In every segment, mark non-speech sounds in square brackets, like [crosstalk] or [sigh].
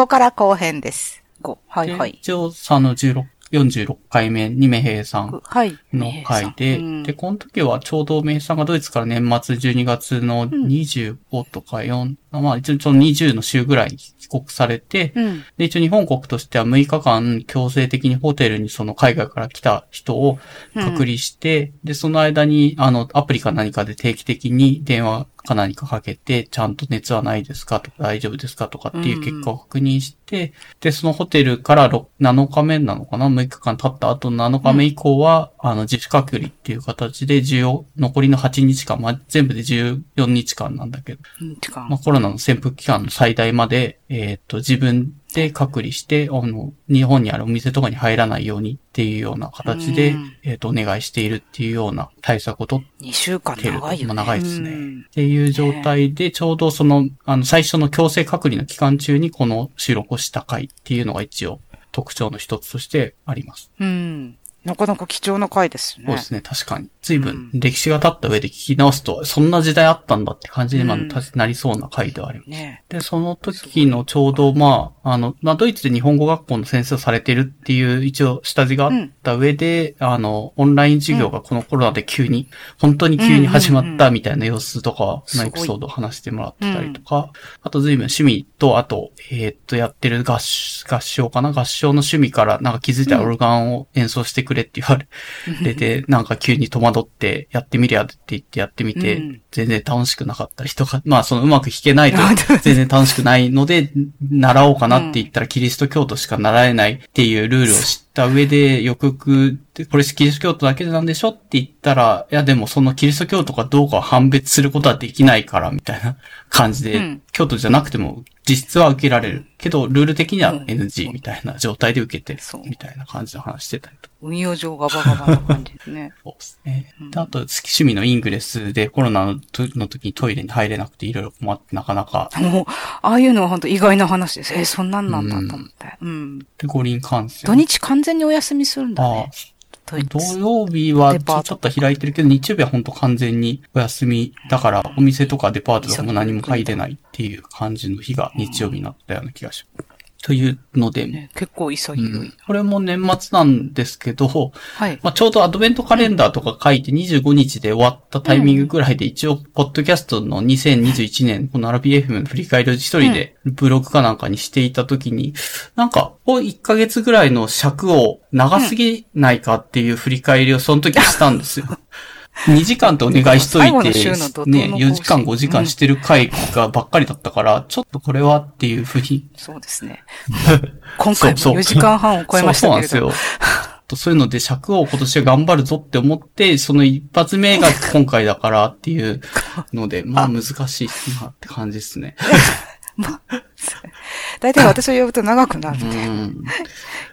こから後編です。5。はいはい。一応、あの、16、46回目にメヘイさんはい。の回で、うんで、この時はちょうどメイさんがドイツから年末12月の25とか4、まあ一応その20の週ぐらいに帰国されて、うん。で、一応日本国としては6日間強制的にホテルにその海外から来た人を隔離して、で、その間に、あの、アプリか何かで定期的に電話か何かかけて、ちゃんと熱はないですかとか大丈夫ですかとかっていう結果を確認して、で、そのホテルからろ7日目なのかな ?6 日間経った後の7日目以降は、あの、自主隔離っていう形で、14残りの8日間、まあ、全部で14日間なんだけど、まあ、コロナの潜伏期間の最大まで、えーっと、自分で隔離して、あの、日本にあるお店とかに入らないようにっていうような形でうん、えーっと、お願いしているっていうような対策を取っ2週間長いよね。まあ長いですねうんていう状態で、ちょうどその、あの、最初の強制隔離の期間中にこの収録をした回っていうのが一応特徴の一つとしてあります。うん。なかなか貴重な回ですね。そうですね、確かに。随分歴史が経った上で聞き直すと、そんな時代あったんだって感じにまうん。なりそうな回ではあります。ね。で、その時のちょうど、まあ、あの、まあ、ドイツで日本語学校の先生をされてるっていう一応下地があった上で、あの、オンライン授業がこのコロナで急に、本当に急に始まったみたいな様子とかのエピソードを話してもらってたりとか、あと随分趣味と、あと、えーっと、やってる合唱合唱かな合唱の趣味からなんか気づいたらオルガンを演奏してくれって言われて、なんか急に戸惑ってやってみりゃって言ってやってみて、うん全然楽しくなかったりとか、[laughs] まあそのうまく弾けないと全然楽しくないので、習おうかなって言ったらキリスト教徒しか習えないっていうルールを知った上で、よくよく、でこれキリスト教徒だけなんでしょって言ったら、いやでもそのキリスト教徒かどうかを判別することはできないから、みたいな感じで、うん教徒じゃなくても実質は受けられる。けど、ルール的には NG みたいな状態で受けて。みたいな感じの話してたりとか。運用上ガバガバな感じですね。[laughs] そうですね。であと、趣味のイングレスでコロナの時の時にトイレに入れなくていろいろ困ってなかなか、もう、ああいうのは本当意外な話です。えーそんなんなんだと思って。うん。で、五輪感染。土日完全にお休みするんだあね。土ツ曜日はデちょっと開いてるけど、日曜日は本当完全にお休み。だから、お店とかデパートとかも何も入れないっていう感じの日が日曜日になったような気がします。というので、ね結構潔い。うんこれも年末なんですけど、はい。まあ、ちょうどアドベントカレンダーとか書いて25日で終わったタイミングぐらいで一応、ポッドキャストの2021年、この RBFM の振り返りを一人でブログかなんかにしていたときに、なんか、こう1ヶ月ぐらいの尺を長すぎないかっていう振り返りをその時したんですよ。[laughs] 2時間とお願いしといて、ね、更新4時間5時間してる回がばっかりだったから、ちょっとこれはっていうふうにそうですね。今回もそうそう4時間半を超えましたけれど。そうそうなんですよ。とそういうので尺を今年は頑張るぞって思って、その一発目が今回だからっていうので、[laughs] まあ難しいなって感じですね。[laughs] [laughs] 大体私を呼ぶと長くなるうので、ん。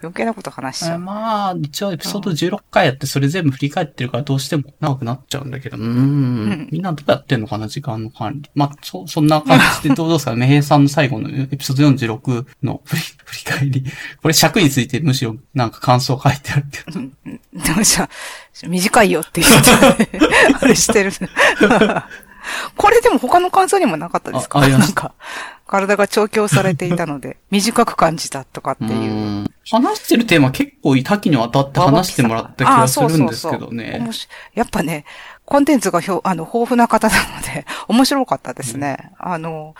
余計なこと話しちゃう。まあ、一応エピソード16回やってそれ全部振り返ってるからどうしても長くなっちゃうんだけど、うーん。みんなどうやってんのかな、時間の管理。まあ、そ、そんな感じで [laughs] どうですかメヘイさんの最後のエピソード46の [laughs] 振り振り返り。これ尺についてむしろなんか感想書いてあるけど。でもじゃあ、短いよって言って、あれしてる。これでも他の感想にもなかったですか？なんか、体が調教されていたので、[laughs] 短く感じたとかっていう。うん話してるテーマ結構多岐にわたって話してもらった気がするんですけどあそうそうそうやっぱね、コンテンツがひょあの豊富な方なので、[laughs] 面白かったですね。あの、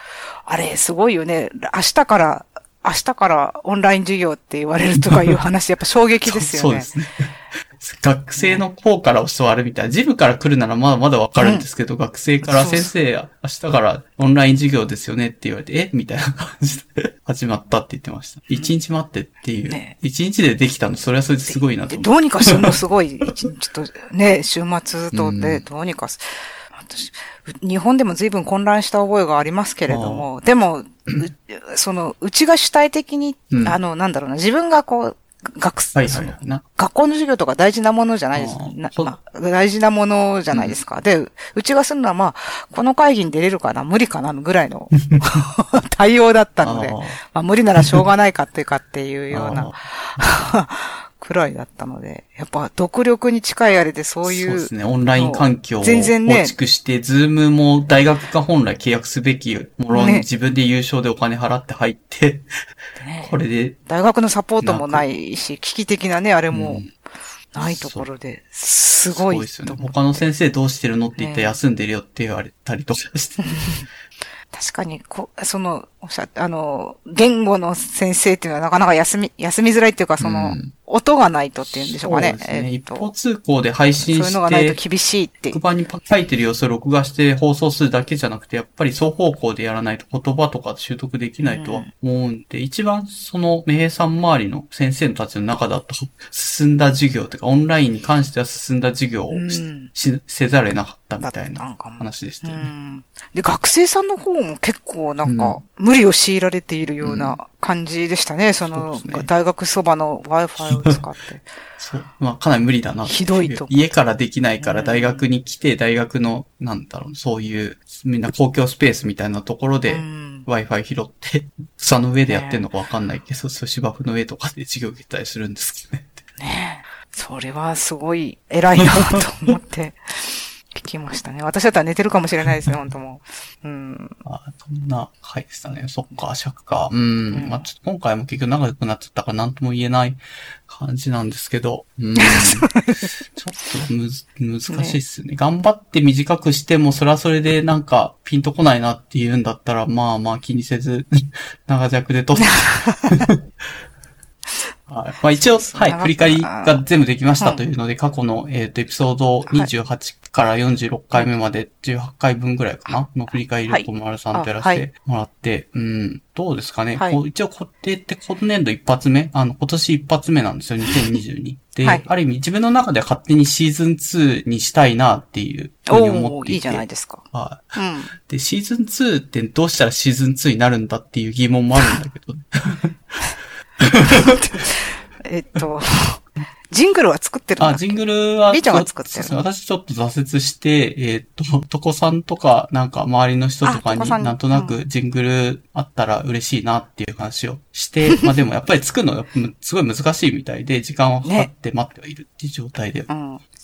あれ、すごいよね。明日から、明日からオンライン授業って言われるとかいう話、やっぱ衝撃ですよね。[laughs] そうですね。学生の方から教わるみたいな。ジムから来るならまだまだわかるんですけど、学生から先生、明日からオンライン授業ですよねって言われて、え？みたいな。感じで始まったって言ってました。一日待ってっていう。ね。一日でできたの、それはそれですごいなと。どうにかするのすごい、一日と、ね、[laughs] 週末とで、どうにかす、私、う日本でも随分混乱した覚えがありますけれども、でも、うその、うちが主体的に、うん。あの、なんだろうな、自分がこう、学生、はいはいはい。な。学校の授業とか大事なものじゃないです。まあ、大事なものじゃないですか。で、うちがするのはまあ、この会議に出れるかな、無理かな、ぐらいの [laughs] 対応だったので、あー。まあ無理ならしょうがないかっていうかっていうような、[laughs] くらいだったので、やっぱ独力に近いあれでそういう。そうですね。オンライン環境を構築して、ズームも大学が本来契約すべきものに自分で優勝でお金払って入って、ね、[laughs] これで。大学のサポートもないし、危機的なね、あれも、ないところで、すごい。ですよね。他の先生どうしてるのって言ったら休んでるよって言われたりとかして。[laughs] 確かに、こ、その、おっしゃあの、言語の先生っていうのはなかなか休み、休みづらいっていうか、その、うん、音がないとっていうんでしょうかね。そうですね。一方通行で配信して。そういうのがないと厳しいって。黒板に書いてる様子を録画して放送するだけじゃなくて、やっぱり双方向でやらないと言葉とか習得できないとは思うんで、うん、一番その、名平さん周りの先生たちの中だと、進んだ授業というか、オンラインに関しては進んだ授業を、うん、せざるを得なかったみたいな話でしたよね。で、学生さんの方も結構なんか、無理を強いられているような感じでしたね。その、ね、大学そばの Wi-Fi を使って。[laughs] そう。まあ、かなり無理だな。ひどいと。家からできないから大学に来て、大学の、なんだろう、そういう、みんな公共スペースみたいなところで、Wi-Fi 拾って、[laughs] 草の上でやってんのかわかんないけど、ね、そう芝生の上とかで授業受けたりするんですけどね。ねそれはすごい偉いなと思って。[laughs] 聞きましたね。私だったら寝てるかもしれないですね、本当もう。うん。あそんな回でしたね。そっか、尺か。うん。うん、まあ、ちょっと今回も結局長くなっちゃったから何とも言えない感じなんですけど。うん。ちょっとむず、難しいっすね。ね頑張って短くしても、それはそれでなんかピンとこないなって言うんだったら、まあまあ気にせず、長尺で撮って。[laughs] はい。まあ一応、はい、振り返りが全部できましたというので、過去の、えっ、と、エピソード28から46回目まで18回分ぐらいかなの振り返りを小丸さんとやらせてもらって、うん、どうですかね、はい、一応固定って今年度一発目、あの、今年一発目なんですよ、2022。[laughs] で、はい、ある意味自分の中では勝手にシーズン2にしたいなっていうふうに思っていて。いいじゃないですか。はい。うん、で、シーズン2ってどうしたらシーズン2になるんだっていう疑問もあるんだけど。[laughs] [laughs] えっと、ジングルは作ってるんだあ、ジングルは。リーちゃんが作ってる私ちょっと挫折して、えー、っと、とこさんとか、なんか周りの人とかになんとなくジングルあったら嬉しいなっていう話をして、うん、まあでもやっぱり作るのがすごい難しいみたいで、時間をかかって待ってはいるっていう状態で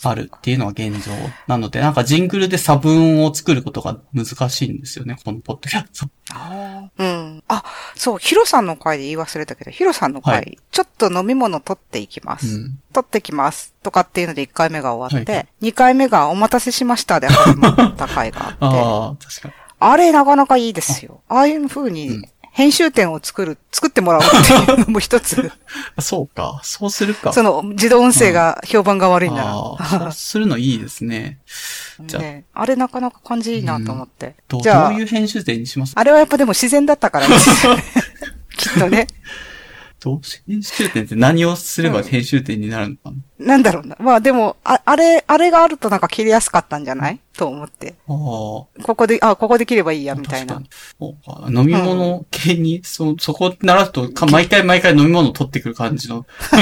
あるっていうのが現状。なので、なんかジングルで差分を作ることが難しいんですよね、このポッドキャスト。ああ。うん。あ、そう、ヒロさんの回で言い忘れたけど、ヒロさんの回、はい、ちょっと飲み物取っていきます。うん、取ってきます。とかっていうので1回目が終わって、はい、2回目がお待たせしましたで始まった回があって。[laughs] ああ、確かに。あれなかなかいいですよ。ああいう風に、編集点を作る、作ってもらおうっていうのも [laughs] 一つ。そうか。そうするか。その、自動音声が評判が悪いなら。うん、そうするのいいですね。じゃあ、ね、あれなかなか感じいいなと思って。うん、じゃあ、どういう編集点にします？あれはやっぱでも自然だったからね。[laughs] きっとね。どう編集点って何をすれば編集点になるのかな、うん、なんだろうな。まあでも、あ、あれ、あれがあるとなんか切りやすかったんじゃない？と思って。ああ。ここで、あ、ここで切ればいいや、みたいな。飲み物系に、うん、そ、そこならすとか、毎回毎回飲み物を取ってくる感じの。[laughs] そ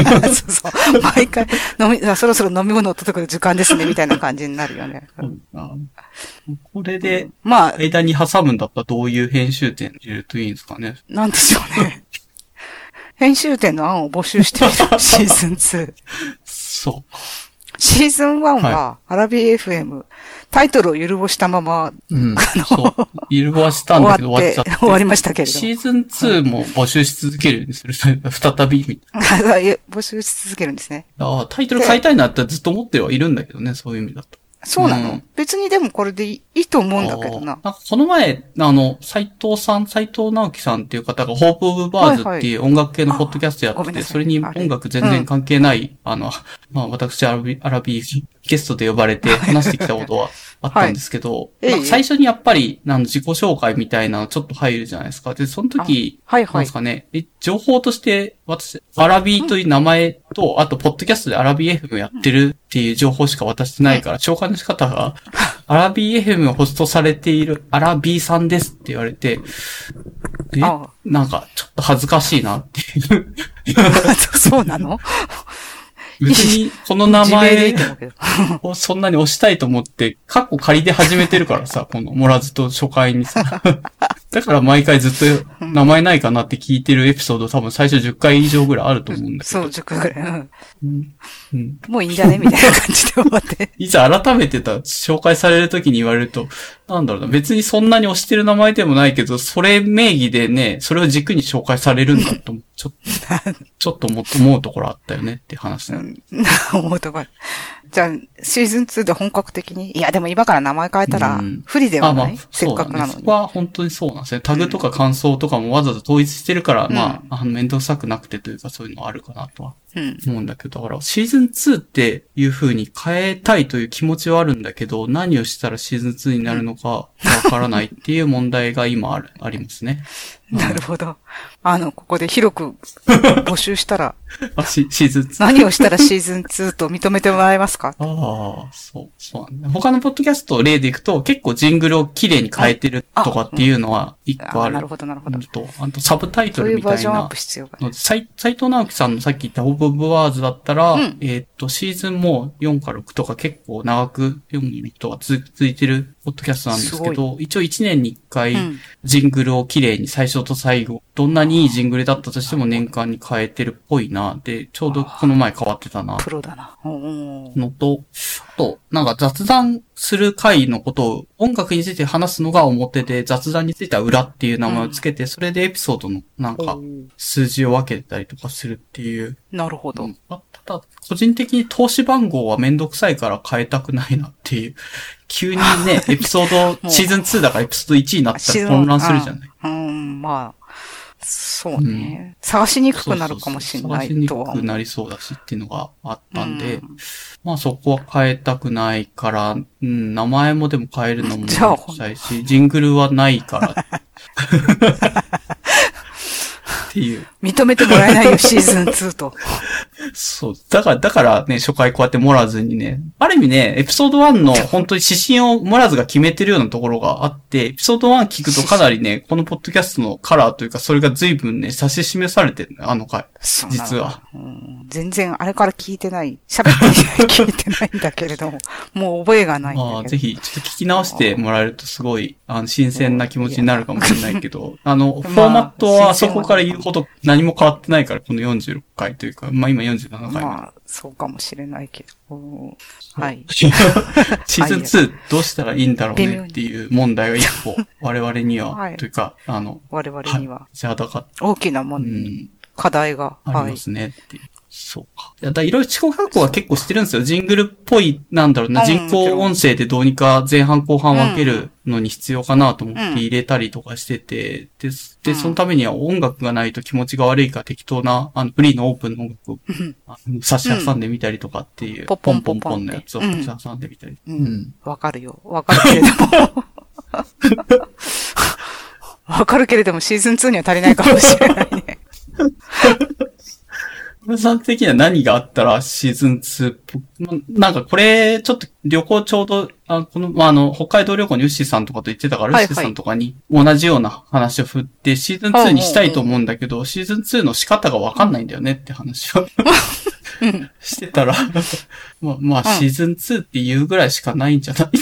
うそう。毎回、飲み、そろそろ飲み物を取ってくる時間ですね、みたいな感じになるよね。うん、これで、まあ、間に挟むんだったらどういう編集点入れるといいんですかね？なんでしょうね。編集点の案を募集してみる、[laughs] シーズン2。そう。シーズン1は、アラビー FM、タイトルを揺るぼしたまま、うん、あの。揺るぼはしたんだけど終わっちゃって。終わりましたけれど。シーズン2も募集し続けるんですよ。再び。[laughs] 募集し続けるんですね。ああ、タイトル変えたいなってずっと思ってはいるんだけどね、そういう意味だと。そうなの、うん、別にでもこれでいいと思うんだけどな。なんかこの前、あの、斎藤さん、斎藤直樹さんっていう方が、ホープオブバーズっていう音楽系のポッドキャストやってて、はいはい、それに音楽全然関係ない、あの、まあ私、アラビ、アラビゲストで呼ばれて話してきたことは [laughs] あったんですけど、はい、最初にやっぱり、あの、自己紹介みたいなのちょっと入るじゃないですか。で、その時、はいはい。なんですかね、情報として、私、アラビーという名前と、あと、ポッドキャストでアラビー FM やってるっていう情報しか渡してないから、紹介の仕方が、[laughs] アラビー FM をホストされているアラビーさんですって言われて、えなんか、ちょっと恥ずかしいなっていう。[laughs] そうなの？別に、この名前を [laughs] そんなに押したいと思って、カッコ仮で始めてるからさ、[laughs] この、モラズと初回にさ。[laughs] だから毎回ずっと名前ないかなって聞いてるエピソード多分最初10回以上ぐらいあると思うんだけそう、ど。10回ぐらい。うんうん。うん。もういいんじゃね？みたいな感じで終わって。いざ改めてた、紹介されるときに言われると、なんだろうな、別にそんなに推してる名前でもないけど、それ名義でね、それを軸に紹介されるんだと、[laughs] ちょっと、ちょっと思う思うところあったよねっていう話ね。思うところ。じゃあ、シーズン2で本格的に？いや、でも今から名前変えたらうん、不利ではあ、まあない、せっかくなのそうだね。そにこ。は本当にそうなんですね。タグとか感想とかもわざわざ統一してるから、うんまあ、あの、面倒くさくなくてというかそういうのはあるかなとはうん。思うんだけど、だからシーズン2っていう風に変えたいという気持ちはあるんだけど、何をしたらシーズン2になるのかわからないっていう問題が今ある、ありますね。なるほど。あの、ここで広く募集したら、[laughs] あ、シシーズン2。何をしたらシーズン2と認めてもらえますか？ああ、そう、そうなんだ。他のポッドキャスト例でいくと、結構ジングルを綺麗に変えてるとかっていうのは一個ある。あなるほど、なるほど。と、あとサブタイトそうルみたいいうバージョンアッなプ必要が。の斎斎藤直樹さんのさっき言ったオブ・オブ・ワーズだったら、うんえーっと、シーズンも4か6とか結構長く4とか続続いてるポッドキャストなんですけど、一応1年に1回うんジングルを綺麗に最初と最後、どんなにいいジングルだったとしても年間に変えてるっぽいな。で、ちょうどこの前変わってたな。プロだな。のと、あと、なんか雑談する回のことを音楽について話すのが表で、雑談については裏っていう名前をつけて、それでエピソードのなんか数字を分けたりとかするっていう。なるほど。うんあただ、個人的に投資番号はめんどくさいから変えたくないなっていう。急にね、[laughs] エピソード、シーズン2だからエピソード1になったら混乱するじゃない。うん、まあ、そうね。探しにくくなるかもしれなそうそうそう探しに。くくなりそうだしっていうのがあったんで、うんまあそこは変えたくないから、うん、名前もでも変えるのもじゃあしたいし、ジングルはないから。[laughs] っていう。[laughs] 認めてもらえないよ、シーズン2と。そう。だから、だからね、初回こうやってモラズにね、ある意味ね、エピソード1の [laughs] 本当に指針をモラズが決めてるようなところがあって、エピソード1聞くとかなりね、[laughs] このポッドキャストのカラーというか、それが随分ね、指し示されてるあの回。実は。うん全然あれから聞いてない。喋って聞いてないんだけれども、[laughs] もう覚えがないんだけど。まあ、ぜひ、ちょっと聞き直してもらえるとすごい、あの、新鮮な気持ちになるかもしれないけど、あの、フォーマットはそこから言うほど何も変わってないから、この46回というか、まあ今47回目。まあ、そうかもしれないけど。は。い。シーズン2どうしたらいいんだろうねっていう問題が一個、我々には、は。いというか、あの、我々には。じゃあだか、大きなも、うん、課題が。ありますねっていう。そうか。いや、だいろいろ遅刻学校は結構してるんですよ。ジングルっぽい、なんだろうな、うん人工音声でどうにか前半後半分けるのに必要かなと思って入れたりとかしてて、で、で、うんそのためには音楽がないと気持ちが悪いから適当な、あの、フリーのオープンの音楽をうん差し挟んでみたりとかっていう、ポンポンポンのやつをうん差し挟んでみたり。ううんん。わかるよ。わかるけれども。[laughs] わかるけれども、シーズン2には足りないかもしれないね。[laughs] 皆さん的には何があったらシーズン2っぽくまなんかこれ、ちょっと旅行ちょうど、あこの、まあ、あの、北海道旅行にウッシーさんとかと言ってたから、はいはいウッシーさんとかに同じような話を振って、シーズン2にしたいと思うんだけど、シーズン2の仕方がわかんないんだよねって話をうん。してたら、まあ、まあ、シーズン2っていうぐらいしかないんじゃない [laughs]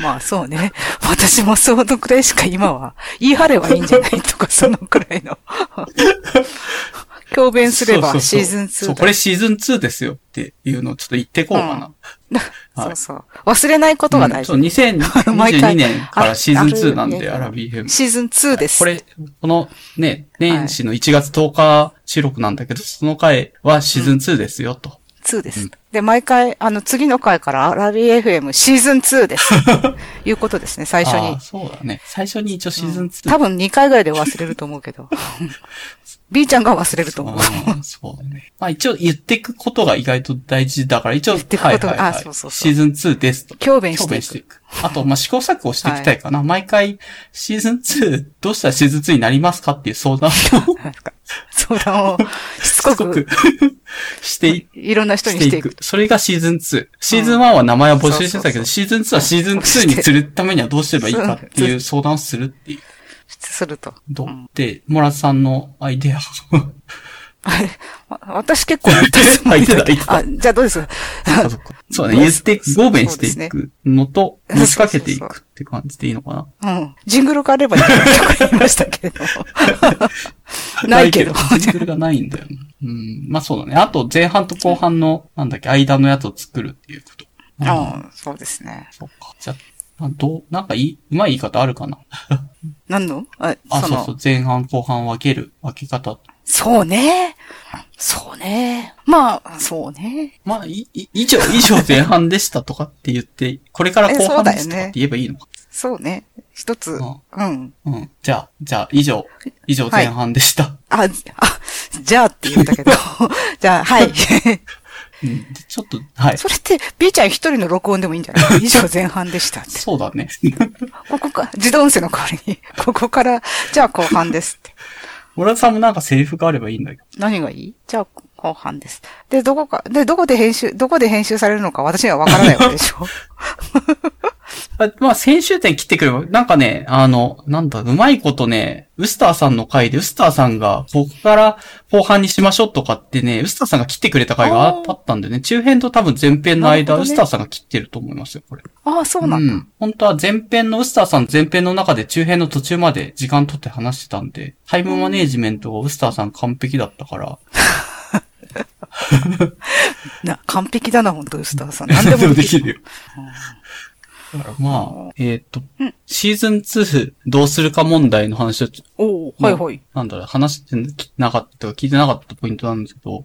まあそうね。私もそのくらいしか今は、言い張ればいいんじゃないとか、そのくらいの。強弁すればそうそうそうシーズン2そう、これシーズン2ですよっていうのをちょっと言ってこうかな。だはいそうそう。忘れないことが大事。うんそう、毎2022回年からシーズン2なんで、あアラビーフェム。シーズン2です。これ、このね、年始の1月10日収録なんだけど、その回はシーズン2ですよ、と。2です。うんで、毎回、あの、次の回からアラビ FM シーズン2です。[laughs] いうことですね、最初に。そうだね。最初に一応シーズン2。多分2回ぐらいで忘れると思うけど。[laughs] B ちゃんが忘れると思う。そうだね。まあ一応言っていくことが意外と大事だから、一応、言ってくことがはいはいはいあそうそうそうシーズン2ですと。強弁していく。していく。あと、まあ、試行錯誤していきたいかな。毎回、シーズン2、どうしたらシーズン2になりますかっていう相談を [laughs] 相談を [laughs] しつこくし [laughs] ていいろんな人にしていく。。それがシーズン2。シーズン1は名前を募集してたけど、シーズン2はシーズン2にするためにはどうすればいいかっていう相談をするっていう。すると。どううんで、モラさんのアイデアを [laughs] 私結構言ったつもりだけど。あ、じゃあどうです？かそうだね。言って、合弁していくのと、持ちかけていくって感じでいいのかな？うん。ジングルがあればいいと言いました [laughs] けど。ないけど。ジングルがないんだよね。うん。まあそうだね。あと前半と後半の、なんだっけ、間のやつを作るっていうこと。ああ、そうですね。そうか。じゃあ、どう、なんかいい、うまい言い方あるかな？[laughs] 何の？あ、あそうそう。前半後半分ける、分け方。そうね。そうね。まあ、そうね。まあ、い、以上、以上前半でしたとかって言って、これから後半でしたって言えばいいのか。そうね。一つ、うん。うん。うん。じゃあ、じゃあ、以上、以上前半でした。はい、あ、あ、じゃあって言ったけど。[laughs] じゃあ、はい。[laughs] うん、ちょっと、はい。それって、B ちゃん一人の録音でもいいんじゃない？[laughs] 以上前半でしたって。そうだね。ここか、自動音声の代わりに、[laughs] ここから、じゃあ後半ですって。村田さんもなんかセリフがあればいいんだけど。何がいい？じゃあ後半です。で、どこか、で、どこで編集、どこで編集されるのか私にはわからないわけでしょ？[laughs] まあ、先週点切ってくれば、なんかね、あの、なんだ、うまいことね、ウスターさんの回で、ウスターさんが、ここから後半にしましょうとかってね、ウスターさんが切ってくれた回があったんでね、中編と多分前編の間、ね、ウスターさんが切ってると思いますよ、これ。ああ、そうなんだ。うん。本当は前編のウスターさん前編の中で中編の途中まで時間取って話してたんで、タイムマネージメントがウスターさん完璧だったから、[laughs] な、完璧だな、本当ウスターさん。何でもできるよ。だからまあ、えっ、ー、と、うん、シーズン2どうするか問題の話を、おはいはい。なんだろう、話してなかったか聞いてなかったポイントなんですけど、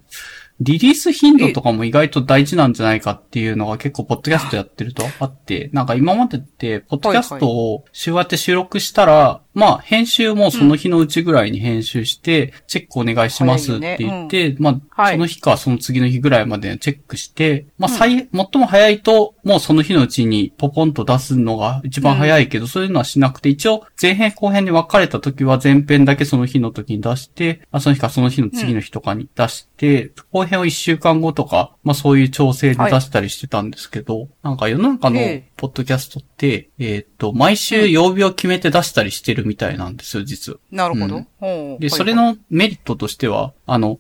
リリース頻度とかも意外と大事なんじゃないかっていうのが結構ポッドキャストやってるとあって、なんか今までって、ポッドキャストを週当て収録したら、まあ、編集もその日のうちぐらいに編集して、チェックお願いしますって言って、まあ、その日かその次の日ぐらいまでチェックして、まあ、最、最も早いと、もうその日のうちにポポンと出すのが一番早いけど、そういうのはしなくて、一応、前編後編に分かれた時は前編だけその日の時に出して、あその日かその日の次の日とかに出して、後編を一週間後とか、まあそういう調整で出したりしてたんですけど、なんか世の中のポッドキャストって、えっと、毎週曜日を決めて出したりしてるみたいなんですよ、実は。なるほど。で、それのメリットとしては、あの、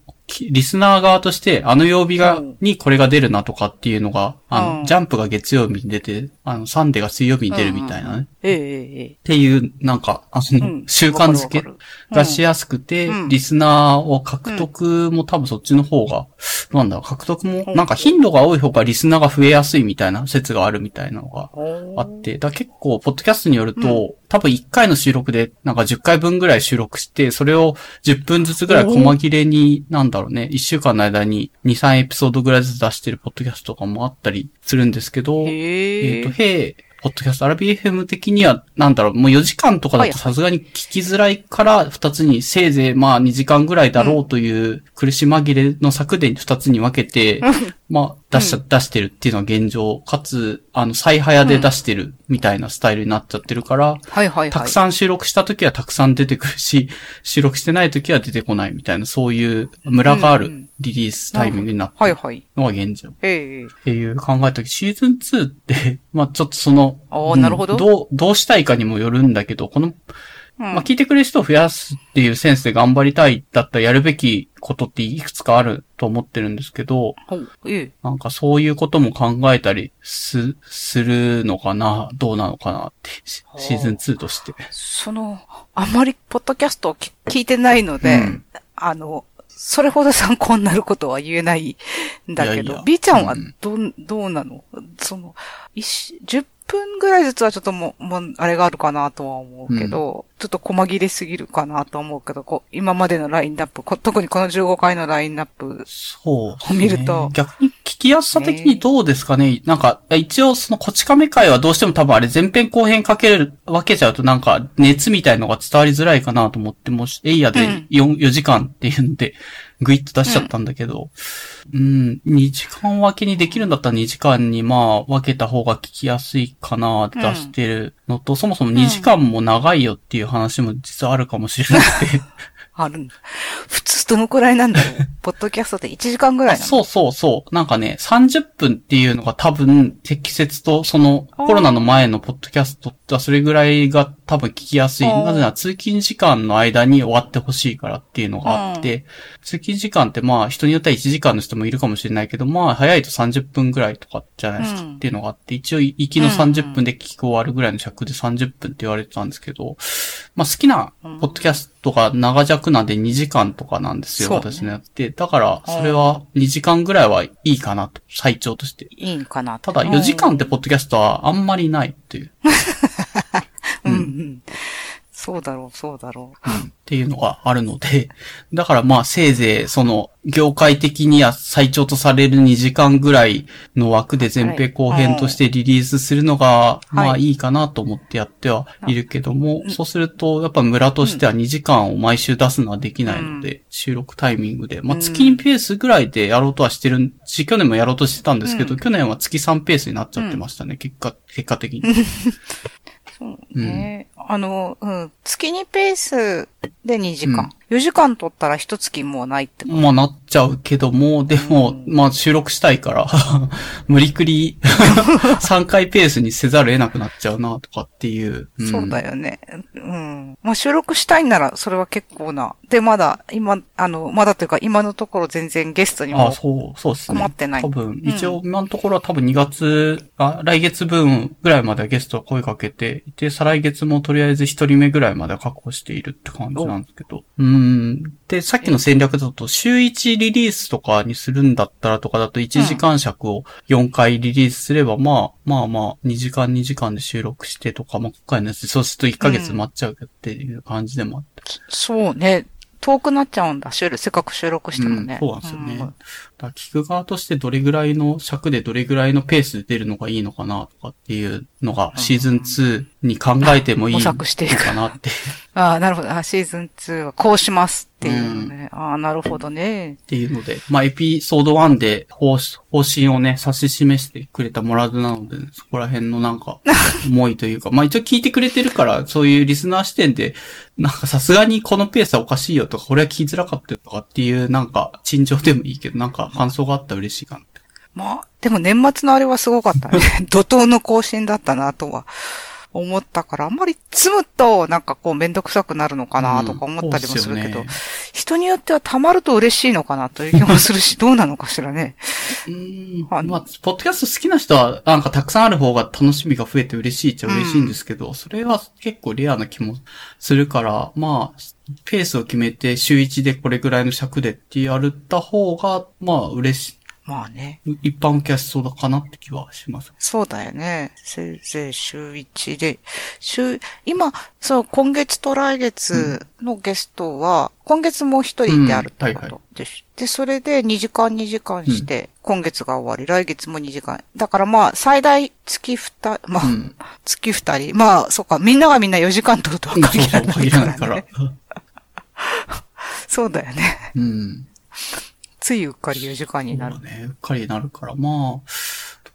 リスナー側として、あの曜日が、にこれが出るなとかっていうのが、あの、ジャンプが月曜日に出て、あの、サンデーが水曜日に出るみたいなね。ええっていう、なんか、あの、習慣づけがしやすくて、リスナーを獲得も多分そっちの方が、なんだろう、獲得も、なんか頻度が多い方がリスナーが増えやすいみたいな説があるみたいなのがあって、だ結構、ポッドキャストによると、多分1回の収録で、なんか10回分ぐらい収録して、それを10分ずつぐらい細切れに、なんだろうね、1週間の間に2、3エピソードぐらいずつ出してるポッドキャストとかもあったりするんですけど、えっ、ー、と、へポッドキャスト、アラビ FM 的には、なんだろう、もう4時間とかだとさすがに聞きづらいから2つに、せいぜいまあ2時間ぐらいだろうという苦し紛れの策で2つに分けて、まあ出し、出してるっていうのは現状、かつ、あの、再早で出してるみたいなスタイルになっちゃってるから、はいはいたくさん収録した時はたくさん出てくるし、収録してない時は出てこないみたいな、そういうムラがあるリリースタイミングになってるのが現状。っていう考えた時、シーズン2って、[laughs] まあちょっとその、ああ、なるほど。どう、どうしたいかにもよるんだけど、この、まあ聞いてくれる人を増やすっていうセンスで頑張りたいだったらやるべきことっていくつかあると思ってるんですけど、なんかそういうことも考えたりす、するのかな、どうなのかなって、シーズン2として。その、あまりポッドキャストを聞いてないので、うん、あの、それほど参考になることは言えないんだけど、いやいや。B ちゃんはど、うん、どうなの？その、10分ぐらいずつはちょっともう、もう、あれがあるかなとは思うけど、うん、ちょっと細切れすぎるかなと思うけど、こう、今までのラインナップ、特にこの15回のラインナップを見ると。ね、逆に聞きやすさ的にどうですかね、ね、なんか、一応そのこち亀会はどうしても多分あれ前編後編かける、分けちゃうとなんか熱みたいのが伝わりづらいかなと思って、もし、エイヤで 4,、うん、4時間っていうので、ぐいっと出しちゃったんだけど、うん、うん、2時間分けにできるんだったら2時間にまあ分けた方が聞きやすいかな出してるのと、うん、そもそも2時間も長いよっていう話も実はあるかもしれなくて。あるんだ。普通どのくらいなんだ。ろうポッドキャストって1時間ぐらいなのそうそうそう。なんかね、30分っていうのが多分適切と、そのコロナの前のポッドキャストってそれぐらいが多分聞きやすい。なぜなら通勤時間の間に終わってほしいからっていうのがあって、通勤時間ってまあ人によっては1時間の人もいるかもしれないけど、まあ早いと30分ぐらいとかじゃないですかっていうのがあって、一応行きの30分で聞き終わるぐらいの尺で30分って言われてたんですけど、まあ好きなポッドキャストが長尺なんで2時間とかなんですよ、私のやって。だから、それは2時間ぐらいはいいかなと、最長として。いいんかなただ4時間ってポッドキャストはあんまりないっていう。[laughs] そうだろう、そうだろう。っていうのがあるので、だからまあせいぜいその業界的には最長とされる2時間ぐらいの枠で前編後編としてリリースするのがまあいいかなと思ってやってはいるけども、そうするとやっぱ村としては2時間を毎週出すのはできないので、収録タイミングで、まあ月にペースぐらいでやろうとはしてるし、去年もやろうとしてたんですけど、去年は月3ペースになっちゃってましたね、結果、結果的に。[laughs] そうね。あの、うん。月にペースで2時間。4時間取ったら一月もうないってこと？まあなっちゃうけども、でも、まあ収録したいから、[laughs] 無理くり [laughs] 3回ペースにせざるを得なくなっちゃうな、とかっていう。んそうだよね。うん。まあ収録したいんなら、それは結構な。で、まだ、今、あの、まだというか、今のところ全然ゲストにあもそう、そうですね。困ってない多分、一応今のところは多分2月、あ、来月分ぐらいまではゲストは声かけていて、再来月もとりあえず1人目ぐらいまでは確保しているって感じなんですけど。うん。で、さっきの戦略だと、週1リリースとかにするんだったらとかだと1時間尺を4回リリースすれば、まあ、まあまあ、2時間2時間で収録してとか、まあ、今回のやつで、そうすると1ヶ月待っちゃうっていう感じでもあって。そうね。遠くなっちゃうんだ。収録、せっかく収録してもね。うんそうなんですよね。うんだ聞く側としてどれぐらいの尺でどれぐらいのペースで出るのがいいのかなとかっていうのがシーズン2に考えてもいい模のかなっていう。ああ、なるほど。あシーズン2はこうしますっていうね。ああ、なるほどね。っていうので、まあエピソード1で方方針をね、指し示してくれたモラズなので、そこら辺のなんか、[laughs] 思いというか、まあ一応聞いてくれてるから、そういうリスナー視点で、なんかさすがにこのペースはおかしいよとか、これは聞きづらかったよとかっていう、なんか、陳情でもいいけど、なんか感想があったら嬉しいかな。まあ、でも年末のあれはすごかったね。[laughs] 怒涛の更新だったなとは思ったから、あんまり積むとなんかこうめんどくさくなるのかなとか思ったりもするけど、うんね。人によっては溜まると嬉しいのかなという気もするし、どうなのかしらね。うーん。あのまあ、ポッドキャスト好きな人は、なんかたくさんある方が楽しみが増えて嬉しいっちゃ嬉しいんですけど、それは結構レアな気もするから、まあ、ペースを決めて週1でこれぐらいの尺でってやった方が、まあ嬉しまあね。い、一般キャストだかなって気はします。そうだよね。せいぜい週1で。週、今、そう、今月と来月のゲストは、今月も一人であるってこうんはいとです。で、それで2時間2時間して、今月が終わり、来月も2時間。だからまあ、最大月2、まあ、うん。月2人。まあ、そうか、みんながみんな4時間取るとはそう限そう、らない限かららないね。から。[laughs] そうだよね。うん。ついうっかり4時間になるそう。だね。うっかりになるから、まあ、ど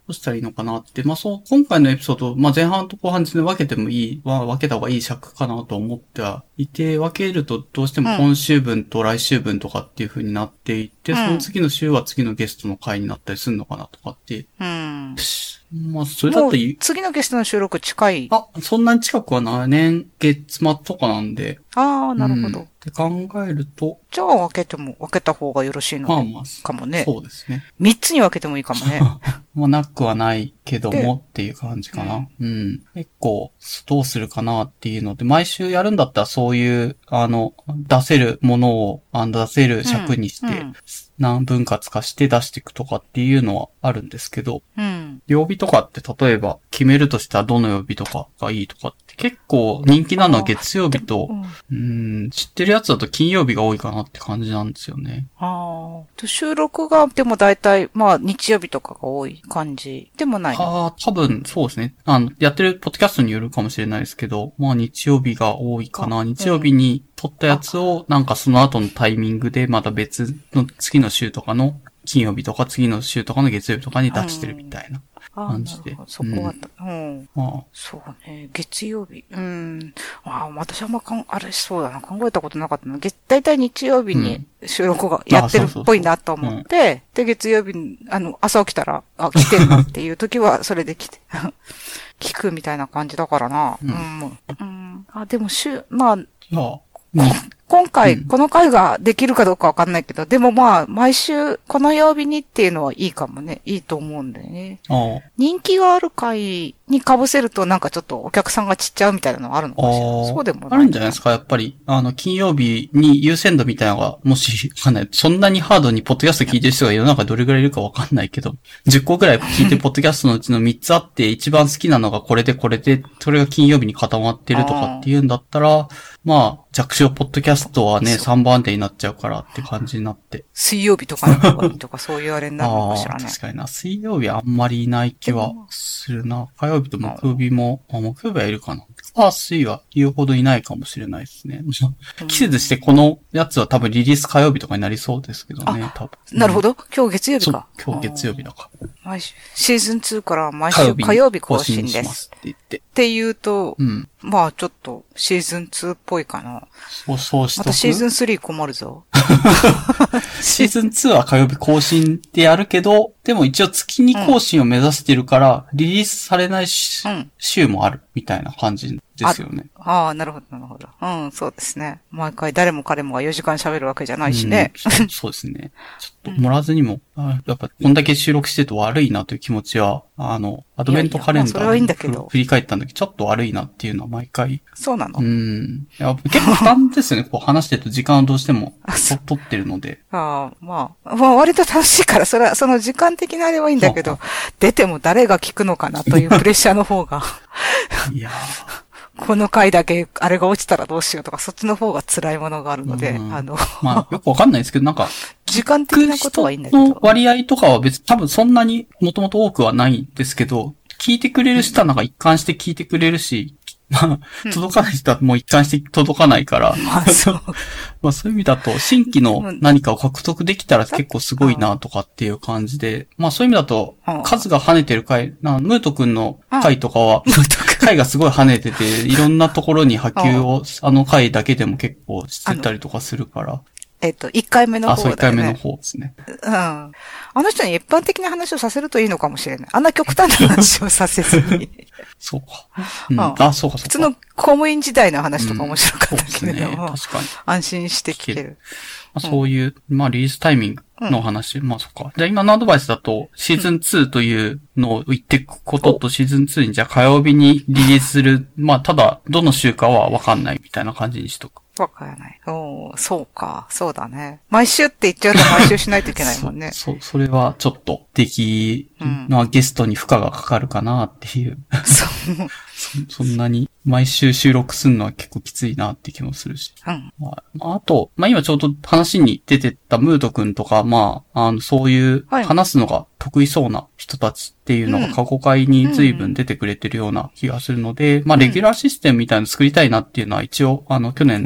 うしたらいいのかなって。まあそう、今回のエピソード、まあ前半と後半で分けてもいい、は分けた方がいい尺かなと思ってはいて、分けるとどうしても今週分と来週分とかっていう風になっていって、うんその次の週は次のゲストの回になったりするのかなとかって。うん。まあそれだもうといい。次のゲストの収録近い。あ、そんなに近くはない年月末とかなんで。ああ、なるほど。うんって考えると、じゃあ分けても、分けた方がよろしいのまあまあ、かもね。そうですね。三つに分けてもいいかもね。[laughs] まあ、なくはないけどでもっていう感じかな。うん。結構、どうするかなっていうので、毎週やるんだったらそういう、あの、出せるものを、あの出せる尺にして、うんうん何分割化して出していくとかっていうのはあるんですけど、うん。曜日とかって例えば決めるとしたらどの曜日とかがいいとかって結構人気なのは月曜日とう、んうん、知ってるやつだと金曜日が多いかなって感じなんですよね。ああ。収録が、でも大体、まあ、日曜日とかが多い感じでもないの？ああ、多分そうですね。あの、やってるポッドキャストによるかもしれないですけど、まあ日曜日が多いかな。あ日曜日に撮ったやつを、なんかその後のタイミングで、また別の次の週とかの金曜日とか次の週とかの月曜日とかに出してるみたいな。ああ感じでなるほどそこは、うん、まそうね。月曜日。うん。ああ、私あんまかん、あれそうだな。考えたことなかったな。月、大体日曜日に収録がやってるっぽいなと思って、で、月曜日に、あの、朝起きたら、あ、来てるなっていう時は、それで来て、[laughs] 聞くみたいな感じだからな。うんうん。うんん。あ、でも週、まあ、いや、今回、うんこの回ができるかどうかわかんないけど、でもまあ、毎週、この曜日にっていうのはいいかもね。いいと思うんだよね。人気がある回に被せるとなんかちょっとお客さんがちっちゃうみたいなのはあるのかしら。そうでもない。あるんじゃないですか、やっぱり。あの、金曜日に優先度みたいなのが、もし、わかんない。そんなにハードにポッドキャスト聞いてる人が世の中どれぐらいいるかわかんないけど、10個ぐらい聞いて、ポッドキャストのうちの3つあって、一番好きなのがこれでこれで、それが金曜日に固まってるとかっていうんだったら、まあ、弱小ポッドキャストはね、そう3番手になっちゃうからって感じになって。水曜日とかの方がいいとかそういうあれになるのあかしらあ、ね。確かにな。水曜日あんまりいない気はするな。火曜日と木曜日も、あ、木曜日はいるかな。あ、水は言うほどいないかもしれないですね。季節してこのやつは多分リリース火曜日とかになりそうですけどね、多分。ど。なるほど。今日月曜日か。今日月曜日だから。毎週、シーズン2から毎週火曜日更新です。って言って。っていうと、うん。まあちょっとシーズン2っぽいかな。そう、そうしとく？またシーズン3困るぞ。[laughs] シーズン2は火曜日更新でやるけど、でも一応月に更新を目指してるから、リリースされないしうん。週もあるみたいな感じですよね。ああ、なるほど、なるほど。うん、そうですね。毎回誰も彼もが4時間喋るわけじゃないしね。うんそうですね。[laughs] ちょっと、盛らずにも、あやっぱ、こんだけ収録してると悪いなという気持ちは、あの、アドベントカレンダいやいやまあそれはいいんだけどー振り返ったんだけど、ちょっと悪いなっていうのは毎回。そうなの？うん。いや結構負担ですよね。こう話してると時間をどうしても取ってるので。ああ、まあ、まあ割と楽しいから、それは、その時間的なあれはいいんだけど、出ても誰が聞くのかなというプレッシャーの方が、いやこの回だけあれが落ちたらどうしようとか、そっちの方が辛いものがあるので、うん。あの、ーまあ、よくわかんないですけど、なんか、時間的なことはいいんだけのど。割合とかは別に多分そんなにもともと多くはないんですけど、聞いてくれる人はなんか一貫して聞いてくれるし、まあ、届かない人はもう一貫して届かないから、[laughs] まあそう。[laughs] まあそういう意味だと、新規の何かを獲得できたら結構すごいなとかっていう感じで、まあそういう意味だとうん、数が跳ねてる回、なムート君の回とかは、回がすごい跳ねてて、いろんなところに波及を、あの回だけでも結構してたりとかするから、えっと、1回目のあ、そう、方だよね。一回目の方ですね。うん。あの人に一般的な話をさせるといいのかもしれない。あんな極端な話をさせずに。そうか。うん、うんあ、そうか、そうか。普通の公務員時代の話とか面白かった。けれども、確かに。安心して聞ける。まあ、そういう、まあ、リリースタイミングの話。まあ、そっか。じゃあ今のアドバイスだと、シーズン2というのを言っていくことと、シーズン2にじゃあ火曜日にリリースする。[laughs] まあ、ただ、どの週かはわかんないみたいな感じにしとく。わからない。おーそうか。そうだね。毎週って言っちゃうと毎週しないといけないもんね。[laughs] そう、それはちょっと、でき、うんまあ、ゲストに負荷がかかるかなっていう。[laughs] そう。そそんなに、毎週収録するのは結構きついなって気もするし。うん。まあ、あと、まあ、今ちょうど話に出てたムート君とか、まあ、あの、そういうはい話すのが得意そうな人たちっていうのがうん過去回に随分出てくれてるような気がするので、まあ、レギュラーシステムみたいなの作りたいなっていうのは一応、あの、去年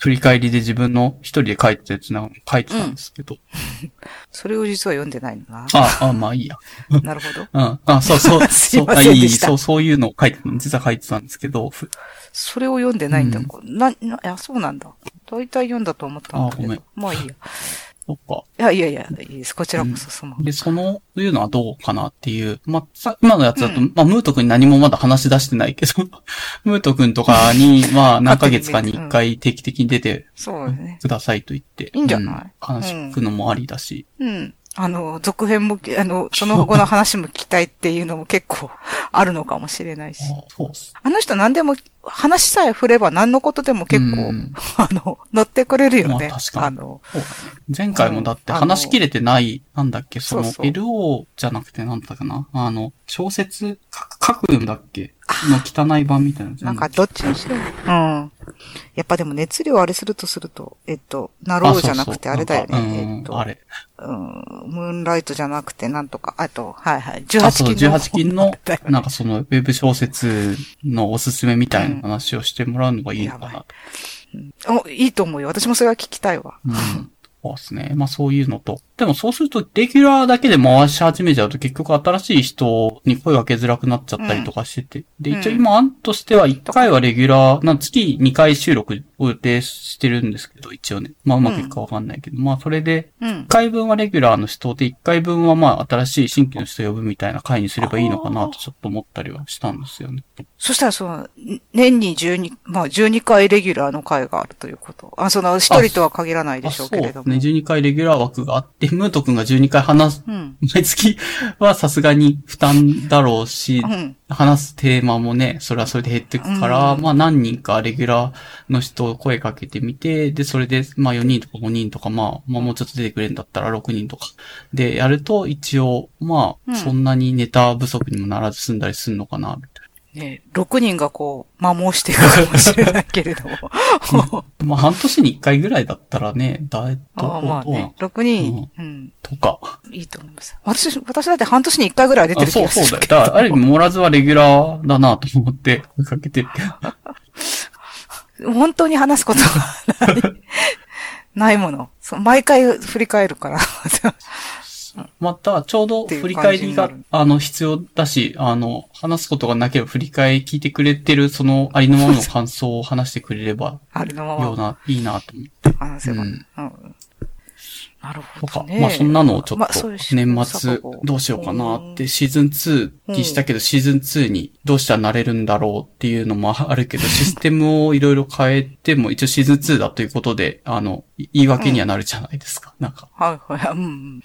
振り返りで自分の一人で書いてたやつな書いてたんですけど。それを実は読んでないのな。あ、あ、まあいいや。[laughs] なるほど。うん。あ、そう [laughs] そう。すいそう、ませんでしたそう、そういうのを書いてた、実は書いてたんですけど、ふそれを読んでないんだ。うんな、な、いや、そうなんだ。大体読んだと思ったんだけあごめんど。まあいいや。そっか。いやいやいや、いいです。こちらこそ、その。で、その、いうのはどうかなっていう。まあ、さ今のやつだと、うんまあ、ムート君に何もまだ話し出してないけど、[laughs] ムート君とかに、まあ、何ヶ月かに [laughs] 一回定期的に出てそうですね。くださいと言って。いいんじゃない？うん話聞くのもありだし。うん。あの、続編も、あの、その後の話も聞きたいっていうのも結構 [laughs] あるのかもしれないし。あそうっす。あの人何でも、話さえ振れば何のことでも結構、うんあの、乗ってくれるよね。まあ確かにあの、前回もだってうん話しきれてない、なんだっけ、その、そうそう LO じゃなくてなんだかなあの、小説書くんだっけの汚い版みたいな。なんかどっちにしろ。うん。やっぱでも熱量あれするとすると、えっと、なろうじゃなくてあれだよね。なんかえっと、うんあれ。うん、ムーンライトじゃなくてなんとか、あと、はいはい、あ、そう、18金の。18金の [laughs] なんかその、ウェブ小説のおすすめみたいな話をしてもらうのがいいのかな。お、いいと思うよ。私もそれは聞きたいわ。うん。そうですね。まあそういうのと。でもそうすると、レギュラーだけで回し始めちゃうと結局新しい人に声かけづらくなっちゃったりとかしてて。うん、で、一応今案としては1回はレギュラー、な月2回収録を予定してるんですけど、一応ね。まあうまくいくかわかんないけど、うん、まあそれで、1回分はレギュラーの人で、1回分はまあ新しい新規の人呼ぶみたいな回にすればいいのかなとちょっと思ったりはしたんですよね。そしたらその、年に12、まあ12回レギュラーの回があるということ。あ、その一人とは限らないでしょうけれども。ね、12回レギュラー枠があって、ムート君が12回話す、うん、毎月はさすがに負担だろうし、うん、話すテーマもね、それはそれで減っていくから、うん、まあ何人かレギュラーの人を声かけてみて、で、それで、まあ4人とか5人とか、まあ、まあもうちょっと出てくれるんだったら6人とか。でやると、一応、まあ、そんなにネタ不足にもならず済んだりするのかな。ね、6人がこう、摩耗していくかもしれないけれども。まあ、半年に1回ぐらいだったらね、だいと、[laughs] あまあね、6人、うん、とか。いいと思います。私、私だって半年に1回ぐらい出てる気がする。そうそうだよ。だから、ある意味、モラズはレギュラーだなと思ってかけてるけど。[laughs] 本当に話すことがない。ないもの。毎回振り返るから。[laughs] また、ちょうど振り返りが、あの、必要だし、あの、話すことがなければ振り返り聞いてくれてる、その、ありのままの感想を話してくれれば、ありのまま。ような、いいなと思って。話せば。うん。うんなるほど、ね。まあそんなのをちょっと年末どうしようかなってシーズン2にしたけどシーズン2にどうしたらなれるんだろうっていうのもあるけど [laughs] システムをいろいろ変えても一応シーズン2だということであの言い訳にはなるじゃないですか。なんか。はいはい。うん。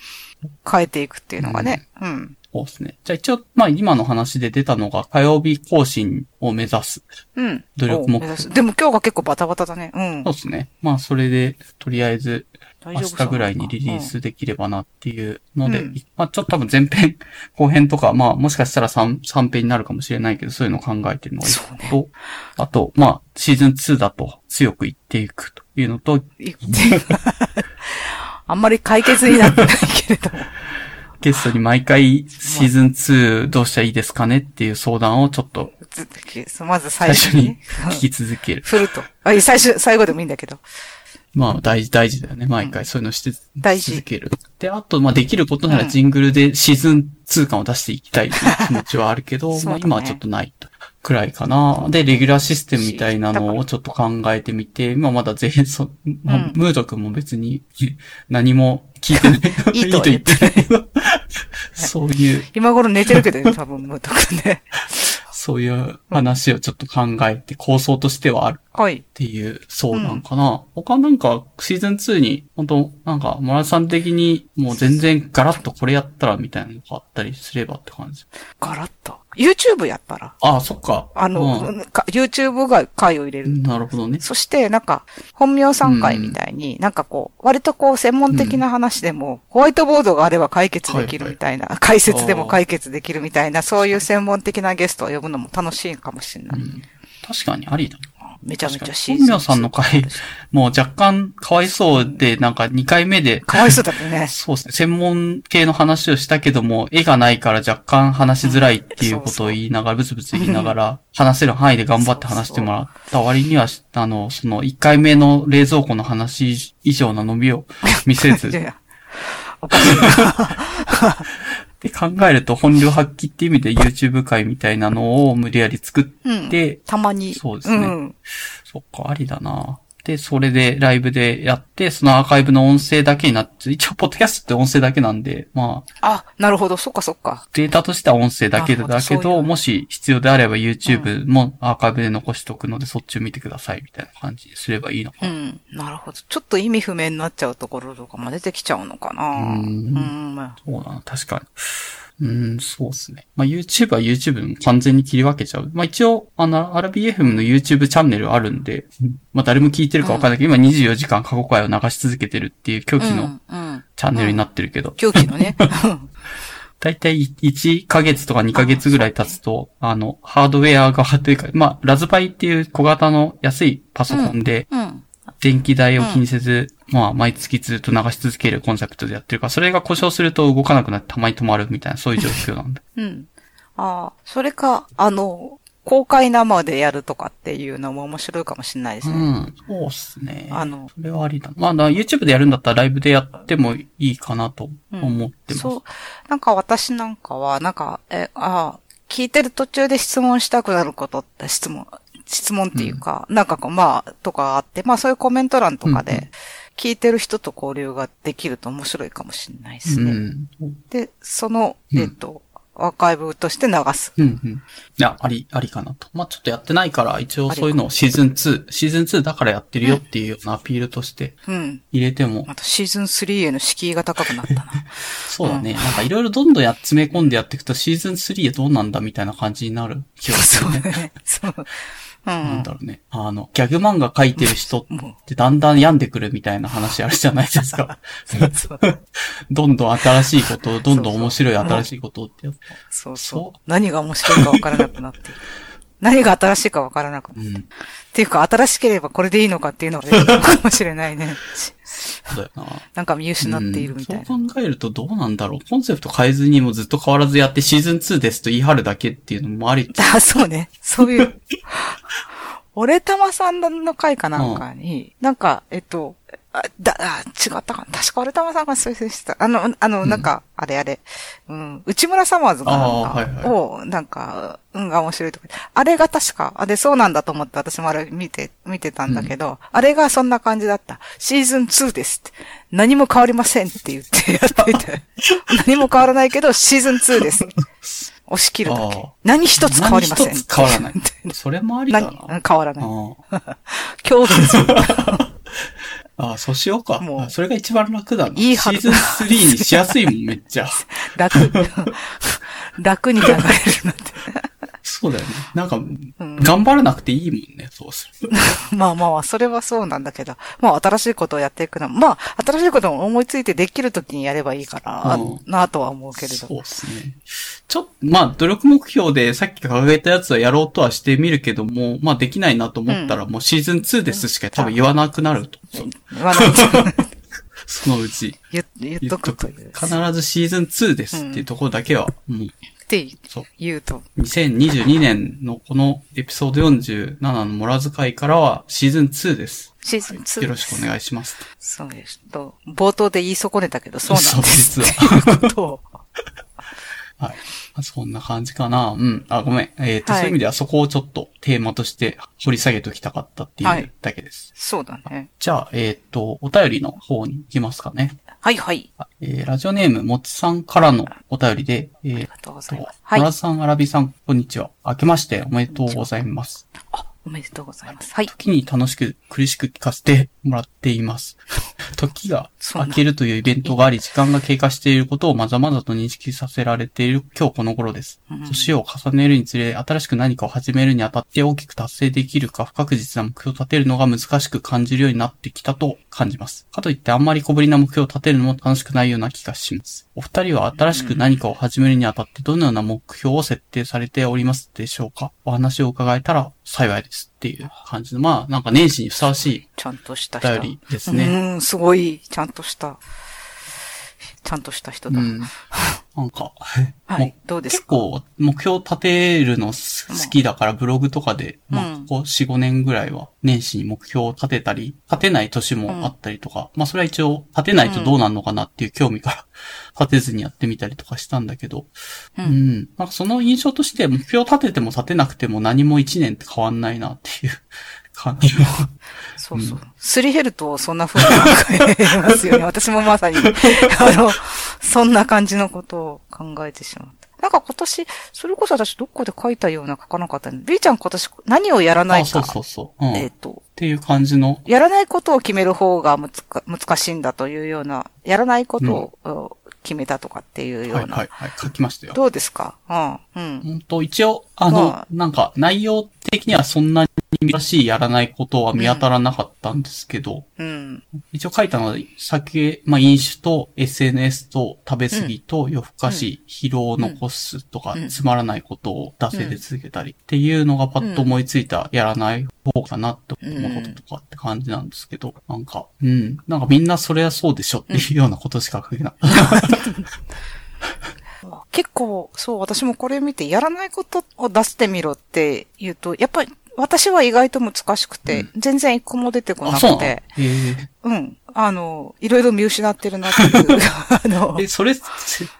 変えていくっていうのがね。うん。そうですね。じゃあ一応、まあ今の話で出たのが火曜日更新を目指す。うん。努力目標。でも今日が結構バタバタだね。うん。そうですね。まあそれで、とりあえず、明日ぐらいにリリースできればなっていうので、うん、まあちょっと多分前編、[laughs] 後編とか、まあもしかしたら 3, 3編になるかもしれないけど、そういうのを考えてるのが一個と、ね、あと、まあシーズン2だと強く言っていくというのと、あんまり解決になってないけれども。ゲストに毎回シーズン2どうしたらいいですかねっていう相談をちょっと。まず最初に。聞き続ける。[laughs] 振ると。あ、最初、最後でもいいんだけど。まあ、大事、大事だよね。毎回そういうのして続ける。で、あと、まあ、できることならジングルでシーズン2感を出していきたいという気持ちはあるけど、まあ、今はちょっとないと。くらいかな。で、レギュラーシステムみたいなのをちょっと考えてみて、今まだ全員、そ、まあ、ムード君も別に [laughs] 何も聞いてない。[laughs] いいと言ってない [laughs] そういう。今頃寝てるけど、多分ムード君ね。そういう話をちょっと考えて、構想としてはある。はい。っていう相談かな。うん、他なんか、シーズン2に、本当なんか、モラさん的に、もう全然ガラッとこれやったらみたいなのがあったりすればって感じ。ガラッと YouTube やったら。ああ、そっか。あの、うん、YouTube が回を入れる。なるほどね。そして、なんか、本名参回みたいに、うん、なんかこう、割とこう、専門的な話でも、うん、ホワイトボードがあれば解決できるみたいな、はいはい、解説でも解決できるみたいな、そういう専門的なゲストを呼ぶのも楽しいかもしれない。確かにありだ。めちゃめちゃシーズン。本名さんの回、もう若干かわいそうで、なんか2回目で。かわいそうだったね。[laughs] そうですね。専門系の話をしたけども、絵がないから若干話しづらいっていうことを言いながら、ブツブツ言いながら、話せる範囲で頑張って話してもらった割には、あの、その1回目の冷蔵庫の話以上の伸びを見せず。[laughs] いやいやおかしいな。って考えると本領発揮っていう意味で YouTube 会みたいなのを無理やり作って、うん、たまに。そうですね。うん、そっか、ありだな。で、それでライブでやって、そのアーカイブの音声だけになって、一応、ポッドキャストって音声だけなんで、まあ。あ、なるほど、そっかそっか。データとしては音声だけだけど、もし必要であれば YouTube もアーカイブで残しておくので、そっちを見てください、みたいな感じにすればいいのかな。うん、なるほど。ちょっと意味不明になっちゃうところとかも出てきちゃうのかな。うん。うん、そうだな、確かに。うん、そうですね。まあ、YouTube は YouTube 完全に切り分けちゃう。まあ、一応、あの、RBFM の YouTube チャンネルあるんで、まあ、誰も聞いてるかわかんないけど、うん、今24時間過去回を流し続けてるっていう狂気のチャンネルになってるけど。狂気のね。だいたい1ヶ月とか2ヶ月ぐらい経つと、あの、ハードウェア側というか、まあ、ラズパイっていう小型の安いパソコンで、うんうん電気代を気にせず、うん、まあ、毎月ずっと流し続けるコンセプトでやってるから、それが故障すると動かなくなってたまに止まるみたいな、そういう状況なんで。[laughs] うん。ああ、それか、あの、公開生でやるとかっていうのも面白いかもしれないですね。うん。そうっすね。あの、それはありだ。まあ、だ YouTube でやるんだったらライブでやってもいいかなと思ってます。そう。なんか私なんかは、なんか、え、ああ、聞いてる途中で質問したくなることって質問、質問っていうか、なんかこう、まあ、とかあって、まあそういうコメント欄とかうんうんで、聞いてる人と交流ができると面白いかもしれないですね。うん。で、その、うんえっと、アーカイブとして流す。うんうん。いや、あり、ありかなと。まあ、ちょっとやってないから、一応そういうのをシーズン2、シーズン2だからやってるよっていうようなアピールとしてうん。入れても、またシーズン3への敷居が高くなったな。[laughs] そうだね。なんかいろいろどんどんや詰め込んでやっていくと、シーズン3はどうなんだみたいな感じになる気がすそうるね。ね。そう。うなんんだ。ろうね。あの、ギャグ漫画描いてる人もってだんだん病んでくるみたいな話あるじゃないですか。う、そうそう。[laughs] どんどん新しいことを、どんどん面白い新しいことをってやつ。そうそそう。何が面白いか分からなくなってる。何が新しいか分からなく。うん。っていうか、新しければこれでいいのかっていうのが出てくるかもしれないね。そうだよな。なんか見失っているみたいな。うんそう考えるとどうなんだろう。コンセプト変えずにもずっと変わらずやってシーズン2ですと言い張るだけっていうのもあり。あ、そうね。そういう。[laughs] 俺玉さんの回かなんかに、なんか、えっと、あ、だ、あ、違ったかな。確か俺玉さんが推薦してた。あの、あの、うんなんか、あれあれ、うん、内村サマーズかなんあーはいはいかを、なんか、うんが面白いとか。あれが確か、あれそうなんだと思って私もあれ見て、見てたんだけど、あれがそんな感じだった。シーズン2ですって。何も変わりませんって言って [laughs] やっていて。何も変わらないけど、シーズン2です。[laughs] 押し切るだけ。何一つ変わりません。何一つ変わらない。それもありだ何な。うん変わらない。あ [laughs] 強度ですよ。あ、そうしようか。もうあそれが一番楽だな。いいはずシーズン3にしやすいもん、めっちゃ。[laughs] 楽。楽に流れるなって。そうだよね。なんか、ん頑張らなくていいもんね、そうする。[laughs] まあまあ、それはそうなんだけど、まあ新しいことをやっていくのは、まあ新しいことも思いついてできるときにやればいいから、うんなとは思うけれど。そうですね。ちょっと、まあ、努力目標でさっき掲げたやつはやろうとはしてみるけども、まあ、できないなと思ったら、もうシーズン2ですしか多分言わなくなると。言わないとそのうち。言言っとく。とくという。必ずシーズン2ですっていうところだけは、もう、って。言うと。2022年のこのエピソード47のモラズ会からはシーズン2です。シーズン2。よろしくお願いします。そうです。と、冒頭で言い損ねたけど、そうなんです。そう実ははい。まあそんな感じかな。うん。あ、ごめん。えっ、と、はいそういう意味ではそこをちょっとテーマとして掘り下げておきたかったってはいいうだけです。そうだね。じゃあ、えっ、と、お便りの方に行きますかね。はいはい。えーラジオネーム、もちさんからのお便りで、えーありがとうございとます。、はい。さん、アラビさん、こんにちは。明けましておめでとうございます。あ、おめでとうございます。はい。時に楽しく苦しく聞かせてもらっています。時が明けるというイベントがあり、時間が経過していることをまざまざと認識させられている今日この頃です。うん年を重ねるにつれ、新しく何かを始めるにあたって大きく達成できるか不確実な目標を立てるのが難しく感じるようになってきたと感じます。かといってあんまり小ぶりな目標を立てるのも楽しくないような気がします。お二人は新しく何かを始めるにあたってどのような目標を設定されておりますでしょうか？お話を伺えたら幸いですっていう感じの、まあなんか年始にふさわしいちゃんとした人。りですね。うん、すごい、ちゃんとした、ちゃんとした人だ。うん。[laughs] なんか、もはい。どうですか？結構目標立てるの好きだからブログとかで、うんまあ、ここ4、5年ぐらいは年始に目標を立てたり、立てない年もあったりとか、まあそれは一応立てないとどうなるのかなっていう興味から [laughs] 立てずにやってみたりとかしたんだけど、ううんん。なんかその印象として目標立てても立てなくても何も1年って変わんないなっていう [laughs] 感じの。そうそう。すり減るとそんな風に考えますよね。[laughs] 私もまさに、[laughs] あの、そんな感じのことを考えてしまった。なんか今年、それこそ私どこで書いたような書かなかったね。B ちゃん今年何をやらないあ、そうか。そうそう。うん。っえっと、ていう感じの、やらないことを決める方が難か難しいんだというような、やらないことを決めたとかっていうよはいうな。はいはい、書きましたよ。どうですか？うん。うん。本当一応、あの、まなんか、内容的にはそんなに珍しいやらないことは見当たらなかったんですけど、うん。一応書いたのは、酒、まあ、飲酒と SNS と食べ過ぎと夜更かし、疲労を残すとか、うん。つまらないことを惰性で続けたりっていうのがパッと思いついたやらない方かなって思うこととかって感じなんですけど、なんか、うん、なんかみんなそれはそうでしょっていうようなことしか書けなかった。[laughs] 結構、そう、私もこれ見て、やらないことを出してみろって言うと、やっぱり私は意外と難しくて、うん、全然一個も出てこなくて。うん。あの、いろいろ見失ってるなっていう、[laughs] あの、え、それ、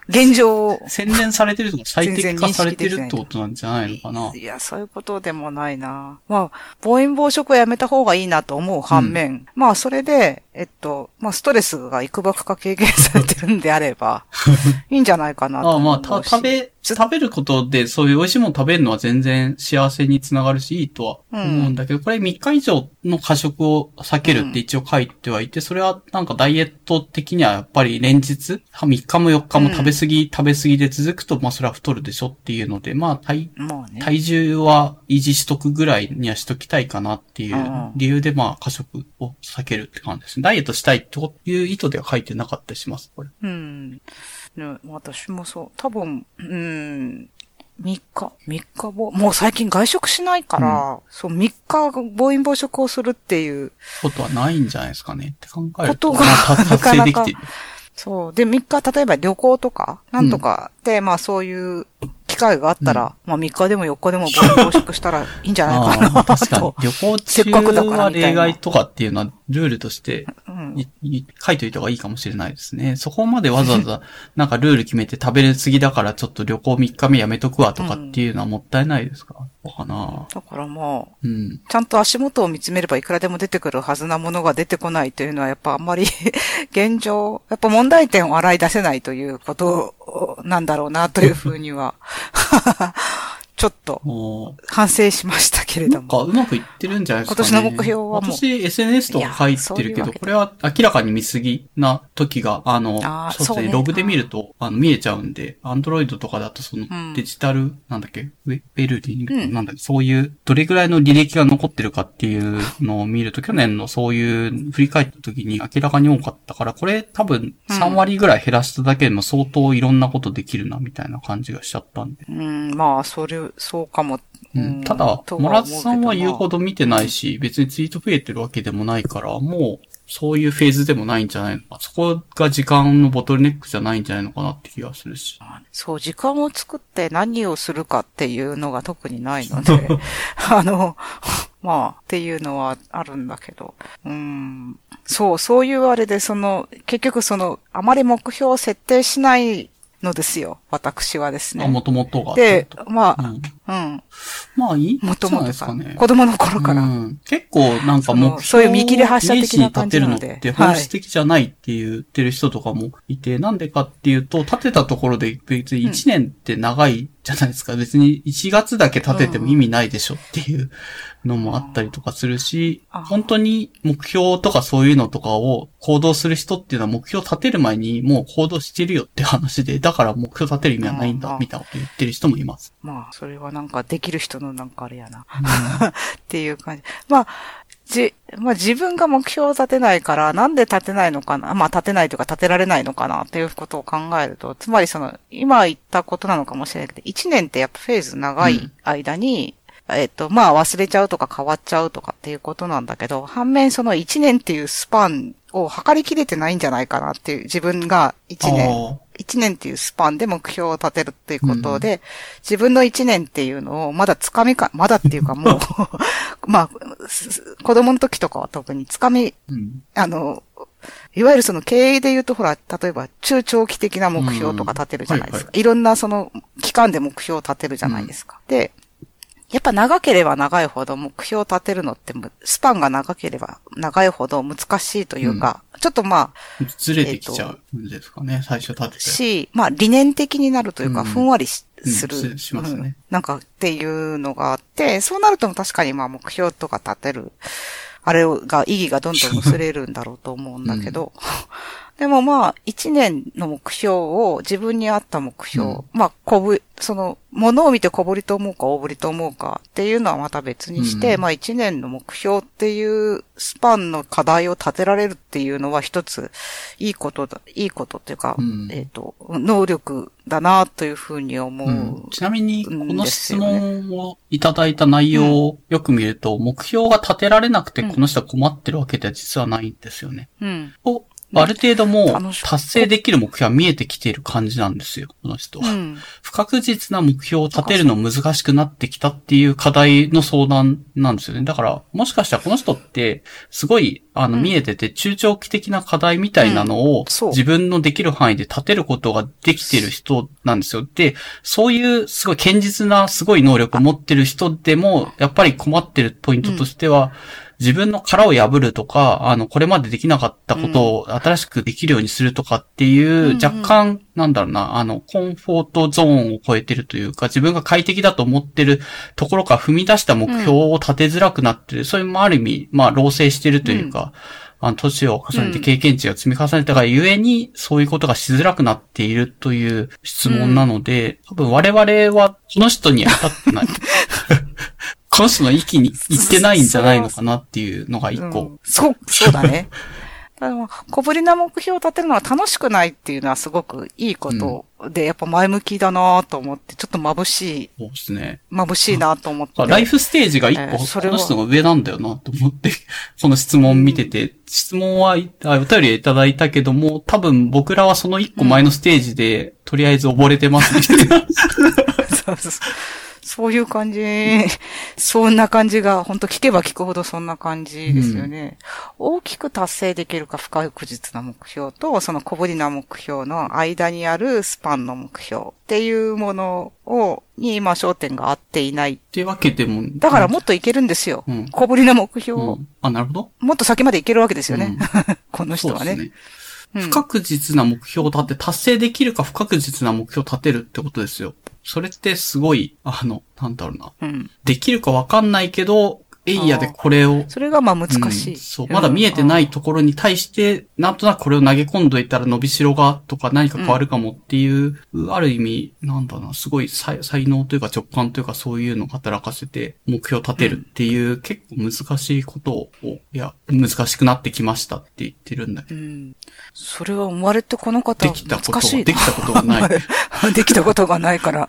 現状洗練されてるとか最適化されてるってことなんじゃないのかな？い。や、そういうことでもないな。まあ、暴飲暴食はやめた方がいいなと思う反面、うん、まあ、それで、えっと、まあ、ストレスがいくばくか軽減されてるんであれば、[laughs] いいんじゃないかなと。ああ、まあ、食べ、食べることでそういう美味しいもの食べるのは全然幸せにつながるし、いいとは思うんだけど、うん、これ3日以上の過食を避けるって一応書いてはいて、それはなんかダイエット的にはやっぱり連日、3日も4日も食べ過ぎ、うん、食べ過ぎで続くと、まあそれは太るでしょっていうので、まあ体、ね、体重は維持しとくぐらいにはしときたいかなっていう理由で、まあ過食を避けるって感じですね。ダイエットしたいという意図では書いてなかったりします、これ。うん。ね、私もそう。多分、うん、3日、3日も、もう最近外食しないから、うん、そう、3日暴飲暴食をするっていう。ことはないんじゃないですかね？って考えると。ことが、達成できてる。そう。で、3日、例えば旅行とか、なんとかで、うん、まあそういう機会があったら、うん、まあ3日でも4日でも暴食したらいいんじゃないかな確かに。[laughs] 旅行中は例外とかっていうのはルールとして、書いといた方がいいかもしれないですね。そこまでわざわざ、[laughs] なんかルール決めて食べるすぎだからちょっと旅行3日目やめとくわとかっていうのはもったいないですか、うん、かな。だからまあ、うん、ちゃんと足元を見つめればいくらでも出てくるはずなものが出てこないというのはやっぱあんまり [laughs] 現状、やっぱ問題点を洗い出せないということなんだろうなというふうにはちょっと、反省しましたけれども。なんか、うまくいってるんじゃないですか、ね、今年の目標はもう。私、SNS とか書いてるけど、これは明らかに見過ぎな時が、あの、あそうですね、ログで見ると、あの、見えちゃうんで、アンドロイドとかだと、その、デジタル、うん、なんだっけ、ウェベルディング、うん、なんだっけ、そういう、どれぐらいの履歴が残ってるかっていうのを見ると、去年のそういう振り返った時に明らかに多かったから、これ多分3割ぐらい減らしただけでも相当いろんなことできるな、みたいな感じがしちゃったんで。うん、まあ、それ、そうかも。うん、ただ、モラツさんは言うほど見てないし、別にツイート増えてるわけでもないから、もう、そういうフェーズでもないんじゃないのか。そこが時間のボトルネックじゃないんじゃないのかなって気がするし。そう、時間を作って何をするかっていうのが特にないので、[laughs] あの、まあ、っていうのはあるんだけど、うん、そう、そういうあれで、その、結局その、あまり目標を設定しないのですよ。私はですね。もともとが。で、まあ、うん。うん、まあいい？もともとかね。子供の頃から。うん、結構なんか目標そういう見切り発車的な感じなので。って本質的じゃないって言ってる人とかもいて、な、んでかっていうと、立てたところで別に1年って長いじゃないですか。別に1月だけ立てても意味ないでしょっていうのもあったりとかするし、本当に目標とかそういうのとかを行動する人っていうのは目標立てる前にもう行動してるよって話で、だから目標立てる意味はないんだ、みたいなこと言ってる人もいます。まあ、それはなんかできる人のなんかあれやな。[laughs] っていう感じ。まあ、じ、まあ自分が目標を立てないから、なんで立てないのかな？まあ立てないというか立てられないのかなっていうことを考えると、つまりその、今言ったことなのかもしれないけど、1年ってやっぱフェーズ長い間に、うん、えっと、まあ忘れちゃうとか変わっちゃうとかっていうことなんだけど、反面その1年っていうスパンを測りきれてないんじゃないかなっていう、自分が1年、1年っていうスパンで目標を立てるっていうことで、うん、自分の1年っていうのをまだ掴みか、[laughs] まだっていうかもう [laughs] まあ、子供の時とかは特に掴み、うん、あの、いわゆるその経営で言うとほら、例えば中長期的な目標とか立てるじゃないですか。いろんなその期間で目標を立てるじゃないですか。で、やっぱ長ければ長いほど目標を立てるのって、スパンが長ければ長いほど難しいというか、うん、ちょっとまあ、ずれてきちゃうんですかね、えー、最初立てて。し、まあ理念的になるというか、ふんわりする、うん、しますね、なんかっていうのがあって、そうなると確かにまあ目標とか立てる、あれが意義がどんどん薄れるんだろうと思うんだけど、でもまあ、一年の目標を自分に合った目標、うん、まあ、こぶ、その、ものを見て小ぶりと思うか大ぶりと思うかっていうのはまた別にして、うん、まあ一年の目標っていうスパンの課題を立てられるっていうのは一ついいことだ、いいことっていうか、うん、えっ、ー、と、能力だなというふうに思う、うん、ちなみに、この質問をいただいた内容をよく見ると、目標が立てられなくてこの人は困ってるわけでは実はないんですよね。うん。ある程度もう達成できる目標は見えてきている感じなんですよ、この人は。うん、不確実な目標を立てるの難しくなってきたっていう課題の相談なんですよね。だから、もしかしたらこの人って、すごい、あの、見えてて中長期的な課題みたいなのを、自分のできる範囲で立てることができてる人なんですよ。で、そういうすごい堅実なすごい能力を持ってる人でも、やっぱり困ってるポイントとしては、うん自分の殻を破るとか、あの、これまでできなかったことを新しくできるようにするとかっていう、若干、なんだろうな、あの、コンフォートゾーンを超えてるというか、自分が快適だと思ってるところから踏み出した目標を立てづらくなってる。それもある意味、まあ、老成してるというか、あの、年を重ねて経験値を積み重ねたがゆえに、そういうことがしづらくなっているという質問なので、多分我々はこの人に当たってない。[laughs] この人の域に行ってないんじゃないのかなっていうのが一個。うん、そう、そうだね。[laughs] 小ぶりな目標を立てるのは楽しくないっていうのはすごくいいことで、うん、やっぱ前向きだなと思って、ちょっと眩しい。そうですね。眩しいなと思って。ライフステージが一個、えー、この人が上なんだよなと思って、[laughs] その質問見てて、うん、質問は、あお便りいただいたけども、多分僕らはその一個前のステージで、とりあえず溺れてますみたいな。[laughs] そうそう。そういう感じ、[laughs] そんな感じが、本当聞けば聞くほどそんな感じですよね。うん、大きく達成できるか不確実な目標と、その小ぶりな目標の間にあるスパンの目標っていうものを、に今焦点が合っていない。ってわけでも。だからもっといけるんですよ。うん、小ぶりな目標、うん、あ、なるほど。もっと先までいけるわけですよね。[laughs] この人はね。不確実な目標を立て、達成できるか不確実な目標を立てるってことですよ。それってすごい、あの、なんだろうな。うん、できるかわかんないけど、エイヤでこれを。それがまあ難しい、うん、そう。まだ見えてないところに対して、なんとなくこれを投げ込んどいたら伸びしろがとか何か変わるかもっていう、うん、ある意味、なんだな、すごい才能というか直感というかそういうのを働かせて目標を立てるっていう、うん、結構難しいことを、いや、難しくなってきましたって言ってるんだけど。うん。それは生まれてこの方できたことできたことがない。[laughs] できたことがないから、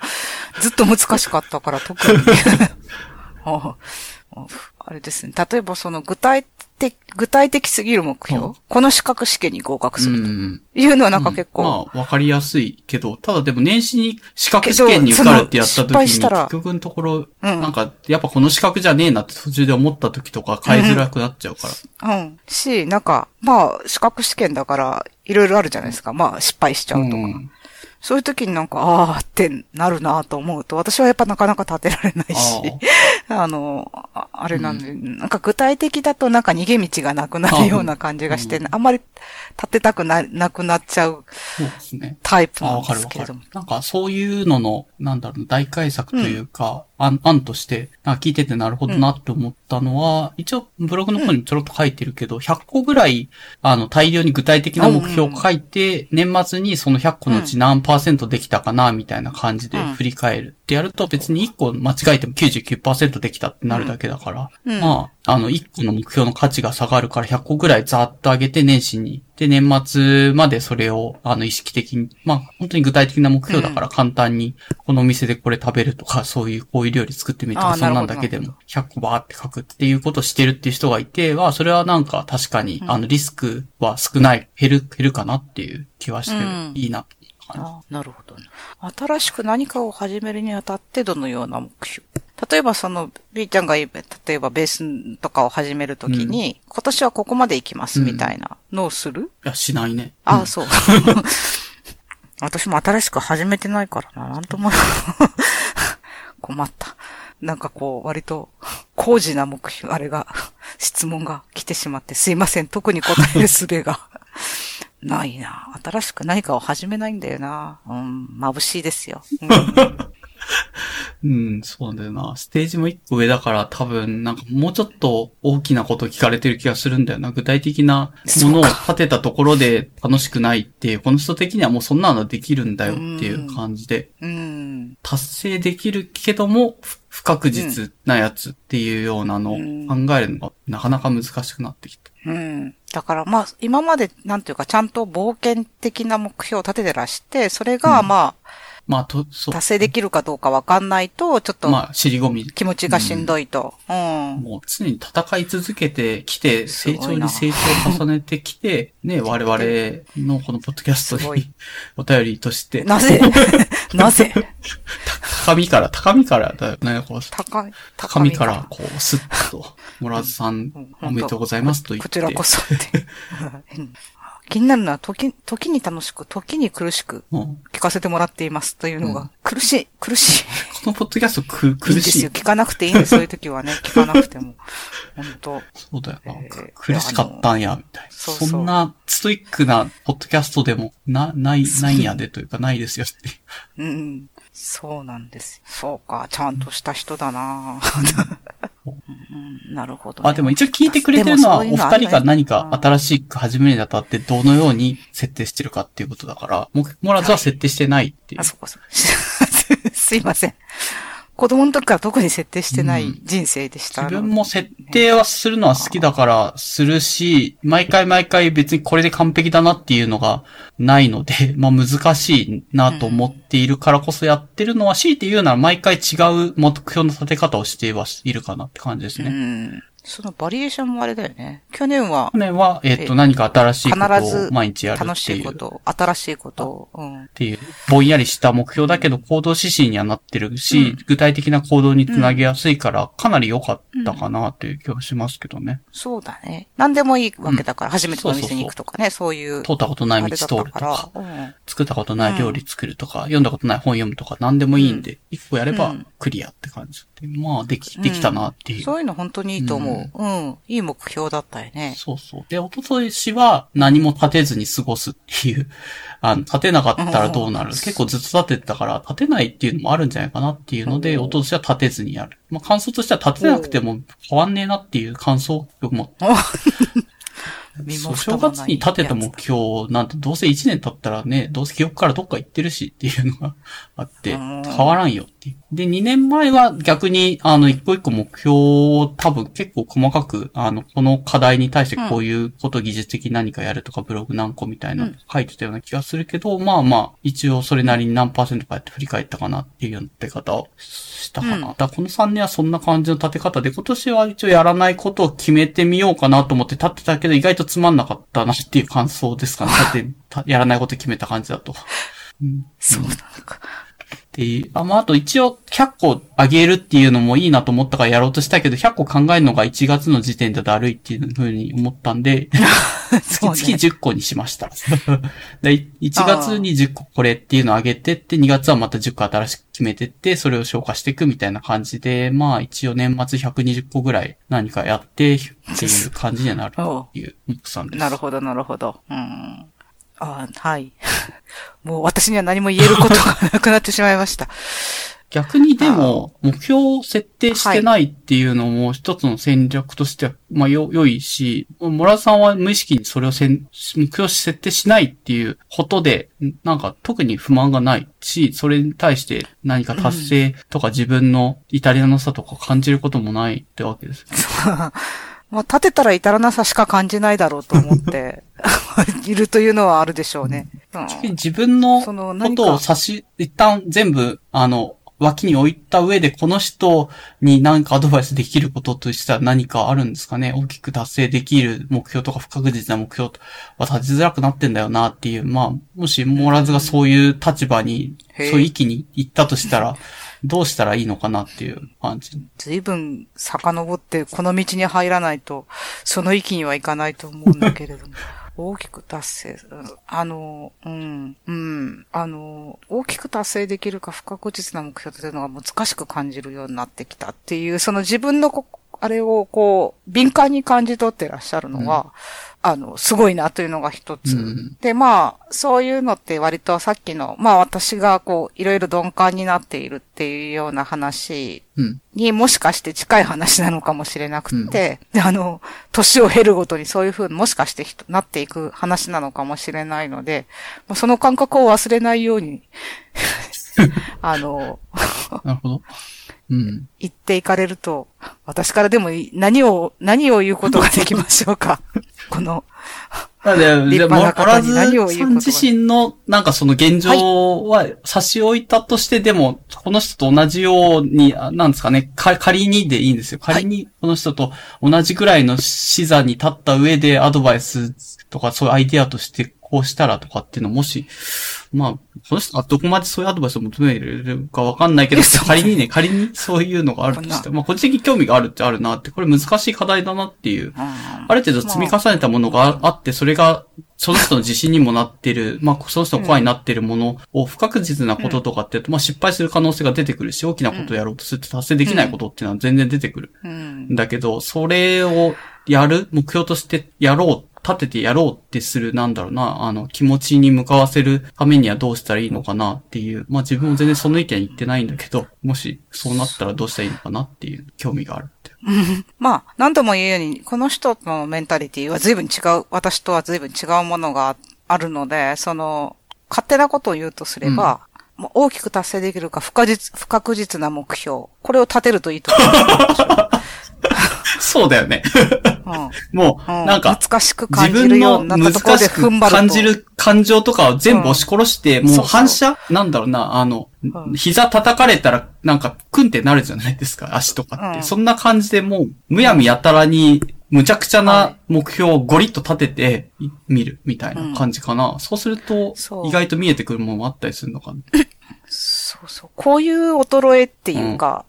ずっと難しかったから特に。[laughs] [laughs] あれですね。例えばその具体的、具体的すぎる目標、うん、この資格試験に合格するというのはなんか結構。うん、まあ、わかりやすいけど、ただでも年始に資格試験に受かるってやった時に、結局のところ、うん、なんか、やっぱこの資格じゃねえなって途中で思った時とか変えづらくなっちゃうから。うん。し、なんか、まあ、資格試験だから、いろいろあるじゃないですか。まあ、失敗しちゃうとか。そういう時になんか、ああってなるなと思うと、私はやっぱなかなか立てられないし、あ [laughs] の、あれなんで、うん、なんか具体的だとなんか逃げ道がなくなるような感じがして、あ,、んまり立てたくな、なくなっちゃうタイプなんですけれども。なんかそういうのの、なんだろう、大改作というか、案、案として、な聞いててなるほどなって思ったのは、うん、一応ブログの方にちょろっと書いてるけど、100個ぐらい、あの、大量に具体的な目標を書いて、年末にその100個のうち何パーセントできたかな、みたいな感じで振り返るってやると、別に1個間違えても99%できたってなるだけだから、まあ、あの、1個の目標の価値が下がるから100個ぐらいざーっと上げて年始に。で、年末までそれを、あの、意識的に、まあ、本当に具体的な目標だから簡単に、このお店でこれ食べるとか、そういう、こういう料理作ってみるとか、そんなんだけでも、100個バーって書くっていうことをしてるっていう人がいて、は、それはなんか確かに、あの、リスクは少ない、減る、減るかなっていう気はして、いいな。あなるほど、ね。新しく何かを始めるにあたってどのような目標？例えばその、B ちゃんが例えばベースとかを始めるときに、うん、今年はここまで行きますみたいなのをする、うん、いや、しないね。ああ、うん、そう。[laughs] 私も新しく始めてないからな、なんとも。[laughs] 困った。なんかこう、割と、工事な目標、あれが、質問が来てしまって、すいません、特に答える術がないな。新しく何かを始めないんだよな。うん、眩しいですよ。うん [laughs] うん、そうなんだよな。ステージも一個上だから多分、なんかもうちょっと大きなこと聞かれてる気がするんだよな。具体的なものを立てたところで楽しくないっていう、この人的にはもうそんなのできるんだよっていう感じで、うん、達成できるけども、不確実なやつっていうようなのを考えるのがなかなか難しくなってきた。うん。だからまあ、今まで、なんていうか、ちゃんと冒険的な目標を立ててらして、それがまあ、まあ、と、そう。達成できるかどうかわかんないと、ちょっと、まあ、尻込み。気持ちがしんどいと。うん。もう常に戦い続けてきて、成長に成長を重ねてきて、[laughs] ね、我々のこのポッドキャストに [laughs] お便りとして。なぜ？[laughs] なぜ？高みから、高みからだよね、こう。高み、高みから、こう、スッと、モラズさん、おめでとうございますと言って。こちらこそって。気になるのは、時、時に楽しく、時に苦しく、聞かせてもらっていますというのが、うん、苦しい、苦しい。[laughs] このポッドキャストく、苦しい。いいんですよ。聞かなくていいんです、そういう時はね。聞かなくても。[laughs] 本当そうだよな、えー。苦しかったんや、みたいな。そうそうそんなストイックなポッドキャストでも、な、ない、ないんやでというか、ないですよって。うん。そうなんです。そうか、ちゃんとした人だなうん、[laughs] なるほど、ね、あ、でも一応聞いてくれてるのは、お二人が何か新しく始めるにあたってどのように設定してるかっていうことだから、も、もらずは設定してないっていう。はい、あ、そこそこ。[laughs] すいません。子供の時から特に設定してない人生でした、うん、自分も設定はするのは好きだからするし、毎回毎回別にこれで完璧だなっていうのがないので、[laughs] まあ難しいなと思っているからこそやってるのは、強いて言うなら毎回違う目標の立て方をしてはいるかなって感じですね。うんそのバリエーションもあれだよね。去年は。去年は、えっ、ー、と、何か新しいことを毎日やるっていう。楽しいこと、新しいことを、うん。っていう、ぼんやりした目標だけど行動指針にはなってるし、うん、具体的な行動につなげやすいから、かなり良かったかなという気はしますけどね。うん、そうだね。何でもいいわけだから、初めてお店に行くとかね、そういう。通ったことない道通るとか、作ったことない料理作るとか、読んだことない本読むとか、何でもいいんで、一個やればクリアって感じ。まあ、でき、できたなっていう。そういうの本当にいいと思う。うんいい目標だったよね。そうそう。で、おととしは何も立てずに過ごすっていう、[laughs] あの、立てなかったらどうなる、結構ずっと立ててたから、立てないっていうのもあるんじゃないかなっていうので、おととしは立てずにやる。まあ、感想としては立てなくても変わんねえなっていう感想を持って。そう、正月に立てた目標なんてどうせ1年経ったらね、どうせ記憶からどっか行ってるしっていうのがあって、変わらんよっ。で、2年前は逆に、あの、一個一個目標を多分結構細かく、あの、この課題に対してこういうこと技術的何かやるとか、ブログ何個みたいな書いてたような気がするけど、まあまあ、一応それなりに何パーセントかやって振り返ったかなっていうような立て方をしたかな。だこの3年はそんな感じの立て方で、今年は一応やらないことを決めてみようかなと思って立ってたけど、意外とつまんなかったなっていう感想ですかね。だって、やらないこと決めた感じだと。うん、[laughs] そうなのか。っていう。あ、まあ、あと一応100個あげるっていうのもいいなと思ったからやろうとしたけど、100個考えるのが1月の時点でだるいっていうふうに思ったんで、[laughs] 月々10個にしました。[laughs] で1月に10個これっていうのをあげてって、2月はまた10個新しく決めてって、それを消化していくみたいな感じで、まあ一応年末120個ぐらい何かやってっていう感じにはなるという奥さんです。[laughs] なるほど、なるほど。うんあはい。[laughs] もう私には何も言えることがなくなってしまいました。逆にでも、目標を設定してないっていうのも一つの戦略としては、まあよ、良いし、モラさんは無意識にそれをせん目標設定しないっていうことで、なんか特に不満がないし、それに対して何か達成とか自分の至りなさとか感じることもないってわけです。[laughs] まあ、立てたら至らなさしか感じないだろうと思って [laughs] いるというのはあるでしょうね。うん、自分のことを差し、一旦全部、あの、脇に置いた上で、この人に何かアドバイスできることとしては何かあるんですかね？大きく達成できる目標とか不確実な目標は立ちづらくなってんだよなっていう、まあ、もしモラズがそういう立場に、そういう域に行ったとしたら、[laughs] どうしたらいいのかなっていう感じ。随分遡ってこの道に入らないと、その域にはいかないと思うんだけれども。[laughs] 大きく達成、あの、うん、うん、あの、大きく達成できるか不確実な目標というのが難しく感じるようになってきたっていう、その自分のあれをこう、敏感に感じ取ってらっしゃるのは、あの、すごいなというのが一つ、うん。で、まあ、そういうのって割とさっきの、まあ私がこう、いろいろ鈍感になっているっていうような話にもしかして近い話なのかもしれなくて、うん、で、あの、年を経るごとにそういうふうにもしかしてなっていく話なのかもしれないので、その感覚を忘れないように [laughs] あの、なるほど。うん。言っていかれると、私からでも何を、何を言うことができましょうか？[laughs] この、なんで、立で、派な方に何を言うさん自身の、なんかその現状は差し置いたとして、でも、この人と同じように、あなんですかね、か仮にでいいんですよ。仮にこの人と同じぐらいの視座に立った上でアドバイスとかそういうアイデアとしてこうしたらとかっていうのもし、まあ、この人がどこまでそういうアドバイスを求めるかわかんないけど [laughs] 仮にね、仮にそういうのがあるとして、まあ、個人的に興味があるってあるなって、これ難しい課題だなっていう、ある程度積み重ねたものがああって、それが、その人の自信にもなってる、[laughs] まあ、その人の声になってるものを不確実なこととかって、まあ、失敗する可能性が出てくるし、大きなことをやろうとすると達成できないことっていうのは全然出てくる。うん。だけど、それをやる、目標としてやろう、立ててやろうってする、なんだろうな、あの、気持ちに向かわせるためにはどうしたらいいのかなっていう、まあ自分も全然その意見言ってないんだけど、もしそうなったらどうしたらいいのかなっていう興味があるって。[laughs] まあ、何度も言うように、この人のメンタリティは随分違う、私とは随分違うものがあるので、その、勝手なことを言うとすれば、もう大きく達成できるか不可実、不確実な目標。これを立てるといいと思う。[laughs] [laughs] そうだよね。うんもう、うんなんか、難しく自感じる分ようの難になったところでしく踏ん張ると。感じる感情とかを全部押し殺して、もううんそう反射？なんだろうな、あの、うん膝叩かれたら、なんか、クンってなるじゃないですか、[laughs] 足とかって。うんそんな感じでもう、むやみやたらに、むちゃくちゃはない目標をゴリッと立てて、い見る、みたいな感じかな。そうすると意外と見えてくるものもあったりするのかな。[laughs] そうそう。こういう衰えっていうか、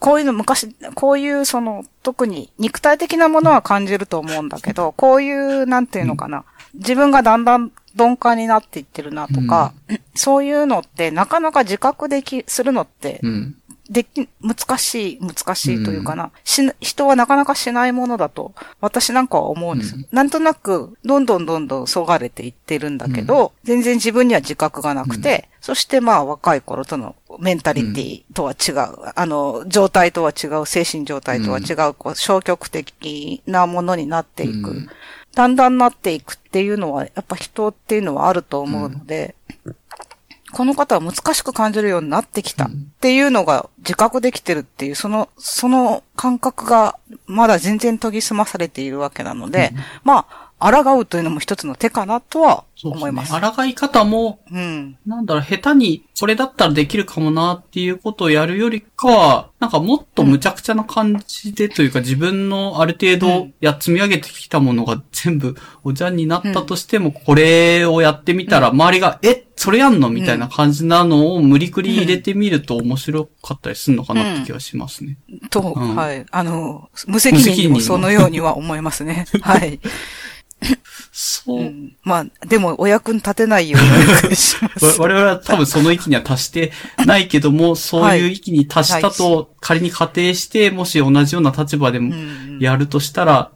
こういうの昔、こういうその、特に肉体的なものは感じると思うんだけど、こういう、なんていうのかな。自分がだんだん鈍感になっていってるなとか、そういうのってなかなか自覚でき、するのって、うん。でき、難しい、難しいというかな、しな人はなかなかしないものだと、私なんかは思うんですよ。なんとなく、どんどんどんどんそがれていってるんだけど、全然自分には自覚がなくて、そしてまあ若い頃とのメンタリティとは違う、あの、状態とは違う、精神状態とは違う、こう消極的なものになっていく。うん。だんだんなっていくっていうのは、やっぱ人っていうのはあると思うので、この方は難しく感じるようになってきたっていうのが自覚できてるっていう、その、その感覚がまだ全然研ぎ澄まされているわけなので、まあ、抗うというのも一つの手かなとは。思います。抗い方も、うん。なんだろう、下手に、これだったらできるかもなっていうことをやるよりかは、なんかもっと無茶苦茶な感じでというか、自分のある程度や積み上げてきたものが全部おじゃんになったとしても、これをやってみたら、周りが、え、それやんの？みたいな感じなのを無理くり入れてみると面白かったりするのかなって気がしますね。と、うんはい。あの、無責任にもそのようには思いますね。[laughs] はい。そう。うんまあ、でもお役に立てないような気がします。わ我々は多分その域には達してないけども、[laughs] そういう域に達したと仮に仮定して、もし同じような立場でもうんやるとしたら、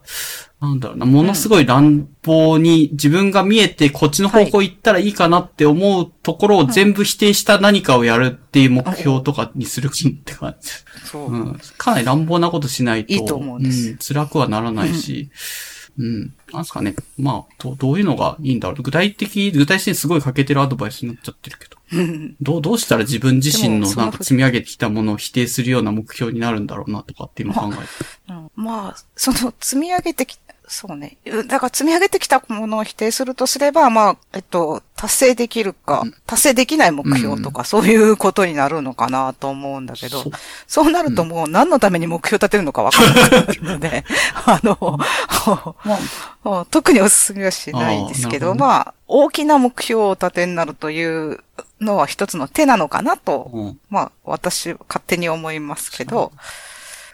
なんだろうな、ものすごい乱暴に自分が見えてこっちの方向行ったらいいかなって思うところを全部否定した何かをやるっていう目標とかにするって感じ。そう。うん。かなり乱暴なことしないと。いいと思うん辛くはならないし。うん。なんすかね。まあ、どどういうのがいいんだろう。具体的、具体的にすごい欠けてるアドバイスになっちゃってるけど。う [laughs] んどう、どうしたら自分自身のなんか積み上げてきたものを否定するような目標になるんだろうなとかって今考えて。うんまあ、その積み上げてきそうね。だから積み上げてきたものを否定するとすれば、まあ、えっと、達成できるか、達成できない目標とか、そういうことになるのかなと思うんだけど、そう。なるともう何のために目標立てるのかわからなくなるので、[laughs] あの、まあ、[laughs] 特にお勧めはしないですけど、まあ、大きな目標を立てになるというのは一つの手なのかなと、うん。まあ、私、勝手に思いますけど、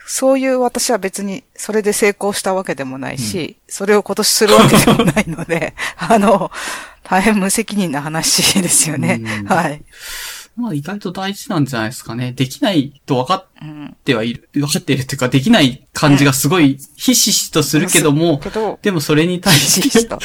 そういう私は別にそれで成功したわけでもないし、それを今年するわけでもないので、[laughs] あの、大変無責任な話ですよね。うんはい。まあ意外と大事なんじゃないですかね。できないと分かっうん。てはいる、分かっているっていうか、できない感じがすごいひしひしとするけども、でもそれに対ひしてと。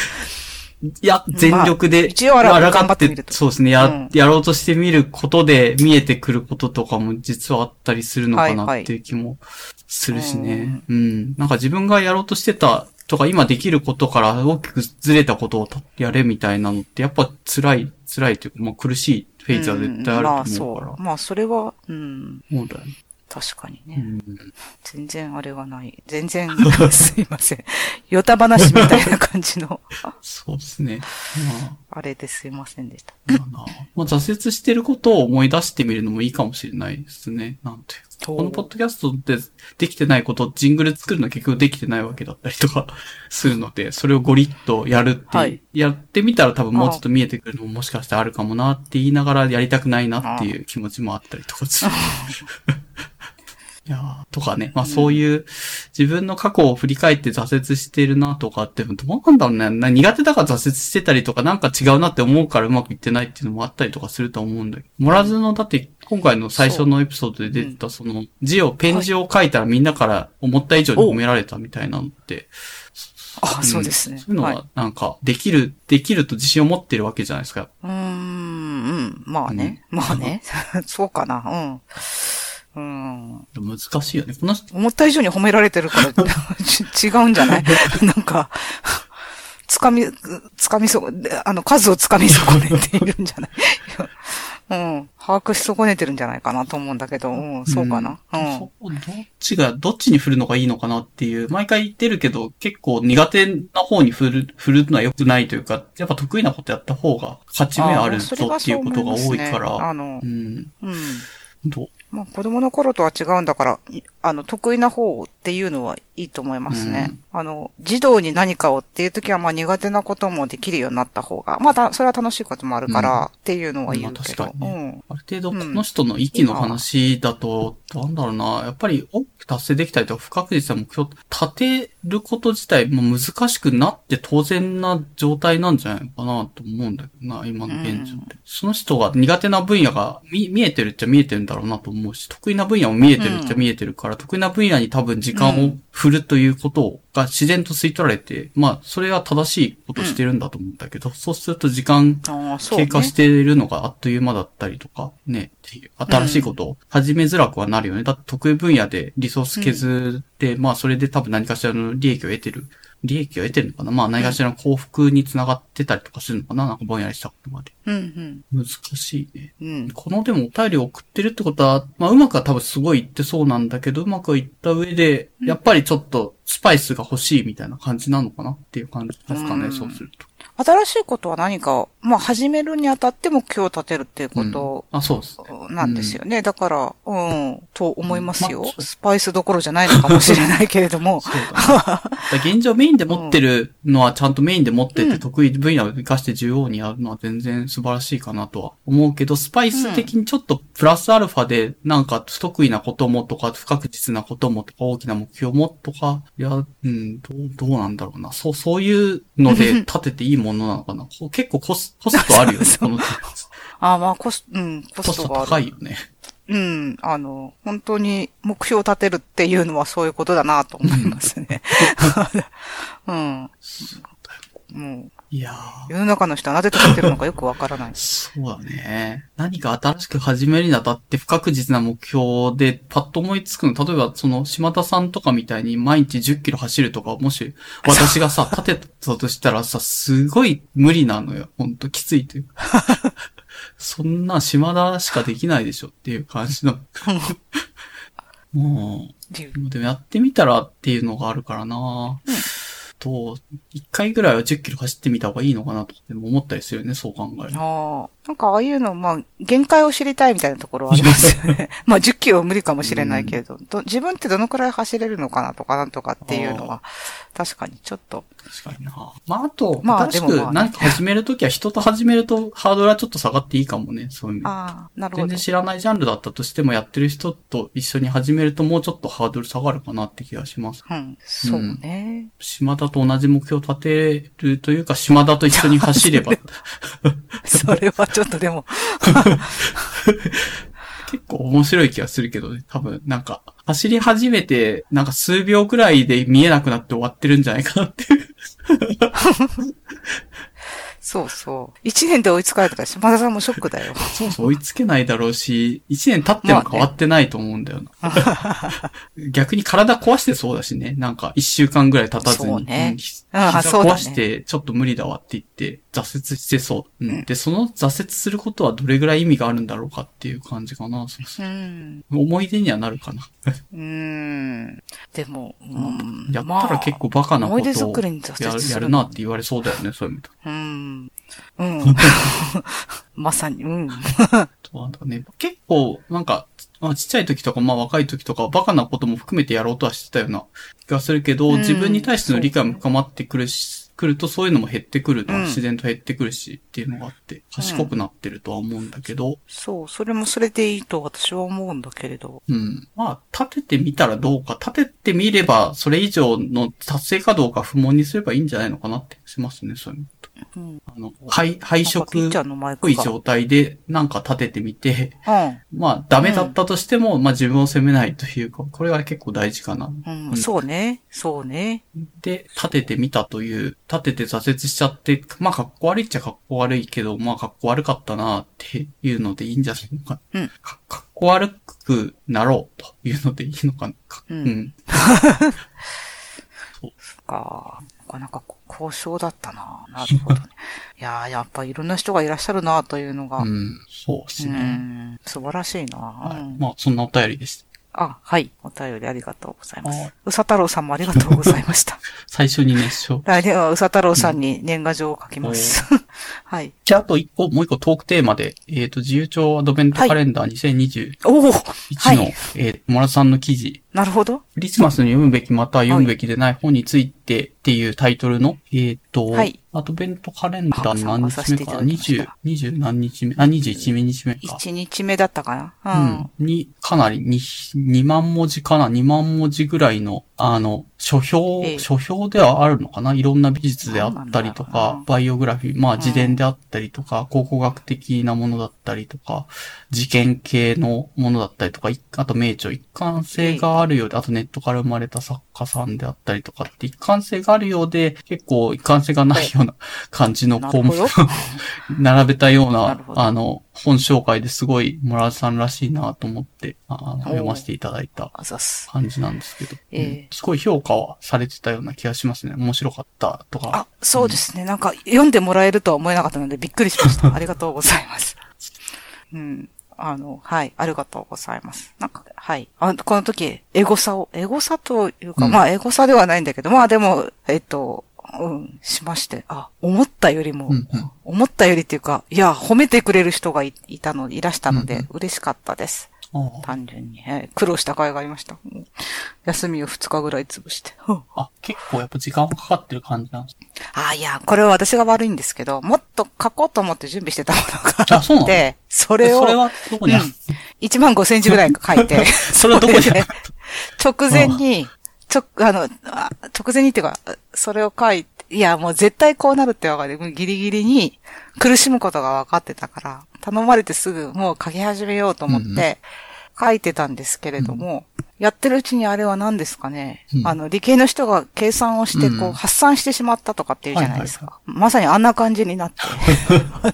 いや、全力で、一応あら抗頑張ってそうですね、や、うんやろうとしてみることで見えてくることとかも実はあったりするのかはいはないっていう気もするしね。うん。なんか自分がやろうとしてたとか今できることから大きくずれたことをやれみたいなのってやっぱ辛い、辛いというか、まあ苦しいフェーズは絶対あると思うから。うんまあそう。まあそれは、うん。そうだよね。確かにね。うん全然あれはない。全然、すいません。[laughs] ヨタ話みたいな感じの、そうですね。まああれですいませんでした。まあなまあ、挫折してることを思い出してみるのもいいかもしれないですね。なんていうか。このポッドキャストでできてないこと、ジングル作るの結局できてないわけだったりとか [laughs] するので、それをゴリッとやるってはいやってみたら多分もうちょっと見えてくるのももしかしてあるかもなって言いながらやりたくないなっていう気持ちもあったりとかする。[laughs] いやーとかね。まあそういう自分の過去を振り返って挫折してるなとかって、どうなんだろうね。な苦手だから挫折してたりとかなんか違うなって思うからうまくいってないっていうのもあったりとかすると思うんだけど。モラズの、だって今回の最初のエピソードで出てたその字を、ペン字を書いたらみんなから思った以上に褒められたみたいなのって。あ、んそうですね。そういうのはなんかできる、できると自信を持ってるわけじゃないですか。うーん、うん。まあね。まあね。[laughs] そうかな。うん。うん。難しいよね。この人思った以上に褒められてるから、ち違うんじゃない？[laughs] なんか、つかみ、つかみそ、あの、数をつかみ損ねているんじゃない？[laughs] うん。把握し損ねてるんじゃないかなと思うんだけど、うん、そうかな？うん。そうどっちが、どっちに振るのがいいのかなっていう、毎回言ってるけど、結構苦手な方に振る、振るのは良くないというか、やっぱ得意なことやった方が勝ち目あるぞっていうことが多いから、あのう、ん。うん。どう？まあ、子供の頃とは違うんだから、いあの、得意な方っていうのはいいと思いますね。あの、児童に何かをっていう時は、まあ苦手なこともできるようになった方が、まあた、それは楽しいこともあるから、っていうのは言うけど、まあ確かにうん。ある程度こうんの人の息の話だと、なんだろうな、やっぱり大きく達成できたりとか不確実な目標立てること自体も難しくなって当然な状態なんじゃないかなと思うんだけどな、今の現状って。その人が苦手な分野が見見えてるっちゃ見えてるんだろうなと思うし、得意な分野も見えてるっちゃ見えてるから、得意な分野に多分時間を振るということが自然と吸い取られて、まあ、それは正しいことしてるんだと思うんだけど、そうすると時間。経過しているのがあっという間だったりとか、ね、っていう、新しいことを始めづらくはなるよね。だって得意分野でリソース削って、まあそれで多分何かしらの利益を得てる？利益を得てるのかな？まあ何かしらの幸福につながってたりとかするのかな？なんかぼんやりしたことまで。うん、難しいね。うん。うん。このでもお便りを送ってるってことは、まあうまくは多分すごいいってそうなんだけど、うまくいった上で、やっぱりちょっとスパイスが欲しいみたいな感じなのかな？っていう感じですかね、うんそうすると。新しいことは何かを、まあ、始めるにあたって目標を立てるっていうことあ、そうです。なんですよね。だから、うん、と思いますよまあ。スパイスどころじゃないのかもしれないけれども。現状 [laughs] メインで持ってるのはちゃんとメインで持ってうんて得意分野を活かして重要にやるのは全然素晴らしいかなとは思うけど、スパイス的にちょっとプラスアルファでなんか不得意なこともとか不確実なこともとか大きな目標もとか、いや、うん、どう、どうなんだろうな。そう、そういうので立てていいものなのかな？結構コス、コストあるよね、[laughs] このあまあ、コス、うん、ココストストがある。高いよね。うん、あの、本当に目標を立てるっていうのはそういうことだなと思いますね。[laughs] うん。もう、いやー。世の中の人はなぜ立ててるのかよくわからない。[laughs] そうだね。何か新しく始めるにあたって不確実な目標でパッと思いつくの、例えばその島田さんとかみたいに毎日10キロ走るとか、もし [laughs] 私がさ、立てたとしたらさ、すごい無理なのよ。ほんときついというか。[laughs] そんな島田しかできないでしょっていう感じの。もうう、でもやってみたらっていうのがあるからな、と、一回ぐらいは10キロ走ってみた方がいいのかなと思ったりするよね、そう考えると。ああ。なんかああいうの、まあ、限界を知りたいみたいなところはありますよね。[laughs] まあ、10キロは無理かもしれないけれど、ど自分ってどのくらい走れるのかなとかなんとかっていうのは、確かにちょっと、確かにな。まあ、あと、まあ新しでもまあねく何か始めるときは人と始めるとハードルはちょっと下がっていいかもね、そういう意味で。ああ、なるほど全然。知らないジャンルだったとしてもやってる人と一緒に始めるともうちょっとハードル下がるかなって気がします。うん、そうね。島田と同じ目標を立てるというか、島田と一緒に走れば、[laughs] それはちょっとでも、[laughs] 結構面白い気がするけどね、多分、なんか、走り始めて、なんか数秒くらいで見えなくなって終わってるんじゃないかなっていう。[laughs] そうそう。一年で追いつかれたら島田さんもショックだよ。[laughs] そうそう、追いつけないだろうし、一年経っても変わってないと思うんだよな。[laughs] 逆に体壊してそうだしね。なんか一週間ぐらい経たずに。そうねんひ膝そうだね壊してちょっと無理だわって言って挫折してそう。うんうんで、その挫折することはどれぐらい意味があるんだろうかっていう感じかな。そうそううん。思い出にはなるかな。うん。でも、うん。やったら結構バカなこ思い出とをややるなって言われそうだよね、そういう意味で。うん。うん。[laughs] まさに、うん。[laughs] そうだね。結構、なんか、まあ、ちっちゃい時とか、まあ若い時とか、バカなことも含めてやろうとはしてたような気がするけど、うん自分に対しての理解も深まってくるし、くるとそういうのも減ってくるのはうん自然と減ってくるしっていうのがあって、賢くなってるとは思うんだけど、そう、それもそれでいいと私は思うんだけれど。うん。まあ、立ててみたらどうか、立ててみれば、それ以上の達成かどうか不問にすればいいんじゃないのかなってしますね、そういうの。うん。あの、配、配色っ。ぽい状態でなんか立ててみて、うん。まあ、ダメだったとしても、まあ自分を責めないというか、これは結構大事かな。うん、そうね。そうね。で、立ててみたという、立てて挫折しちゃって、まあ、かっこ悪いっちゃかっこ悪いけど、まあ、かっこ悪かったなっていうのでいいんじゃないのか。うんかかっこ悪くなろうというのでいいのかな。かうんうん。[laughs] か。なかなか交渉だったな。なるほどね。[laughs] いやー、やっぱいろんな人がいらっしゃるなというのが。うん。そうですうね。ん。素晴らしいな。はい。うんまあ、そんなお便りでした。あ、はい。お便りありがとうございまはいす。うさ太郎さんもありがとうございました。[laughs] 最初に熱唱。来年 [laughs] はうさ太郎さんに年賀状を書きます。はい。じゃあ、あと一個、もう一個トークテーマで、えっ、と、自由帳アドベントカレンダー2021おおの、はい。えー、モラさんの記事、なるほど。クリスマスに読むべきまたは読むべきでない本についてっていうタイトルの、えっ、と、はいアドベントカレンダーの何日目かなだきました ?20、20何日目あ、21目日目か。1日目だったかなうん。に、かなり2、2万文字かな ?2 万文字ぐらいの、あの、書評、ええ。書評ではあるのかな？いろんな美術であったりとかバイオグラフィー、まあん。自伝であったりとか、考古学的なものだったりとか、事件系のものだったりとか、いあと名著、一貫性があるようで、あとネットから生まれた作家さんであったりとかって一貫性があるようで、結構一貫性がないような感じの項目を並べたようなあの、本紹介ですごい、モラさんらしいなと思って、ああの読ませていただいた。感じなんですけど、ええうんすごい評価はされてたような気がしますね。面白かったとか。あ、そうですね。なんか、読んでもらえるとは思えなかったのでびっくりしました。[laughs] ありがとうございます。うん。あの、はい。ありがとうございます。なんか、はい。あこの時、エゴサを、エゴサというか、うんまあ、エゴサではないんだけど、まあでも、えっと、うん、しまして、あ、思ったよりも、うんうん。思ったよりっていうか、いや、褒めてくれる人がいいたの、いらしたので、うんうん。嬉しかったです。単純に。はい。苦労した甲斐がありました。うん。休みを2日ぐらい潰して。あ、結構やっぱ時間かかってる感じなんですああ、いや、これは私が悪いんですけど、もっと書こうと思って準備してたものがあって、それを、それはどこにある、うん。1万5センチぐらい書いて、[laughs] それはどこにある？[laughs] 直前に、ちょ、あの、あ直前にっていうか、それを書いて、いや、もう絶対こうなるって分かって、ギリギリに苦しむことが分かってたから、頼まれてすぐもう書き始めようと思っうんうんて、書いてたんですけれども、やってるうちにあれは何ですかね、うん。あの、理系の人が計算をして、こう、うん発散してしまったとかっていうじゃないですか。はまさにあんな感じになって、[laughs]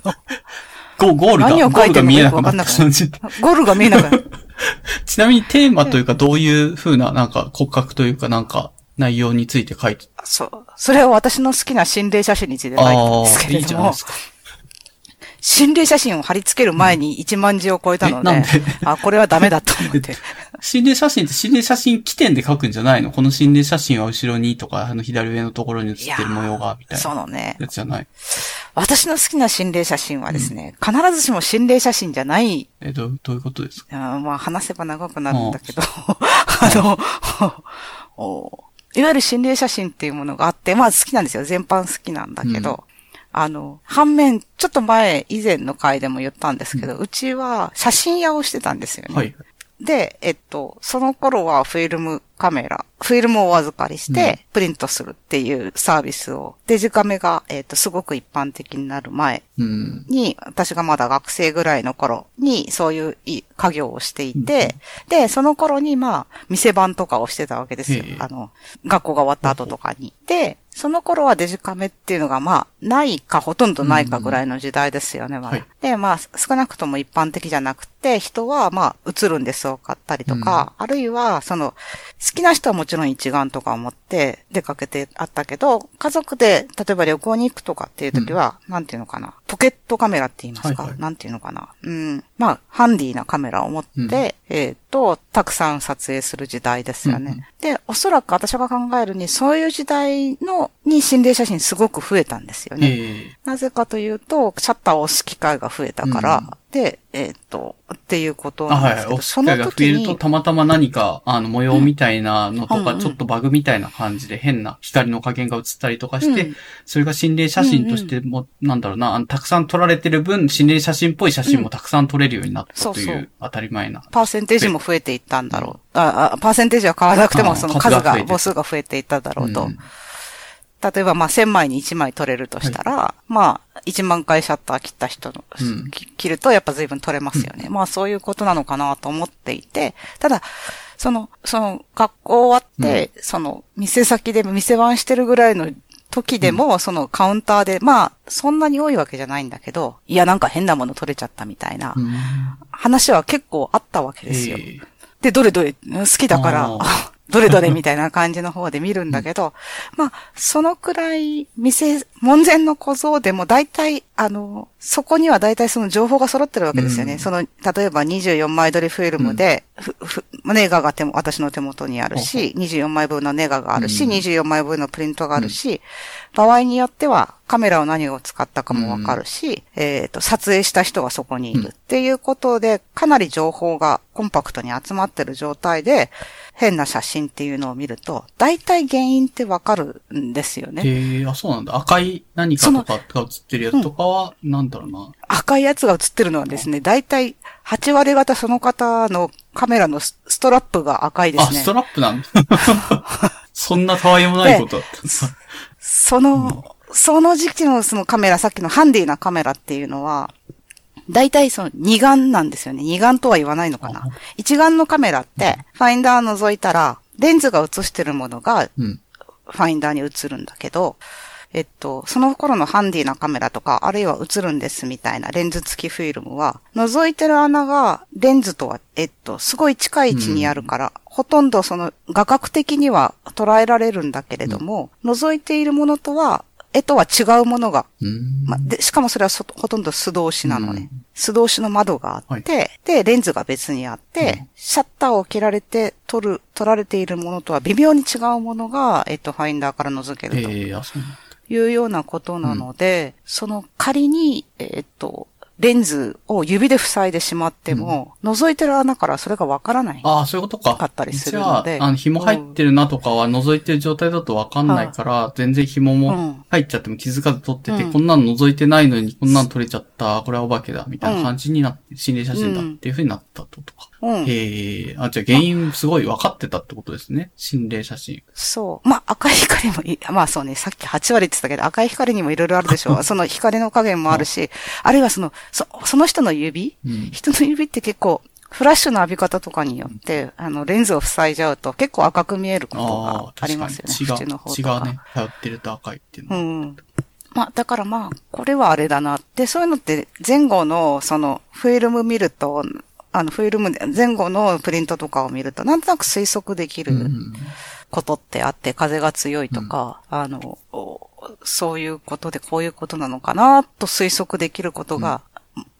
ゴゴールが、何を書いてるのかよく見えなくなったわかんなくなる感じ。ゴールが見えなくなる。[laughs] ちなみにテーマというかどういう風ななんか骨格というかなんか内容について書いてそう。それは私の好きな心霊写真について書いてたんですけれども [laughs] いい。心霊写真を貼り付ける前に1万字を超えたので、えなんで？あ、これはダメだと思って。[laughs] 心霊写真って心霊写真起点で書くんじゃないの？この心霊写真は後ろにとか、あの左上のところに写ってる模様が、みたいな。そのね、やつじゃない。私の好きな心霊写真はですね、必ずしも心霊写真じゃない、え、どう、どういうことですか？あまあ話せば長くなるんだけど、[laughs] あの、おいわゆる心霊写真っていうものがあって、まあ好きなんですよ。全般好きなんだけど、あの、反面、ちょっと前、以前の回でも言ったんですけど、うちは写真屋をしてたんですよね。はい。で、えっと、その頃はフィルムカメラ、フィルムをお預かりして、プリントするっていうサービスを、デジカメが、えっと、すごく一般的になる前うん。に、私がまだ学生ぐらいの頃に、そういうい家業をしていて、で、その頃に、まあ、店番とかをしてたわけですよ。あの、学校が終わった後とかに。で、その頃はデジカメっていうのがまあ、ないかほとんどないかぐらいの時代ですよね、まだ。はい。で、まあ、少なくとも一般的じゃなくて、人はまあ、映るんですを買ったりとか、あるいは、その、好きな人はもちろん一眼とかを持って出かけてあったけど、家族で、例えば旅行に行くとかっていう時は、なんていうのかな、ポケットカメラって言いますか、はいはい。なんていうのかな？うん。まあ、ハンディなカメラを持って、うん。えっ、と、たくさん撮影する時代ですよね。うんうんで、おそらく私が考えるに、そういう時代の、に心霊写真すごく増えたんですよね。ええなぜかというと、シャッターを押す機会が増えたから、うんで、えっ、と、っていうことあ、なんですけど、はい。オフ機会が増えると、たまたま何か、あの、模様みたいなのとか、うんうんちょっとバグみたいな感じで変な光の加減が映ったりとかして、うんそれが心霊写真としても、なんだろうな、あのたくさん撮られてる分、心霊写真っぽい写真もたくさん撮れるようになったとそうそいうう、当たり前な。パーセンテージも増えていったんだろう。ああパーセンテージは変わらなくても、あその数が、母数が増えていっただろうと。うん例えば、まあ、1000枚に1枚撮れるとしたら、まあ、1万回シャッター切った人の、うん。き切るとやっぱ随分撮れますよね。まあ、そういうことなのかなと思っていて、ただ、その、その、学校終わって、その、店先で店番してるぐらいの時でも、そのカウンターで、まあ、そんなに多いわけじゃないんだけど、いや、なんか変なもの撮れちゃったみたいなうん。話は結構あったわけですよ。ええ。で、どれどれ、好きだからどれどれみたいな感じの方で見るんだけど、まあ、そのくらい、店、門前の小僧でも大体、あの、そこには大体その情報が揃ってるわけですよね。うん。その、例えば24枚撮りフィルムで、ふふネガが手も、私の手元にあるし、24枚分のネガがあるし、うん。24枚分のプリントがあるし、場合によってはカメラを何を使ったかもわかるし、えっ、と、撮影した人がそこにいるっていうことで、かなり情報がコンパクトに集まってる状態で、変な写真っていうのを見ると、大体原因ってわかるんですよね。ええあ、そうなんだ。赤い何かとかが映ってるやつとかは、なんだろうな。赤いやつが写ってるのはですね、大体8割方その方のカメラのスストラップが赤いであ、すねスト。ラップなんだ。[laughs] そんなたわいもないことだったんだ。その、その時期のそのカメラ、さっきのハンディなカメラっていうのは、大体その二眼なんですよね。二眼とは言わないのかなあ。一眼のカメラって、ファインダー覗いたら、レンズが映してるものがうん。ファインダーに映るんだけど、えっと、その頃のハンディなカメラとか、あるいは映るんですみたいなレンズ付きフィルムは、覗いてる穴がレンズとは、えっと、すごい近い位置にあるから、ほとんどその画角的には捉えられるんだけれども、覗いているものとは、絵とは違うものがうん。ま、で、しかもそれはそほとんど素通しなのね。素通しの窓があって、はで、レンズが別にあって、シャッターを切られて撮る、撮られているものとは微妙に違うものが、えっと、ファインダーから覗けると。いうようなことなので、その仮に、えっと、レンズを指で塞いでしまっても、覗いてる穴からそれがわからない。ああ、そういうことか。かったりするのでじゃあ、あの、紐入ってるなとかは覗いてる状態だとわかんないから、全然紐もうん入っちゃっても気づかず撮ってて、うんこんなの覗いてないのに、こんなの撮れちゃった、これはお化けだ、みたいな感じになって、心霊写真だっていう風になったってことか。うん。へえ、あ、じゃあ原因すごい分かってたってことですね。心霊写真。そう。まあ、赤い光もい、[laughs] まあそうね、さっき8割って言ったけど、赤い光にもいろいろあるでしょう。[laughs] その光の加減もあるし、あるいはその、そその人の指、うん。人の指って結構、フラッシュの浴び方とかによって、あの、レンズを塞いじゃうと結構赤く見えることが、ありますよね。血が縁の方、と血か。がね、通ってると赤いっていううのは。ん。まあ、だからまあ、これはあれだな。で、そういうのって前後の、その、フィルム見ると、あの、フィルムで、前後のプリントとかを見ると、なんとなく推測できるうん。ことってあって、風が強いとか、あの、おそういうことでこういうことなのかなと推測できることが、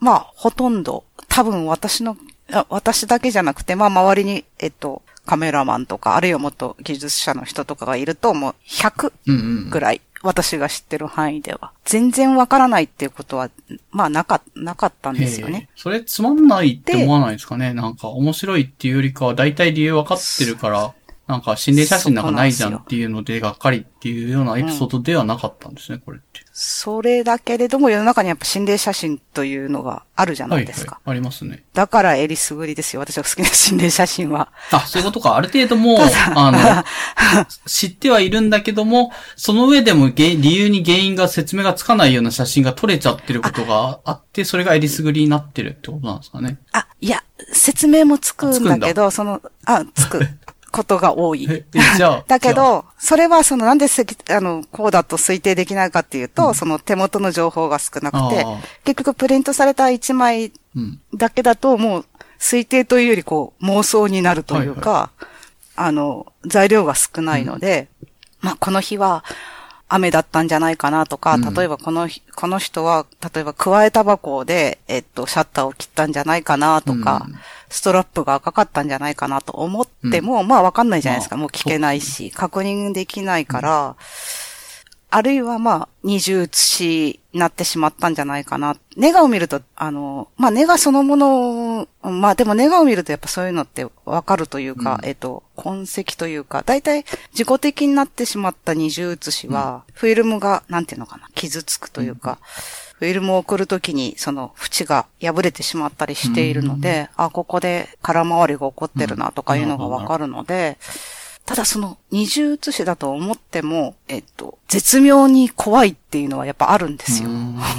まあ、ほとんど、多分私の、あ私だけじゃなくて、まあ、周りに、えっと、カメラマンとか、あるいはもっと技術者の人とかがいると、もう100うんうん。ぐらい、私が知ってる範囲では。全然わからないっていうことは、まあ、なか、なかったんですよね。それつまんないって思わないですかね？なんか面白いっていうよりかは大体理由分かってるから、なんか心霊写真なんかないじゃんっていうのでがっかりっていうようなエピソードではなかったんですね、これって。それだけれども、世の中にやっぱ心霊写真というのがあるじゃなはいいですか。はい。ありますね。だからえりすぐりですよ。私が好きな心霊写真は。あ、そういうことか。ある程度もう、あの、知ってはいるんだけども、その上でも原理由に原因が説明がつかないような写真が撮れちゃってることがあって、それがえりすぐりになってるってことなんですかね。あ、いや、説明もつくんだけど、その、あ、つく。[laughs] ことが多い。[laughs] だけど、それはそのなんであの、こうだと推定できないかっていうと、その手元の情報が少なくて結局プリントされた一枚うん。だけだともう推定というよりこう妄想になるというか、あの、材料が少ないので、まあこの日は雨だったんじゃないかなとか、うん。例えばこの日、この人は、例えば加えタバコで、えっと、シャッターを切ったんじゃないかなとか、うん。ストラップが赤かったんじゃないかなと思っても、まあわかんないじゃないですか。まあもう聞けないし、確認できないから、あるいはまあ、二重写しになってしまったんじゃないかな。ネガを見ると、あの、まあネガそのもの、まあでもネガを見るとやっぱそういうのってわかるというか、うん。えっと、痕跡というか、大体自己的になってしまった二重写しは、フィルムが、なんていうのかな、傷つくというか、フィルムを送るときに、その縁が破れてしまったりしているので、あ、ここで空回りが起こってるなとかいうのがわかるので、ただその二重写しだと思っても、えっと、絶妙に怖いっていうのはやっぱあるんですよ。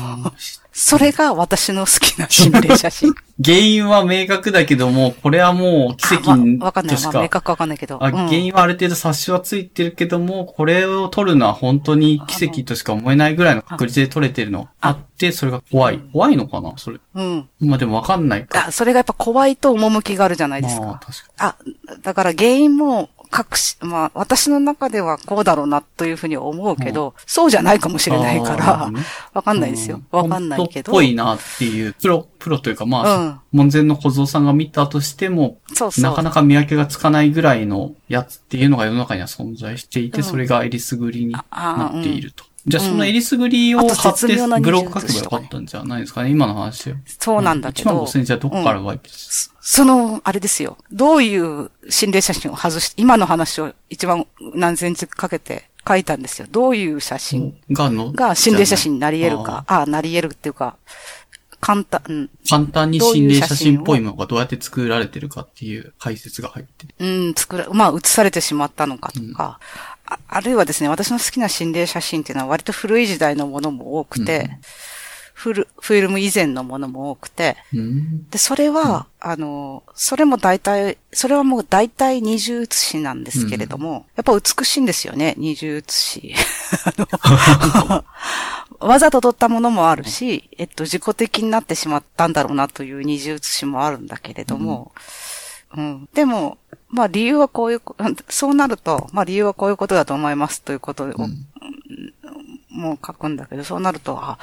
[laughs] それが私の好きな心霊写真。[laughs] 原因は明確だけども、これはもう奇跡あまわかんない。まあ、明。確わかんないけど。あ、うん原因はある程度察しはついてるけども、これを取るのは本当に奇跡としか思えないぐらいの確率で取れてるのがあって、それが怖い。怖いのかな？それ。うん。まあでもわかんないか。あ、それがやっぱ怖いと趣があるじゃないですまあか。確かあ、だから原因も隠し、まあ、私の中ではこうだろうなというふうに思うけど、そうじゃないかもしに。れないから、ねわかんないですよ。わかんないけど。っぽいなっていう、プロ、プロというかまあ、うん門前の小僧さんが見たとしても、そうそう。なかなか見分けがつかないぐらいのやつっていうのが世の中には存在していて、うんそれがエリスグリになっていると。じゃあうんそのエリスグリを貼ってブログ書けばよかったんじゃない？ですかね、今の話を。そうなんだけ1万ど。5000じゃあどこからワイプです、その、あれですよ。どういう心霊写真を外し、今の話を一番何センチかけて書いたんですよ。どういう写真がの、が心霊写真になり得るか。ああ、なり得るっていうか、簡単、うん、簡単に心霊写真っぽいものがどうやって作られてるかっていう解説が入ってる。うん、作ら、まあ、映されてしまったのかとか、あ、あるいはですね、私の好きな心霊写真っていうのは割と古い時代のものも多くて、うんフル、フィルム以前のものも多くて、うん。で、それは、あの、それも大体、それはもう大体二重写しなんですけれども、やっぱ美しいんですよね、二重写し。[laughs] わざと撮ったものもあるし、えっと、自己的になってしまったんだろうなという二重写しもあるんだけれども、うん。でも、まあ理由はこういう [laughs] そうなると、まあ理由はこういうことだと思いますということを、うんもう書くんだけど、そうなると、あ、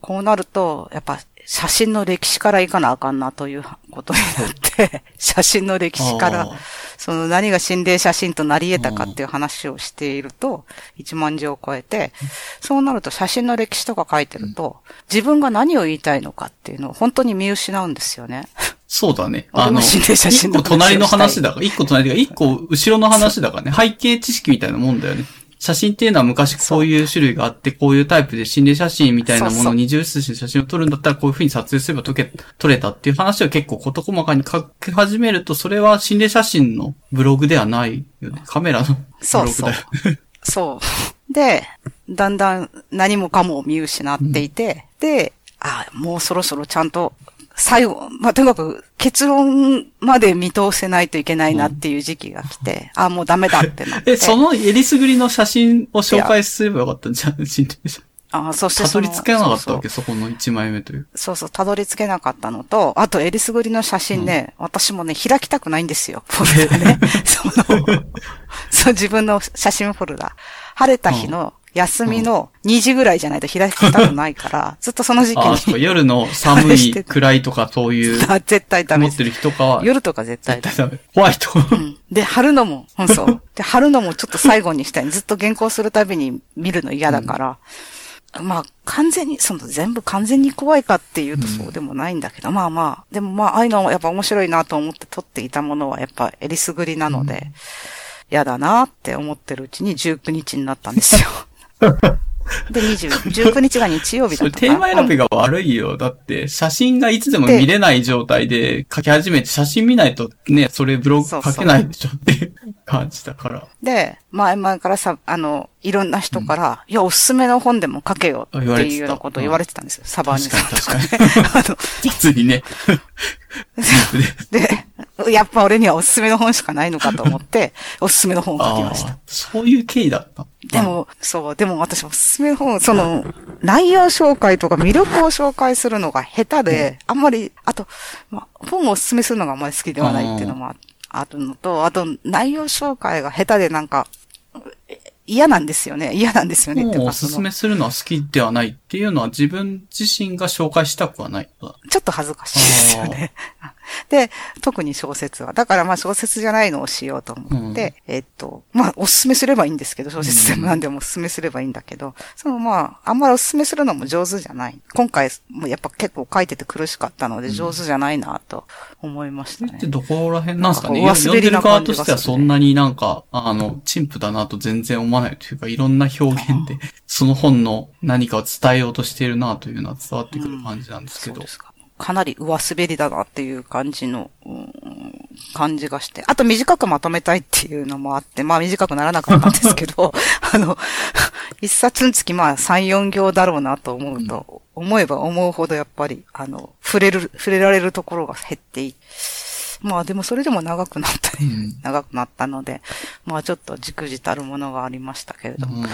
こうなると、やっぱ写真の歴史からいかなあかんなということになって、[laughs] 写真の歴史からその何が心霊写真となり得たかっていう話をしていると、1万字を超えて、そうなると写真の歴史とか書いてると、自分が何を言いたいのかっていうのを本当に見失うんですよね。そうだね。あの、心霊写真の一個隣の話だから、一個隣が一個後ろの話だからね。背景知識みたいなもんだよね。写真っていうのは昔こういう種類があって、こういうタイプで心霊写真みたいなもの、そうそう二重写しの写真を撮るんだったらこういう風に撮影すれば撮け、撮れたっていう話を結構事細かに書き始めると、それは心霊写真のブログではないよね。カメラのブログそうそうだよ。[laughs] そう。で、だんだん何もかも見失っていて、で、あ、もうそろそろちゃんと、最後、まあ、とにかく結論まで見通せないといけないなっていう時期が来て、あ、もうダメだってなって。[laughs] え、そのえりすぐりの写真を紹介すればよかったんじゃん、心霊写真。あそしてたどり着けなかったわけ、そこの一枚目という。そうそう、たどり着けなかったのと、あと、エリスグリの写真ね、私もね、開きたくないんですよ。[laughs] フォルダね。その、そう、自分の写真フォルダ。晴れた日の休みの2時ぐらいじゃないと開きたくないから、[laughs] ずっとその時期ああ、そう夜の寒い、[laughs] 暗いとかそういう、[laughs] あ絶対ダメ。持ってる人かは、夜とか絶対ダメ。ダメ。ホワイト。うんで、貼るのも、うん、そう。で、貼るのもちょっと最後にしたい。ずっと原稿するたびに見るの嫌だから。まあ、完全に、その全部完全に怖いかっていうとそうでもないんだけど、まあまあ、でもまあ、ああいうのやっぱ面白いなと思って撮っていたものはやっぱエリスグリなので、嫌だなって思ってるうちに19日になったんですよ。で、20、19日が日曜日だったテーマ選びが悪いよ。だって、写真がいつでも見れない状態で書き始めて、写真見ないとね、それブログ書けないでしょっていう感じだから。で、前々からさ、あの、いろんな人から、いや、おすすめの本でも書けよっていうようなことを言われてたんですよ。サバーニ確かさんとかねに確かに。[laughs] あの、[laughs] 普通にね。[laughs] で、[laughs] やっぱ俺にはおすすめの本しかないのかと思って、[laughs] おすすめの本を書きました。そういう経緯だった。でも、そう、でも私おすすめの本、その、内容紹介とか魅力を紹介するのが下手で、あんまり、あと、まあ、本をおすすめするのがあんまり好きではないっていうのもあるのと、あと、内容紹介が下手でなんか、嫌なんですよね。嫌なんですよね。おすすめするのは好きではないっていうのは自分自身が紹介したくはない。ちょっと恥ずかしいですよね。[laughs] [laughs] で、特に小説は。だからまあ小説じゃないのをしようと思って、うん、えっと、まあおすすめすればいいんですけど、小説でも何でもおすすめすればいいんだけど、うん、そのまあ、あんまりおすすめするのも上手じゃない。今回、もやっぱ結構書いてて苦しかったので上手じゃないなと思いましたね。ってどこら辺なんですかね？読んでる側としてはそんなになんか、あの、陳腐だなと全然思わないというか、いろんな表現で、その本の何かを伝えようとしているなというのは伝わってくる感じなんですけど。うん、そうですか。かなり上滑りだなっていう感じの、うん、感じがして。あと短くまとめたいっていうのもあって、まあ短くならなかったんですけど、[laughs] あの、一冊につきまあ3、4行だろうなと思うと、思えば思うほどやっぱり、あの、触れる、触れられるところが減っていまあでもそれでも長くなったり、うん、長くなったので、まあちょっとじくじたるものがありましたけれども、うん、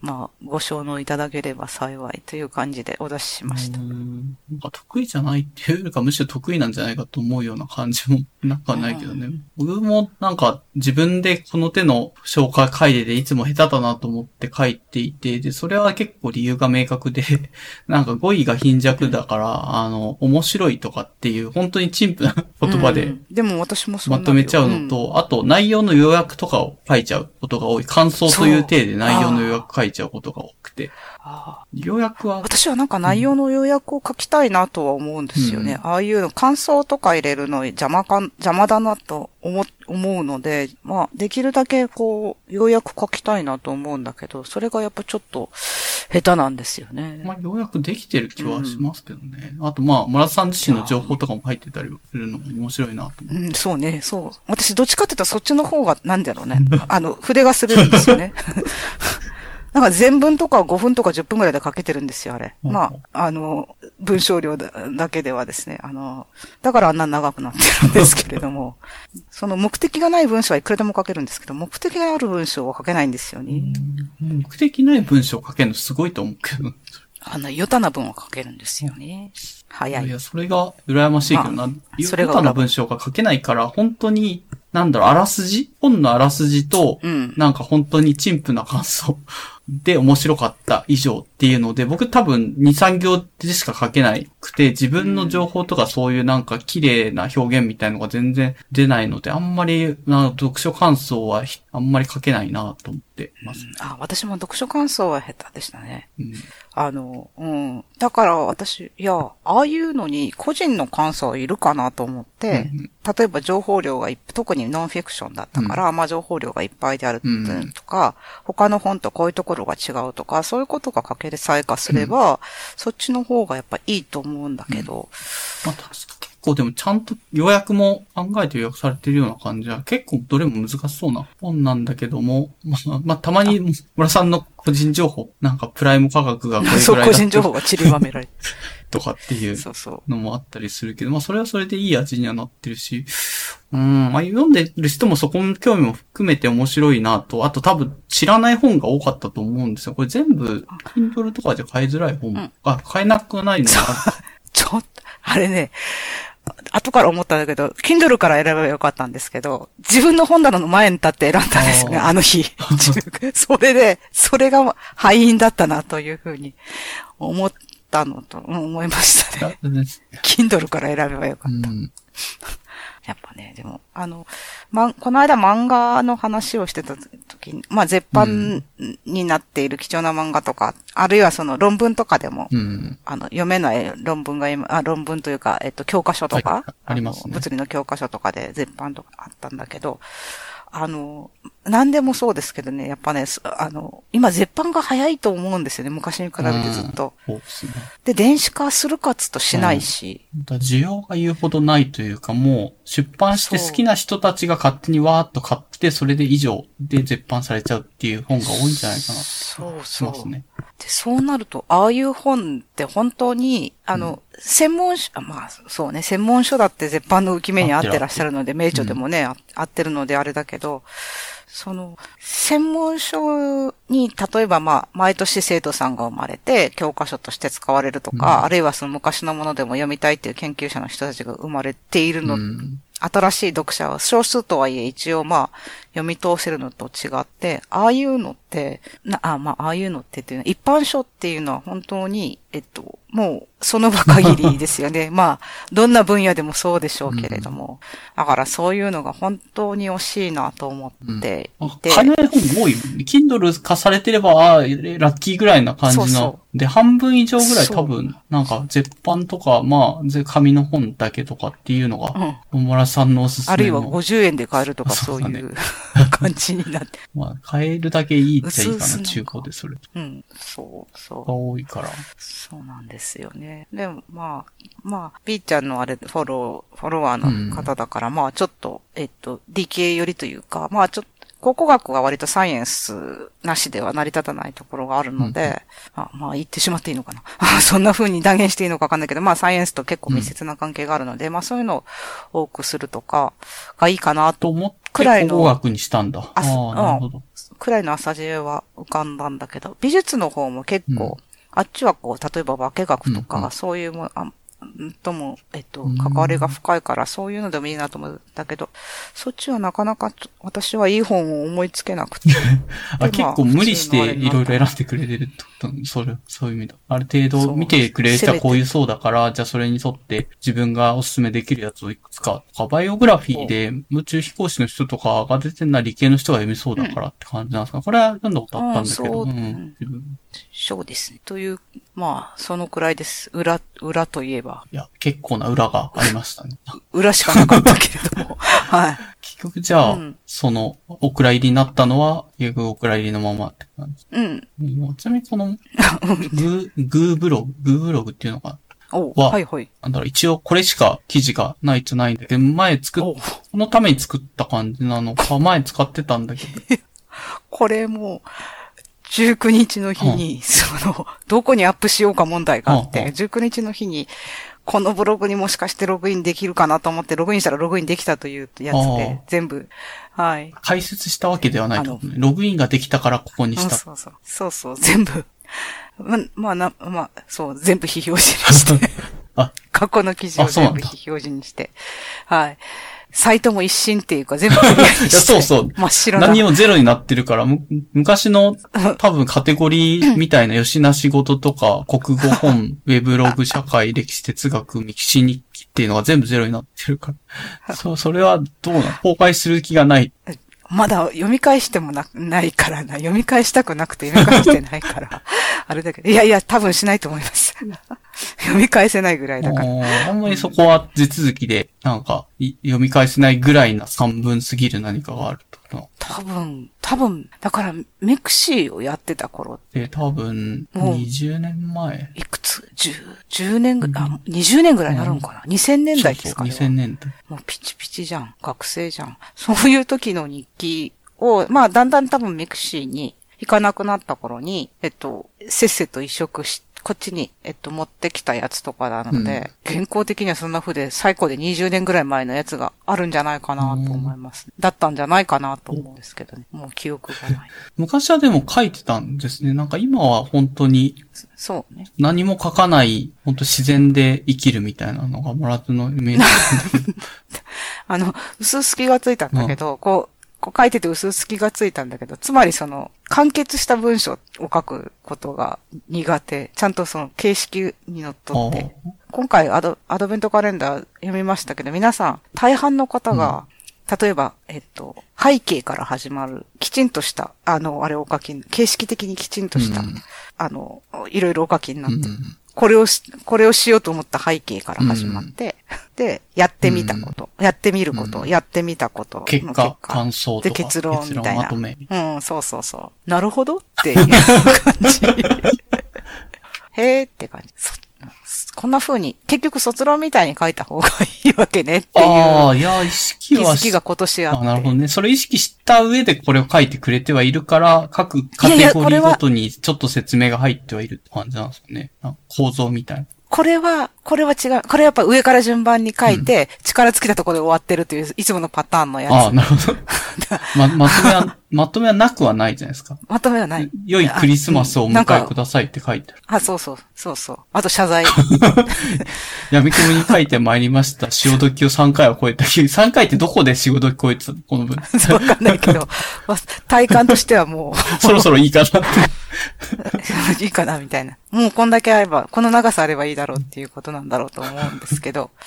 まあご承納いただければ幸いという感じでお出ししました。なんか得意じゃないっていうよりかむしろ得意なんじゃないかと思うような感じもなくはないけどね。僕もなんか自分でこの手の紹介書いてていつも下手だなと思って書いていて、で、それは結構理由が明確で、[laughs] なんか語彙が貧弱だから、あの、面白いとかっていう本当に陳腐な言葉で、うんでも私もそうまとめちゃうのと、うん、あと内容の要約とかを書いちゃうことが多い。感想という体で内容の要約書いちゃうことが多くて。要約は私はなんか内容の要約を書きたいなとは思うんですよね。うん、ああいうの感想とか入れるの邪魔か、邪魔だなと思、思うので、まあ、できるだけこう、要約書きたいなと思うんだけど、それがやっぱちょっと下手なんですよね。まあ、要約できてる気はしますけどね。うん、あとまあ、村田さん自身の情報とかも入ってたりするのも面白いなと思う。うん、そうね、そう。私どっちかって言ったらそっちの方が、なんだろうね。あの、筆が滑るんですよね。[laughs] なんか全文とか5分とか10分ぐらいで書けてるんですよ、あれ。まあ、あの、文章量だけではですね、あの、だからあんな長くなってるんですけれども、[laughs] その目的がない文章はいくらでも書けるんですけど、目的がある文章は書けないんですよね。目的ない文章を書けるのすごいと思うけど。あの、ヨタな文を書けるんですよね。早い。いや、それが羨ましいけどな。ヨタな文章が書けないから、本当になんだろう、あらすじ？本のあらすじと、うん、なんか本当に陳腐な感想で面白かった以上っていうので、僕多分2、3行でしか書けなくて、自分の情報とかそういうなんか綺麗な表現みたいのが全然出ないので、あんまり、な読書感想はあんまり書けないなと思ってます、うん、あ、私も読書感想は下手でしたね。うん、あの、うん。だから私、いや、ああいうのに個人の感想いるかなと思って、うん、例えば情報量が特にノンフィクションだったから、まあ情報量がいっぱいであるとか、他の本とこういうところが違うとか、そういうことが書けるさえかすれば、うん、そっちの方がやっぱいいと思うんだけど。うん、まあ、結構でもちゃんと予約も考えて予約されてるような感じは、結構どれも難しそうな本なんだけども、まあ、まあ、たまに村さんの個人情報、なんかプライム価格がこれぐらい [laughs] そう、個人情報が散りばめられて。[laughs] とかっていうのもあったりするけど、まあそれはそれでいい味にはなってるし、うん、まあ読んでる人もそこの興味も含めて面白いなと、あと多分知らない本が多かったと思うんですよ。これ全部、Kindle とかじゃ買いづらい本、うん、あ、買えなくないのか [laughs] ちょっと、あれね、後から思ったんだけど、Kindle から選べばよかったんですけど、自分の本棚の前に立って選んだんですよね、あの日。[laughs] それで、それが敗因だったなというふうに思ったのと思いましたね。Kindle から選べばよかった。うんやっぱね、でも、あの、ま、この間漫画の話をしてた時に、まあ、絶版になっている貴重な漫画とか、うん、あるいはその論文とかでも、うん、あの、読めない論文があ、論文というか、えっと、教科書とか、はい、あります、ね、物理の教科書とかで絶版とかあったんだけど、あの、何でもそうですけどね、やっぱね、あの、今絶版が早いと思うんですよね、昔に比べてずっと。そうですね。で、電子化するかつとしないし。だ需要が言うほどないというか、もう、出版して好きな人たちが勝手にわーっと買って、それで以上で絶版されちゃうっていう本が多いんじゃないかなそうそう。ますね。で、そうなると、ああいう本って本当に、あの、うん専門書、まあそうね、専門書だって絶版の浮き目に合ってらっしゃるので、名著でもね、合ってるのであれだけど、その、専門書に、例えばまあ、毎年生徒さんが生まれて、教科書として使われるとか、うん、あるいはその昔のものでも読みたいっていう研究者の人たちが生まれているの、うん、新しい読者は少数とはいえ一応まあ、読み通せるのと違って、ああいうのって、な、あ、まあ、ああいうのってっていうのは、一般書っていうのは本当に、えっと、もう、その場限りですよね。[laughs] まあ、どんな分野でもそうでしょうけれども。うん、だからそういうのが本当に惜しいなと思っていて。うん、金本多い。Kindle 化されてれば、ああ、ラッキーぐらいな感じの。そうそうで、半分以上ぐらい多分、なんか、絶版とか、まあ、紙の本だけとかっていうのが、うん、野村さんのおすすめの。あるいは50円で買えるとか、そういう [laughs] 感じになって。まあ、買えるだけいいっちゃいいかな、中古でそれ。うん、そう、そう。が多いから。そうなんですよね。でも、まあ、まあ、ーちゃんのあれ、フォロー、フォロワーの方だから、うん、まあ、ちょっと、えっと、理系よりというか、まあ、ちょっと、考古学が割とサイエンスなしでは成り立たないところがあるので、うん、あまあ言ってしまっていいのかな。[laughs] そんな風に断言していいのかわかんないけど、まあサイエンスと結構密接な関係があるので、うん、まあそういうのを多くするとかがいいかなと思って。くらいの。考古学にしたんだ。ああ、なるほど。くらいの朝知恵は浮かんだんだけど、美術の方も結構、うんあっちはこう、例えば化学とか、そういうも、あとも、えっと、関わりが深いから、そういうのでもいいなと思うんだけど、そっちはなかなか、私はいい本を思いつけなくて。[laughs] あ結構無理していろいろ選んでくれてると、それ、そういう意味だ。ある程度見てくれる人はこういうそうだから、じゃあそれに沿って自分がおすすめできるやつをいくつかとか、バイオグラフィーで宇宙飛行士の人とかが出てるのは理系の人が読みそうだからって感じなんですか、うん、これは読んだことあったんだけど。うん、そうですね。という、まあ、そのくらいです。裏、裏といえば。いや、結構な裏がありましたね。裏しかなかったけれども。[laughs] はい。結局じゃあ、うん、その、お蔵入りになったのは、結局お蔵入りのままって感じ。うん。ちなみにこの、[laughs] グー、グーブログ、グーブログっていうのが、は、はいはい。なんだろう、一応これしか記事がないとないんで、前作っ、このために作った感じなのか、前使ってたんだけど。[laughs] これも、19日の日に、その、どこにアップしようか問題があって、19日の日に、このブログにもしかしてログインできるかなと思って、ログインしたらログインできたというやつで、全部、はい。解説したわけではないと、ね、ログインができたからここにした。そうそう。そうそう、全部。ま、まあな、まあ、そう、全部非表示にして。[laughs] あ [laughs] 過去の記事を全部非表示にして。はい。サイトも一新っていうか全部クリアにして。そうそう。真っ白な。何もゼロになってるから、昔の多分カテゴリーみたいな吉な仕事とか、国語本、ウェブログ、社会、歴史、哲学、歴史日記っていうのが全部ゼロになってるから。[laughs] そう、それはどうな崩壊する気がない。まだ読み返してもな、ないからな。読み返したくなくて読み返してないから。[laughs] あれだけど。いやいや、多分しないと思います。[laughs] 読み返せないぐらいだから。あんまりそこは地続きで、なんか、読み返せないぐらいな三分すぎる何かがあると？多分、多分、だから、メクシーをやってた頃って。多分、20年前？いくつ ?10、10年ぐらい、あ、20年ぐらいになるのかな、うん、?2000 年代ですか？ね。2000年代。もうピチピチじゃん。学生じゃん。[laughs] そういう時の日記を、まあ、だんだん多分メクシーに行かなくなった頃に、えっと、せっせと移植して、こっちに、えっと、持ってきたやつとかなので、うん、健康的にはそんな風で、最高で20年ぐらい前のやつがあるんじゃないかなと思います。うん、だったんじゃないかなと思うんですけどね。もう記憶がない。昔はでも書いてたんですね。なんか今は本当に、そうね。何も書かない、本当自然で生きるみたいなのがもらずのイメージ。[laughs] あの、薄々気がついたんだけど、うん、こう、こう書いてて薄々気がついたんだけど、つまりその、完結した文章を書くことが苦手。ちゃんとその形式にのっとって。今回アドアドベントカレンダー読みましたけど、皆さん、大半の方が、うん、例えば、えっと、背景から始まる、きちんとした、あの、あれお書き、形式的にきちんとした、うん、あの、いろいろお書きになって、うんこれをし、これをしようと思った背景から始まって、うん、で、やってみたこと、うん、やってみること、うん、やってみたこと結果、感想とか。で、結論みたいな。うん、そうそうそう。なるほどっていう感じ。[laughs] へーって感じ。こんな風に、結局卒論みたいに書いた方がいいわけねっていう。ああ、いや、意識は。意識が今年あって。あなるほどね。それ意識した上でこれを書いてくれてはいるから、各カテゴリーごとにちょっと説明が入ってはいるって感じなんですよね。構造みたいな。これは、これは違う。これやっぱ上から順番に書いて、力尽きたところで終わってるという、いつものパターンのやつ。ああ、なるほど。[laughs] ま、まとめは、まとめはなくはないじゃないですか。まとめはない。良いクリスマスをお迎えくださいって書いてある。あ、そうそう、そうそう。あと謝罪。[laughs] 闇雲に書いてまいりました。潮時を3回は超えた。3回ってどこで潮時超えてたの？この分。そうわかんないけど、[laughs] まあ体感としてはもう、そろそろいいかなって。いいかなみたいな。もうこんだけあれば、この長さあればいいだろうっていうことなんだろうと思うんですけど。[laughs]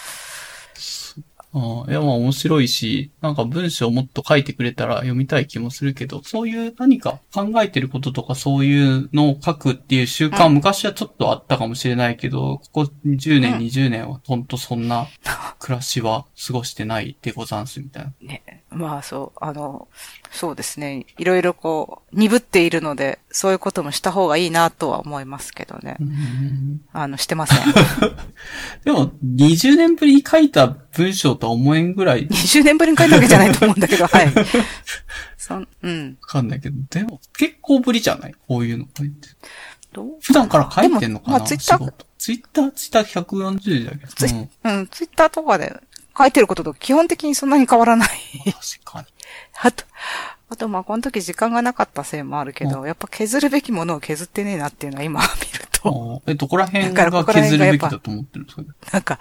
ああいや、まあ面白いし、なんか文章をもっと書いてくれたら読みたい気もするけど、そういう何か考えてることとかそういうのを書くっていう習慣、うん昔はちょっとあったかもしれないけど、ここ10年、うん20年はほんとそんな暮らしは過ごしてないでござんすみたいな。ね、まあそう、あの、そうですね。いろいろこう、鈍っているので、そういうこともした方がいいなとは思いますけどね。うんあの、してません。[laughs] でも、20年ぶりに書いた文章とは思えんぐらい [laughs] 20年ぶりに書いたわけじゃないと思うんだけど、はい。そん、うん。わかんないけど、でも結構ぶりじゃない？こういうの書いて。どう？普段から書いてんのかな？あツイッターツイッター、ツイッター140だけど。うん、ツイッターとかで書いてることと基本的にそんなに変わらない。確かに。あと、あとまあこの時時間がなかったせいもあるけど、やっぱ削るべきものを削ってねえなっていうのは今見ると、あえ、どこら辺が削るべきだと思ってるんですか？ねなんか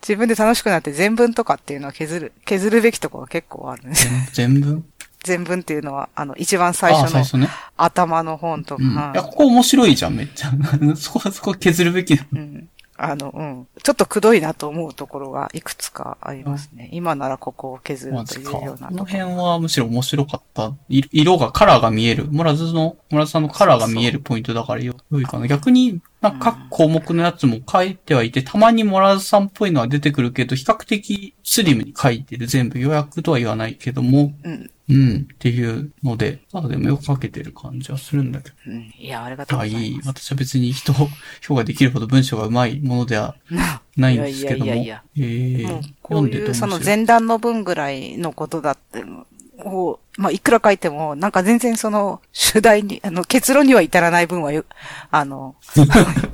自分で楽しくなって全文とかっていうのは削る、削るべきところが結構あるんですよ。全部全文っていうのは、あの、一番最あ初の最初ね。頭の本とか、うん。いや、ここ面白いじゃん、めっちゃ。[laughs] そこはそこ削るべきだ。うん。あの、うん。ちょっとくどいなと思うところがいくつかありますね。今ならここを削るという。ようなとここの辺はむしろ面白かった。い色が、カラーが見える。モラズの、モラズさんのカラーが見えるポイントだからよ良いかな。逆に、なんか各項目のやつも書いてはいて、たまにモラズさんっぽいのは出てくるけど、比較的スリムに書いてる。全部予約とは言わないけども、うん。うん、っていうので、ただでもよく書けてる感じはするんだけど。うん。いや、ありがとうございま。す。い私は別に人を評価できるほど文章が上手いものではないんですけども。いやいやいやえーもう、こういう、その全前段の文ぐらいのことだって、を、まあ、いくら書いても、なんか全然その、主題に、あの、結論には至らない分は、あの、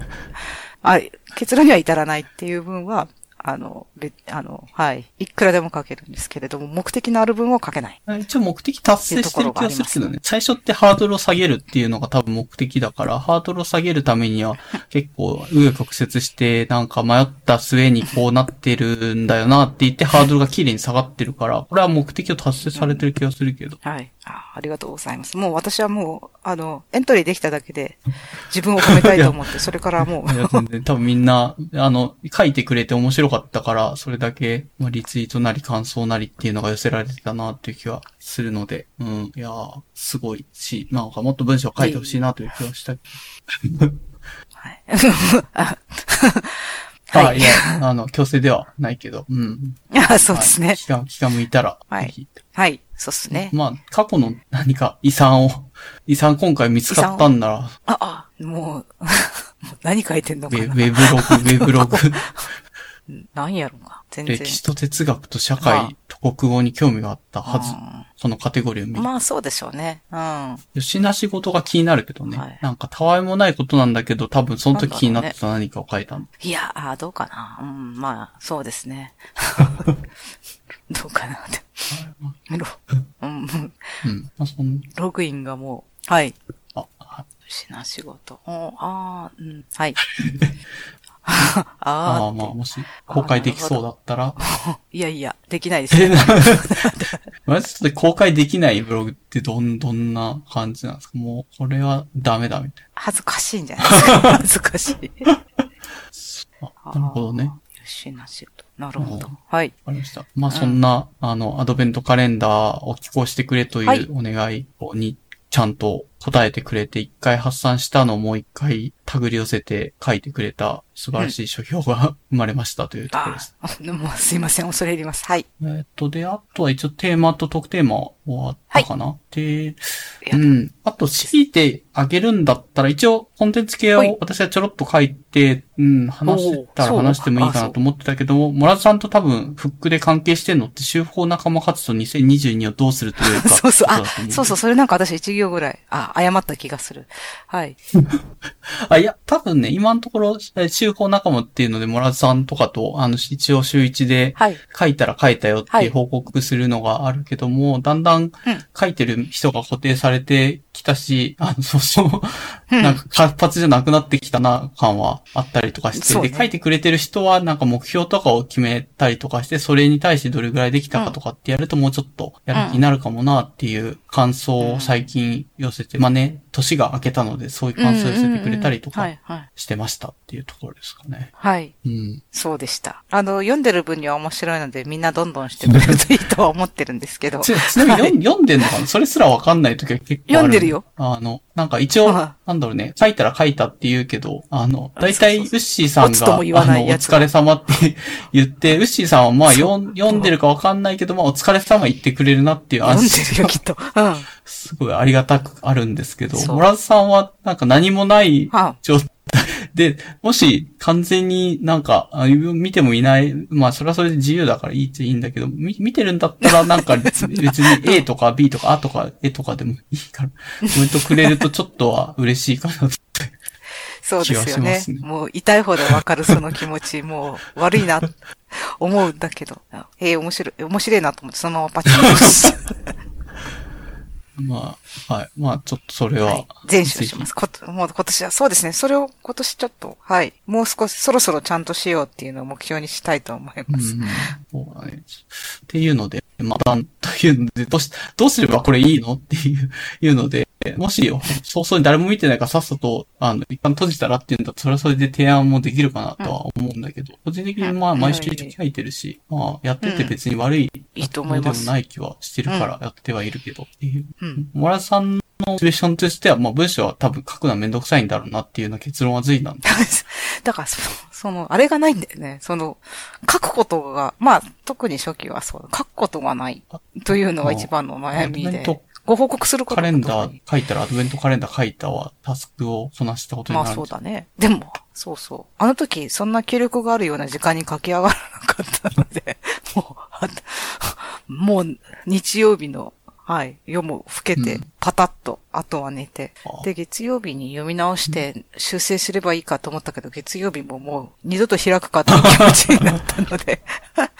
[laughs] あ結論には至らないっていう分は、あの、べあの、はい。いくらでも書けるんですけれども、目的のある分を書けない。一応目的達成してる気がするけどね。最初ってハードルを下げるっていうのが多分目的だから、ハードルを下げるためには結構、上曲折して、なんか迷った末にこうなってるんだよなって言って、ハードルが綺麗に下がってるから、これは目的を達成されてる気がするけど。はい。あありがとうございます。もう私はもう、あの、エントリーできただけで、自分を褒めたいと思って、それからもうい、や、全然、多分みんな、あの、書いてくれて面白かったから、それだけ、まあ、リツイートなり感想なりっていうのが寄せられてたなっていう気はするので、うん、いやーすごいし、なんかもっと文章書いてほしいなという気はした。はい。あ、[laughs] はいいや、あの、強制ではないけど、うん。[laughs] あそうですねはい。気が、気が向いたら、はいはい。そうですね。まあ、過去の何か遺産を、遺産今回見つかったんなら、あ、あ、もう、[laughs] 何書いてんのかなウェブログ、[laughs] ウェブログ、何やろうな。全然。歴史と哲学と社会と国語に興味があったはず。うそのカテゴリーを見るんまあそうでしょうね。うん。吉な仕事が気になるけどね。はいなんかたわいもないことなんだけど、多分その時気になってた何かを書いたの。いや、あどうかな。うん、まあ、そうですね。[laughs] どうかなって。ロうん、うん。ログインがもう、はい。あ、あしな仕事。おああ、うん、はい。[laughs] あああ、まあ、もし公開できそうだったら。あ、いやいや、できないですえ、ね。な、[laughs] マジで公開できないブログってどん、どんな感じなんですか？もう、これはダメだみたい恥ずかしいんじゃないですか？恥ずかしい。[laughs] なるほどね。あー。しな仕事。なるほど。はい。わかりました。まあ、そんな、あの、アドベントカレンダーを寄稿してくれとはいいうお願いに、ちゃんと答えてくれて、一回発散したのをもう一回手繰り寄せて書いてくれた素晴らしい書評が [laughs] 生まれましたというところです。ああ、もうすいません。恐れ入ります。はい。えっと、で、あとは一応テーマと特テーマ終わったかな、で、やうん。あと、強いてあげるんだったら、一応、コンテンツ系はいを私はちょろっと書いて、うん、話せたら話してもいいかなと思ってたけども、モラズさんと多分、フックで関係してんのって、修法仲間活動2022をどうするというか。[laughs] そうそう、あそうそう、それなんか私一行ぐらい。あ、あ、誤った気がする。はい。[laughs] あ、いや、多分ね、今のところ、え週報仲間っていうので、モラズさんとかと、あの、一応週一で、はい。書いたら書いたよっていう報告するのがあるけども、だんだん書いてる人が固定されてきたし、あの、そうそう、うん。なんか活発じゃなくなってきたな感はあったりとかして、そうね。で、書いてくれてる人はなんか目標とかを決めたりとかして、それに対してどれぐらいできたかとかってやるともうちょっとやる気になるかもなっていう感想を最近寄せて、まあね、年が明けたのでそういう感想を寄せてくれたりとか。してましたっていうところですかね。はい。うん。そうでした。あの、読んでる分には面白いので、みんなどんどんしてくれるといいとは思ってるんですけど。ちちなみに読ん読んでんのかなそれすらわかんないときは結構。読んでるよ。あの、なんか一応、はなんだろうね、書いたら書いたって言うけど、あの、だいたいウッシーさんが、あの、お疲れ様って言って、ウッシーさんはまあ読ん読んでるかわかんないけど、まあお疲れ様言ってくれるなっていう読ん安心でるよ、きっと。うん。すごいありがたくあるんですけど、そうモラズさんはなんか何もないは状態 [laughs] で、もし完全になんか、あ見てもいない、まあそれはそれで自由だからいいっちゃいいんだけど、み見てるんだったらなんか [laughs] 別に A とか B とか A とか A とかでもいいから、コメントくれるとちょっとは嬉しいかなと。そうですよねねもう痛いほどわかるその気持ち、もう悪いな、[laughs] 思うんだけど。えー、面白い、面白いなと思ってそのままパチンと押す。まあ、はい。まあちょっとそれは、はい。します。こともう今年は、そうですね。それを今年ちょっと、はい。もう少し、そろそろちゃんとしようっていうのを目標にしたいと思います。うん、そうだね。っていうので、また、というので、どうし、どうすればこれいいのっていう、いうので、もし、早々に誰も見てないからさっさと、あの、一旦閉じたらっていうんだと、それはそれで提案もできるかなとは思うんだけど、個人的にまあ、うん毎週書いてるし、まあ、やってて別に悪い、いいと思いますでもない気はしてるからやってはいるけど、っていう。うん。モラさんのシチュエーションとしては、まあ、文章は多分書くのはめんどくさいんだろうなっていうような結論はついたんで。[laughs] だからそ、その、あれがないんだよね。その、書くことが、まあ、特に初期はそう、書くことがないというのが一番の悩みでご報告することカレンダー書いたら、アドベントカレンダー書いたは、タスクをこなしたことにまあなる。そうだね。でも、そうそう。あの時、そんな気力があるような時間に書き上がらなかったので、[laughs] もう、あもう、日曜日の、はい、夜も更けてうん、パタッと、あとは寝てあ、で、月曜日に読み直して、修正すればいいかと思ったけど、月曜日ももう、二度と開くかという気持ちになったので、[laughs]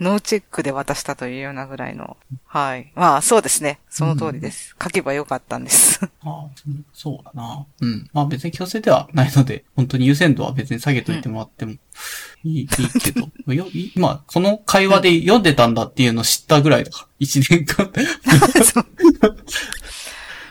ノーチェックで渡したというようなぐらいの、はい。まあ、そうですね。その通りです。書けばよかったんです。ああ、そうだな。うん。まあ別に強制ではないので、本当に優先度は別に下げといてもらってもいい,、いいけど、よい今、この会話で読んでたんだっていうのを知ったぐらいだから、一年間。[laughs]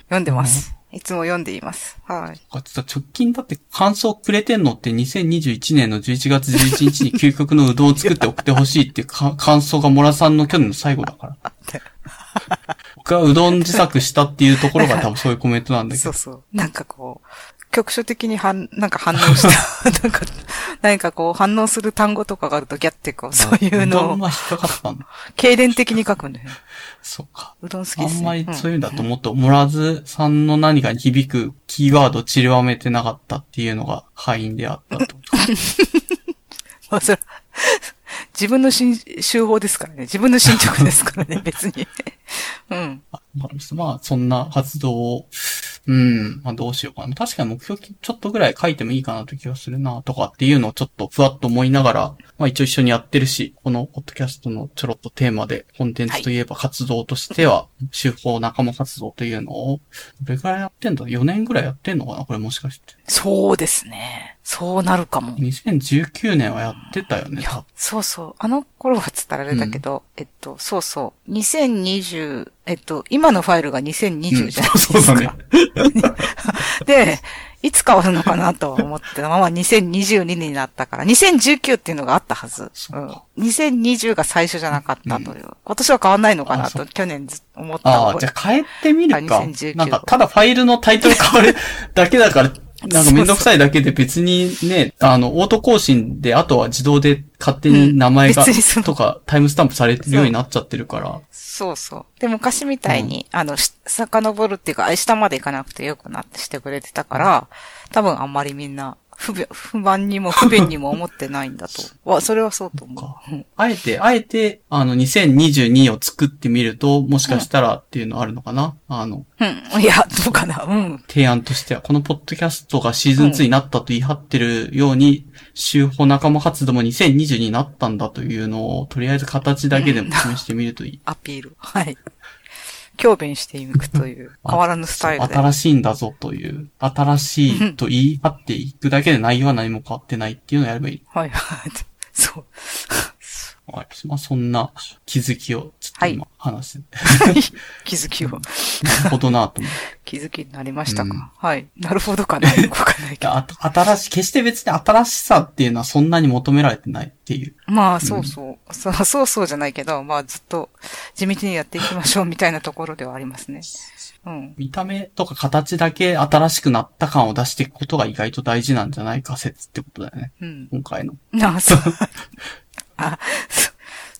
読んでます。いつも読んでいます。はい。直近だって感想くれてんのって2021年の11月11日に究極のうどんを作って送ってほしいっていうか [laughs] 感想がモラさんの去年の最後だから。[laughs] 僕はうどん自作したっていうところが多分そういうコメントなんだけどそう。そう。なんかこう、局所的に反、なんか反応した、[laughs] なんか、何かこう反応する単語とかがあるとギャってこう、そういううどのを、んは引っかかったんだ。経伝的に書くんだよね。そうか。うどん好きあですね。んまりそういうんだともっと、モラズさんの何かに響くキーワードを散りばめてなかったっていうのが敗因であったと。[laughs] まあそれ自分の新手法ですからね。自分の進捗ですからね、[laughs] 別に。うん。まあ、まあ、そんな活動を、うん、まあどうしようかな。確かに目標ちょっとぐらい書いてもいいかなという気がするな、とかっていうのをちょっとふわっと思いながら、まあ一応一緒にやってるし、このポッドキャストのちょろっとテーマで、コンテンツといえば活動としては、手法仲間活動というのを、どれくらいやってんだ ?4 年ぐらいやってんのかな？これもしかして。そうですね。そうなるかも。2019年はやってたよね。そうそう。あの頃はつったらあれだけど、えっと、そうそう。2020、えっと、今のファイルが2020じゃないですか。うんそうだね。[laughs] で、いつ変わるのかなとは思ってたまま2022になったから、2019っていうのがあったはず。うんそうか。2020が最初じゃなかったという。今年は変わんないのかなと、去年ず思ったああ、じゃあ変えてみるか。あ2019なんか、ただファイルのタイトル変わるだけだから、なんかめんどくさいだけで別にね、あの、オート更新で、あとは自動で勝手に名前が、とか、タイムスタンプされてるようになっちゃってるから。そうそう。で、昔みたいに、あの、し遡るっていうか、あ下まで行かなくてよくなってしてくれてたから、多分あんまりみんな、不便、不満にも不便にも思ってないんだと。[laughs] わ、それはそうと思う。うんあえて、あえて、あの、2022を作ってみると、もしかしたらっていうのあるのかな、あの、うん。いや、どうかな。うん。提案としては、このポッドキャストがシーズン2になったと言い張ってるように、週報仲間活動も2020になったんだというのを、とりあえず形だけでも示してみるといい。アピール。はい。強弁していくという、[laughs] 変わらぬスタイルで。新しいんだぞという、新しいと言い張っていくだけで内容は何も変わってないっていうのをやればいい。[laughs] はいはい。そう。はい。まあ、そんな気づきを、ちょっと今話して、[laughs] 気づきを。なるほどなと思って。[laughs] 気づきになりましたか？うんはい。なるほどかな？[laughs] よくわかんないけど。あ新しい、決して別に新しさっていうのはそんなに求められてないっていう。まあ、そうそう。そうそうそうじゃないけど、まあ、ずっと地道にやっていきましょうみたいなところではありますね。うん。見た目とか形だけ新しくなった感を出していくことが意外と大事なんじゃないか説ってことだよね。うん。今回の。あ、そう。あ、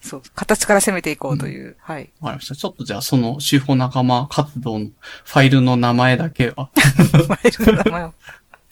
そう。形から攻めていこうという。はい。わかりました。ちょっとじゃあその手法仲間活動のファイルの名前だけはマイルの名前を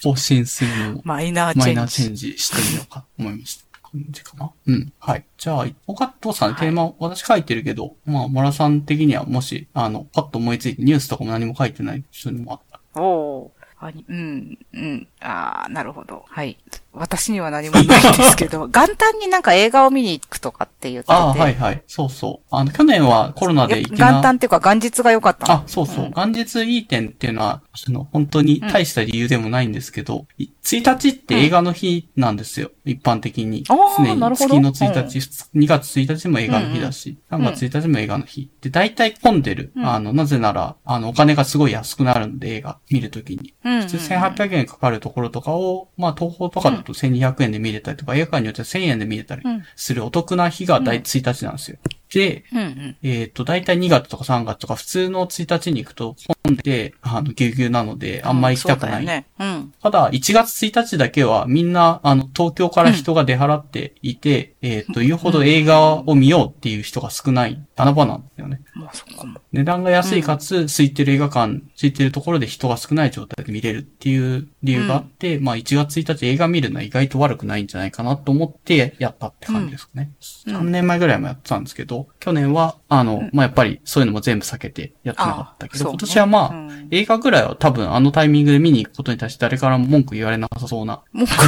更新するのをマイナーチェンジ。マイナーチェンジしてみようかと思いました。感じかな。うん。はい。じゃあ、他どうさん、テーマ、私書いてるけど、まあ、モラさん的にはもし、あの、パッと思いついて、ニュースとかも何も書いてない人にもあったら。おー。あにうん、うん。ああ、なるほど。はい。私には何もないんですけど、[laughs] 元旦になんか映画を見に行くとかって言ってて。ああ、はいはい。そうそう。あの、去年はコロナで行けな元旦っていうか元日が良かったのあ、そうそう。元日いい点っていうのは、その、本当に大した理由でもないんですけど、い1日って映画の日なんですよ。一般的に。あー常に。なるほど月の1日、2月1日も映画の日だし、ん3月1日も映画の日。で、大体混んでる。うんあの、なぜなら、あの、お金がすごい安くなるんで、映画見るときに。うんうん。普通1800円かかるところとかを、まあ、東宝とかだと1200円で見れたりとか、映画館によっては1000円で見れたりうんするお得な日が大体1日なんですよ。で、うんうん。えっ、と、大体2月とか3月とか普通の1日に行くと混んでて、あの、ぎゅうぎゅうなので、あんまり行きたくない。そうだよね。うん。ただ、1月1日だけはみんな、あの、東京から人が出払っていて、えっ、と、言うほど映画を見ようっていう人が少ない穴場なんですよね。まあ、そっかも。値段が安いかつ、空いてる映画館、空いてるところで人が少ない状態で見れるっていう理由があって、まあ1月1日映画見るのは意外と悪くないんじゃないかなと思ってやったって感じですかね。うん。3年前ぐらいもやってたんですけど、去年は、あの、まあやっぱりそういうのも全部避けてやってなかったけど、ね。今年はまあ、うん。映画ぐらいは多分あのタイミングで見に行くことに対して誰からも文句言われなさそうな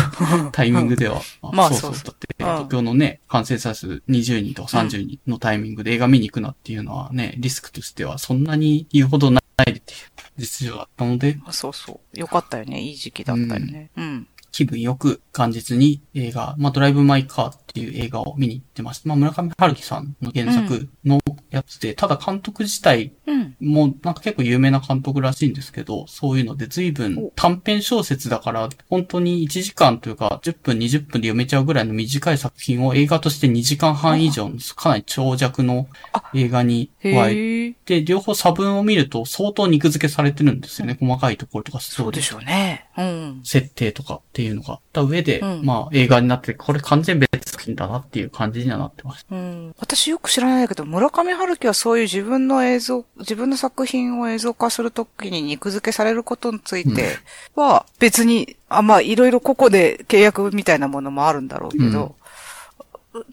[laughs] タイミングでは、[laughs] まあそうそう。だって、うん。東京のね、感染者数20人とか30人のタイミングで映画見に行くなっていうのはね、リスクとしてはそんなに言うほどないっていう実情だったので、そうそう。よかったよね。いい時期だったよね。うん。気分よく元日に映画、まあ、ドライブ・マイ・カーっていう映画を見に行ってました。まあ、村上春樹さんの原作のやつで、ただ監督自体うん。もうなんか結構有名な監督らしいんですけど、そういうので随分短編小説だから、本当に1時間というか10分20分で読めちゃうぐらいの短い作品を映画として2時間半以上のかなり長尺の映画に加え。て、両方差分を見ると相当肉付けされてるんですよね。細かいところとかそうでしょうね。うん。設定とかっていうのがあった上で、うんまあ映画になって、これ完全別作品だなっていう感じにはなってました。うん。私よく知らないけど、村上春樹はそういう自分の映像、自分の作品を映像化するときに肉付けされることについては、別に、あ、まあ、いろいろ個々で契約みたいなものもあるんだろうけど、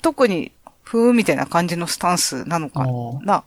特に、ふーみたいな感じのスタンスなのかあな。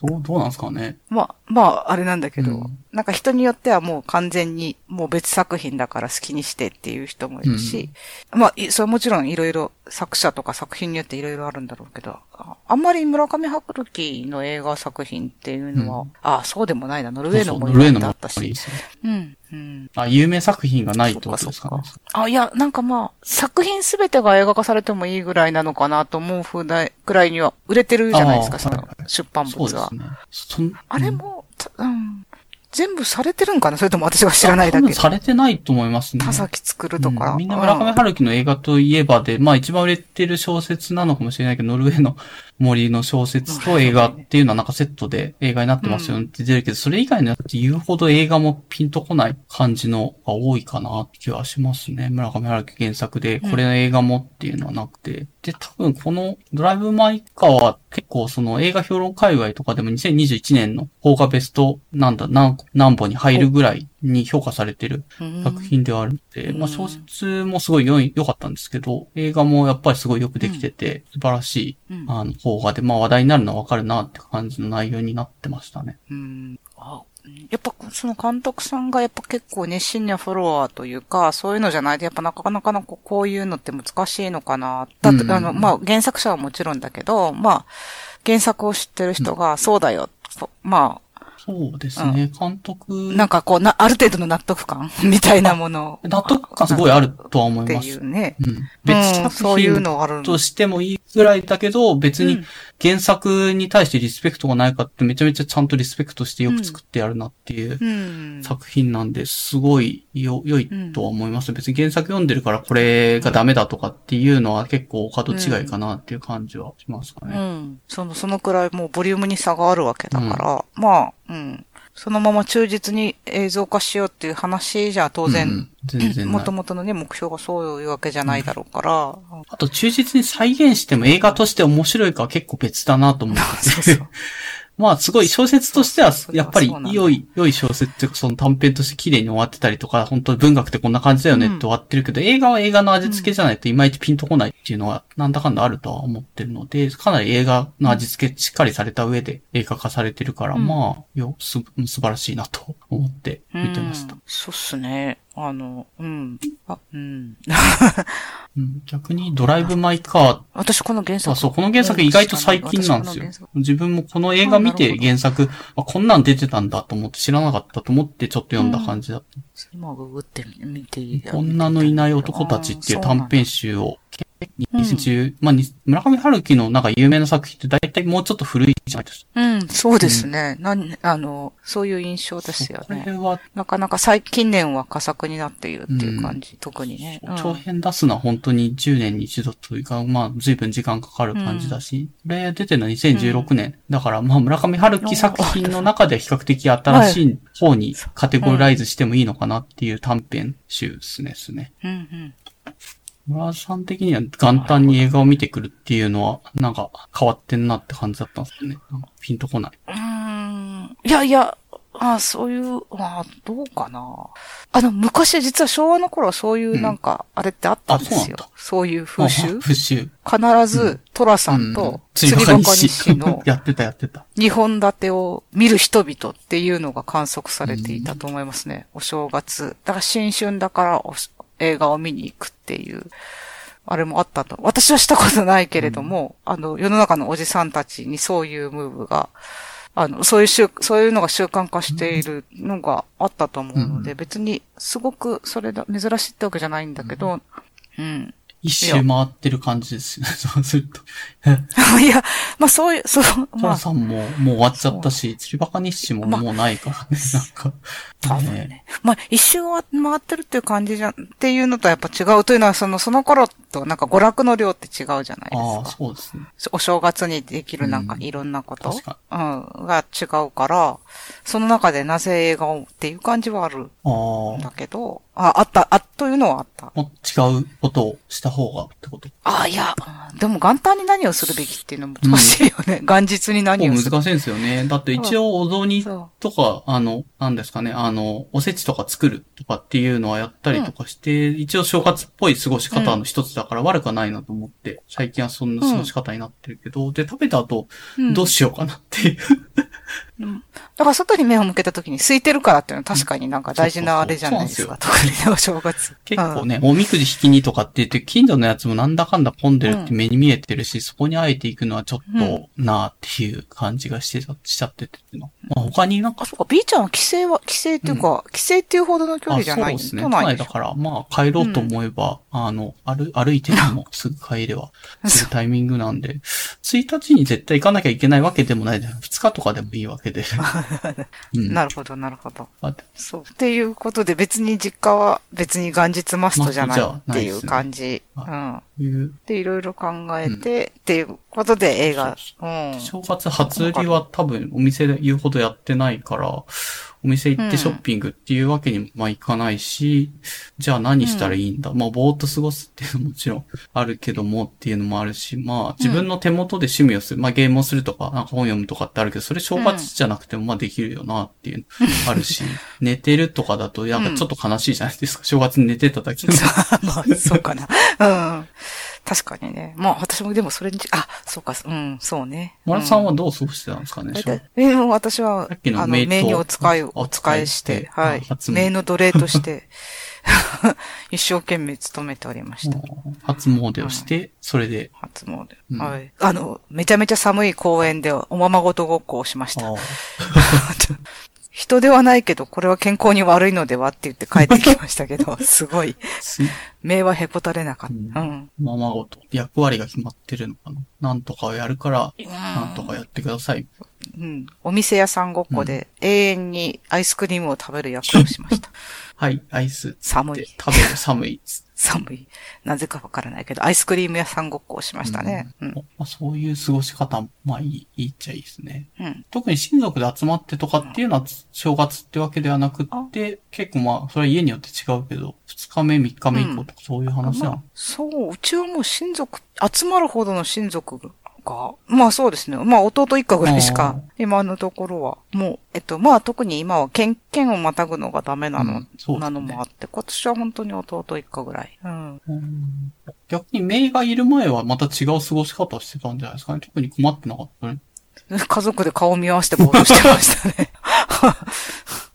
どう、どうなんですかね。まあ、まあ、あれなんだけど、うん。なんか人によってはもう完全にもう別作品だから好きにしてっていう人もいるし、まあ、いそれはもちろんいろいろ作者とか作品によっていろいろあるんだろうけど、ああんまり村上春樹の映画作品っていうのは、うん。ああ、そうでもないな、ノルウェーの森だったし。うん、うん。あ、有名作品がないってことですかね。あ、いや、なんかまあ、作品すべてが映画化されてもいいぐらいなのかなと思うふうなぐらいには売れてるじゃないですか、そのあーはいはい出版物は。そうですね。あれも、たうん、全部されてるんかなそれとも私が知らないだけ。されてないと思いますね。田崎作るとか。うんみんな村上春樹の映画といえばで、まあ一番売れてる小説なのかもしれないけど、ノルウェーの森の小説と映画っていうのはなんかセットで映画になってますよって出てるけど、それ以外のやつって言うほど映画もピンとこない感じのが多いかなって気はしますね。村上春樹原作で、これの映画もっていうのはなくて。で、多分このドライブ・マイ・カーは結構その映画評論界隈とかでも2021年の邦画ベストなんだ、何、何本に入るぐらいに評価されてる作品ではあるので、まあ小説もすごい良い良かったんですけど、映画もやっぱりすごいよくできてて、素晴らしい、あの、邦画で、まあ話題になるのはわかるなって感じの内容になってましたね。うん。あやっぱ、その監督さんがやっぱ結構熱心なフォロワーというか、そういうのじゃないと、やっぱなかなかこういうのって難しいのかな。だって、あの、まあ、原作者はもちろんだけど、まあ、原作を知ってる人が、そうだよ、まあ、そうですね、うん、監督。なんかこう、な、ある程度の納得感？[laughs] みたいなもの。納得感すごいあるとは思います。っていうね。うん。別作品としてもいいぐらいだけど、別に原作に対してリスペクトがないかってめちゃめちゃちゃんとリスペクトしてよく作ってやるなっていう作品なんで、すごいよ、良いとは思います。別に原作読んでるからこれがダメだとかっていうのは結構角違いかなっていう感じはしますかね。うん。その、そのくらいもうボリュームに差があるわけだから、まあ、うん。そのまま忠実に映像化しようっていう話じゃ当然、うん、全然もともとのね、目標がそういうわけじゃないだろうから。うん、あと忠実に再現しても映画として面白いかは結構別だなと思って。[laughs] そうそうまあすごい小説としては、やっぱり良い、良い小説っていうかその短編として綺麗に終わってたりとか、本当に文学ってこんな感じだよねって終わってるけど、うん、映画は映画の味付けじゃないといまいちピンとこないっていうのはなんだかんだあるとは思ってるので、かなり映画の味付けしっかりされた上で映画化されてるから、うん、まあ、よ、す、素晴らしいなと思って見てました。そうっすね。あの、うん。あ、うん。[laughs] 逆にドライブ・マイ・カー。私この原作。あ、そう、この原作意外と最近なんですよ。自分もこの映画見て原作、あ、こんなん出てたんだと思って知らなかったと思ってちょっと読んだ感じだった。今ググってみていい女のいない男たちっていう短編集を2010、うん、まあ、村上春樹のなんか有名な作品って大体もうちょっと古いじゃないですか。うん、そうですね。うん、なん、あの、そういう印象ですよね。これは、なかなか最近年は佳作になっているっていう感じ、うん、特にね。長編出すのは本当に10年に一度というか、まあ、随分時間かかる感じだし、これ出てるのは2016年。だから、まあ、村上春樹作品の中で比較的新しい方にカテゴライズしてもいいのかなっていう短編集ですね。ですね。うんうん村田さん的には元旦に映画を見てくるっていうのは、なんか変わってんなって感じだったんですよね。ピンとこない。うーん。いやいや、あそういう、まあ、どうかな。あの、昔実は昭和の頃はそういうなんか、あれってあったんですよ。うん、そういう風習。風習。必ず、トラさんと、釣りバカ日誌の、[laughs] やってたやってた。日本立てを見る人々っていうのが観測されていたと思いますね。お正月。だから新春だから映画を見に行くっていう、あれもあったと。私はしたことないけれども、うん、あの、世の中のおじさんたちにそういうムーブが、あの、そういう習、そういうのが習慣化しているのがあったと思うので、うん、別にすごくそれだ、珍しいってわけじゃないんだけど、うん。一周回ってる感じですね。[laughs] そうすると。[laughs] いや、まあそういう、そう、[laughs] まあ。さんももう終わっちゃったし、釣りバカ日誌ももうないからね、まなんか。多分ね。まあ一周回ってるっていう感じじゃ、っていうのとやっぱ違うというのは、その、その頃となんか娯楽の量って違うじゃないですか。ああ、そうですね。お正月にできるなんかいろんなこと、うん、うん、が違うから、その中でなぜ映画をっていう感じはある。んだけど、あ、あった、あ、というのはあった。も違うことをした方がってこと？あ、いや、でも元旦に何をするべきっていうのも難しいよね。うん、元日に何をする？難しいんですよね。だって一応お雑煮とか、あの、なんですかね、あの、おせちとか作るとかっていうのはやったりとかして、うん、一応正月っぽい過ごし方の一つだから悪くはないなと思って、最近はそんな過ごし方になってるけど、で、食べた後、どうしようかなっていううん。だから外に目を向けた時に空いてるからっていうのは確かになんか大事なあれじゃないですか。特にね、お正月。結構ね、おみくじ引きにとかって言って、近所のやつもなんだかんだ混んでるって目に見えてるし、うん、そこにあえていくのはちょっとなっていう感じがしてしちゃっててまあ、他になんか。あ、そうか、B ちゃんは帰省は、帰省っていうか、うん、帰省っていうほどの距離じゃないそうですね。都内だから、まあ帰ろうと思えば、うん、あの、歩、歩いてでもすぐ帰れば、[laughs] するタイミングなんで、1日に絶対行かなきゃいけないわけでもないじゃん。2日とかでもいいわけで。[laughs] なるほど、なるほど。そう。っていうことで別に実家は別に元日マストじゃないっていう感じ。うん。で、いろいろ考えて、っていうことで映画。正月初売りは多分お店で言うほどやってないから、お店行ってショッピングっていうわけにもまあいかないし、うん、じゃあ何したらいいんだ、うん、まあぼーっと過ごすっていうのももちろんあるけどもっていうのもあるし、まあ自分の手元で趣味をする、うん、まあゲームをするとか、なんか本読むとかってあるけど、それ正月じゃなくてもまあできるよなっていう [laughs] あるし、寝てるとかだと、なんかちょっと悲しいじゃないですか。正月に寝てただけ。[laughs] まあ、そうかな。うん。確かにね。まあ、私もでもそれに、あ、そうか、うん、そうね。マラさんはどう過ごしてたんですかね、えー私は、さっきのあの、名にお使い、あお使いして、あはい名の奴隷として、[laughs] 一生懸命勤めておりました。初詣をして、それで、初詣。うんはい。あの、めちゃめちゃ寒い公園でおままごとごっこをしました。[laughs] あ人ではないけど、これは健康に悪いのではって言って帰ってきましたけど、[laughs] すごい、す目はへこたれなかった。ううん。ままごと、役割が決まってるのかな。なんとかをやるから、なんとかやってください。うん。お店屋さんごっこで永遠にアイスクリームを食べる役をしました。はい、アイス。寒い。食べる寒い。寒い。なぜかわからないけど、アイスクリーム屋さんごっこをしましたね。うん。まあ、そういう過ごし方、まあいい、いいっちゃいいですね。うん。特に親族で集まってとかっていうのは正月ってわけではなくって、結構まあ、それは家によって違うけど、2日目、3日目以降とかそういう話なまあの。、そう、うちはもう親族、集まるほどの親族が、まあそうですね。まあ弟一家ぐらいしあか、今のところは、もう、えっと、まあ特に今は県、県をまたぐのがダメなの、うんねなのもあって、今年は本当に弟一家ぐらい。うん。うん逆に、メイがいる前はまた違う過ごし方をしてたんじゃないですかね。特に困ってなかったね。[laughs] 家族で顔見合わせてぼーっとしてましたね。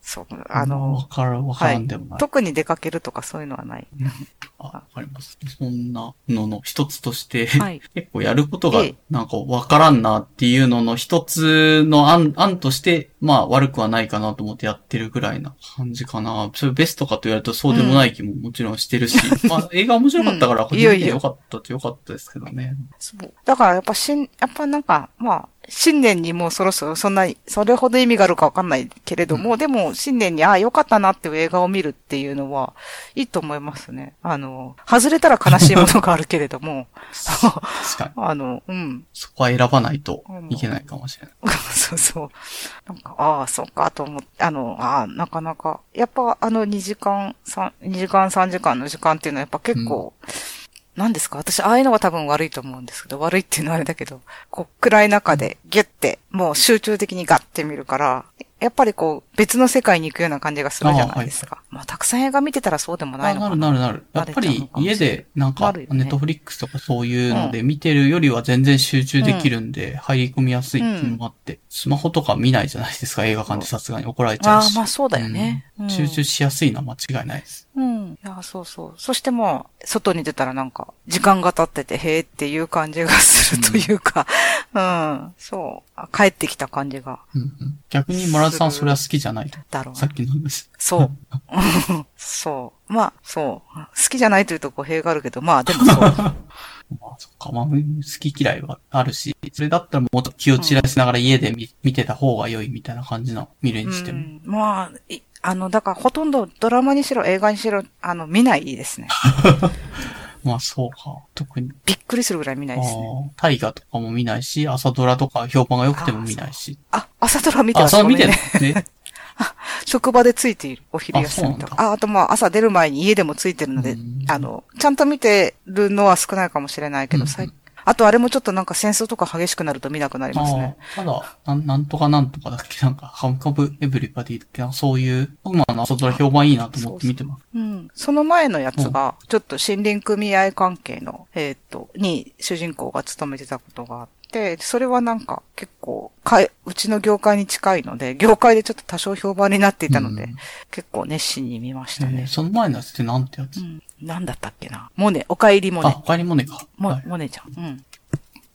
そう、あわの、からん、わからんでもない。特に出かけるとかそういうのはない。[laughs] あ、わかります。そんなのの一つとして、はい。[laughs] 結構やることがええ、なんかわからんなっていうのの一つの案、案として、まあ悪くはないかなと思ってやってるぐらいな感じかな。それベストかと言われるとそうでもない気ももちろんしてるし、[laughs] まあ映画面白かったから、うん個人的にいやいや良かったって良かったですけどね。そう。だからやっぱしん、やっぱなんか、まあ、新年にもうそろそろそんな、それほど意味があるかわかんないけれども、でも新年に、ああ、よかったなっていう映画を見るっていうのは、いいと思いますね。あの、外れたら悲しいものがあるけれども。[laughs] あの、うん。そこは選ばないといけないかもしれない。[laughs] そうそう。なんか、ああ、そうかと思って、あの、ああ、なかなか、やっぱあの2時間、3、2時間3時間の時間っていうのはやっぱ結構、なんですか？私、ああいうのが多分悪いと思うんですけど、悪いっていうのはあれだけど、こう、暗い中でギュッて、もう集中的にガッて見るから、やっぱりこう、別の世界に行くような感じがするじゃないですか。まあ、たくさん映画見てたらそうでもないあなのかな。るなるなる。やっぱり家でなんか、ネットフリックスとかそういうので見てるよりは全然集中できるんで、入り込みやすいっていうのもあって、スマホとか見ないじゃないですか、映画館でさすがに怒られちゃああ、うし。まあそうだよね。うんうん集中しやすいのは間違いないです。うん。いや、そうそう。そしてもう、外に出たらなんか、時間が経ってて、へえっていう感じがするというか、うん、そうあ。帰ってきた感じが、うんうん逆にマラさんそれは好きじゃないと。だろうなさっきの話。そう。[laughs] そう。まあ、そう。好きじゃないというと語弊があるけど、まあ、でもそう。[laughs] まあ、そっか。まあ、好き嫌いはあるし、それだったらもっと気を散らしながら家で見,、見てた方が良いみたいな感じの見るにしても。うん、まあ、いあの、だからほとんどドラマにしろ映画にしろ、あの、見ないですね。[laughs] まあ、そうか。特に。びっくりするぐらい見ないですね。大河とかも見ないし、朝ドラとか評判が良くても見ないし。あ、朝ドラ見てあ、ますそう見てるねね。職場でついている。お昼休みとか。あ、あとまあ朝出る前に家でもついてるのでうん、あの、ちゃんと見てるのは少ないかもしれないけど、うん最あとあれもちょっとなんか戦争とか激しくなると見なくなりますね。ああ、ただ、なん、なんとかなんとかだっけ？なんか、ハムカブエブリバディだっけなそういう、今の朝ドラ評判いいなと思って見てます。うん。その前のやつが、ちょっと森林組合関係の、えーっと、に主人公が勤めてたことがあって、それはなんか結構、かいうちの業界に近いので、業界でちょっと多少評判になっていたので、うん結構熱心に見ましたえーね。その前のやつってなんてやつ、うん。なんだったっけな？モネ、おかえりモネあ、。他にもねか。もはい、モネちゃん。うん。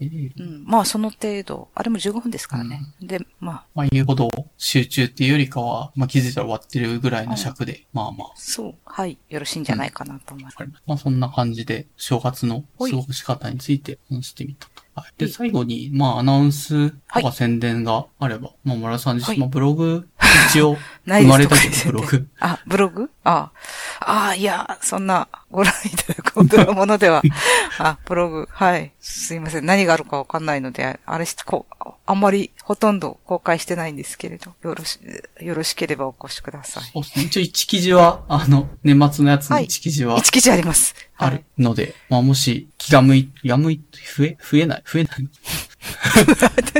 えーうん。まあ、その程度。あれも15分ですからね。で、まあ、まあ、言うほど集中っていうよりかは、まあ、気づいたら終わってるぐらいの尺で、まあまあ、そう。はい。よろしいんじゃないかなと思います。わかりまあ、そんな感じで、正月の過ごし方について話してみたと。はい。で、最後に、まあ、アナウンスとはか宣伝があれば、まあ、村さん自身、はいまあ、ブログ、一応、[laughs] 生まれたけど、ブログ。あ、ブログ？ああ。ああ、いや、そんな、ご覧いただくほどのものでは。[laughs] あ、ブログ。はい。すいません。何があるかわかんないので、あれし、こう、あんまりほとんど公開してないんですけれど、よろし、よろしければお越しください。そうですね。一応1記事は、あの、年末のやつのはい1記事は一記事あります。あるので、まあもし気が向い、気が向い、増え、増えない、増えない。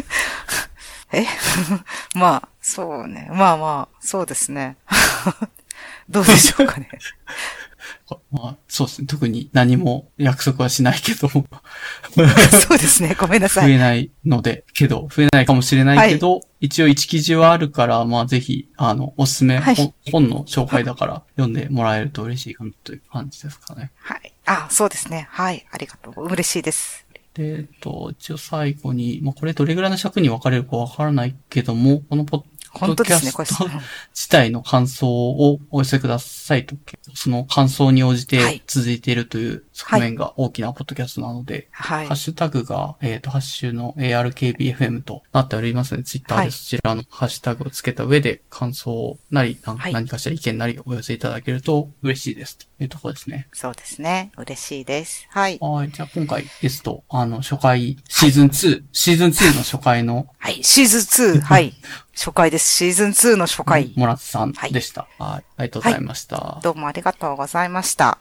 [laughs] え？[laughs] まあ、そうね。まあまあ、そうですね。[laughs] どうでしょうかね。[laughs] まあ、そうですね。特に何も約束はしないけど、増そうですね。ごめんなさい。えないので、けど、増えないかもしれないけど、一応一記事はあるから、まあぜひ、あの、おすすめ、はい本本の紹介だから読んでもらえると嬉しいかなという感じですかね。はい。あ、そうですね。はい。ありがとう。嬉しいです。で、えっと、一応最後に、まあこれどれぐらいの尺に分かれるか分からないけども、このポッ本当ですね、これ。ポッドキャ自体の感想をお寄せくださいと、その感想に応じはいて続いているという側面が大きなポッドキャストなので、はいハッ。シュタグが、えっ、と、ハッシュの ARKBFM となっておりますので、ツイッターはいでそちらのハッシュタグをつけた上で、感想なり、はい何かしら意見なりお寄せいただけると嬉しいです。というところですね。そうですね。嬉しいです。はい。はい。じゃあ今回ですと、あの、初回、シーズン2、シーズン2の初回のはい。シーズン2。はい。[laughs] 初回です。シーズン2の初回。モラツさんでした。はい。ありがとうございました。どうもありがとうございました。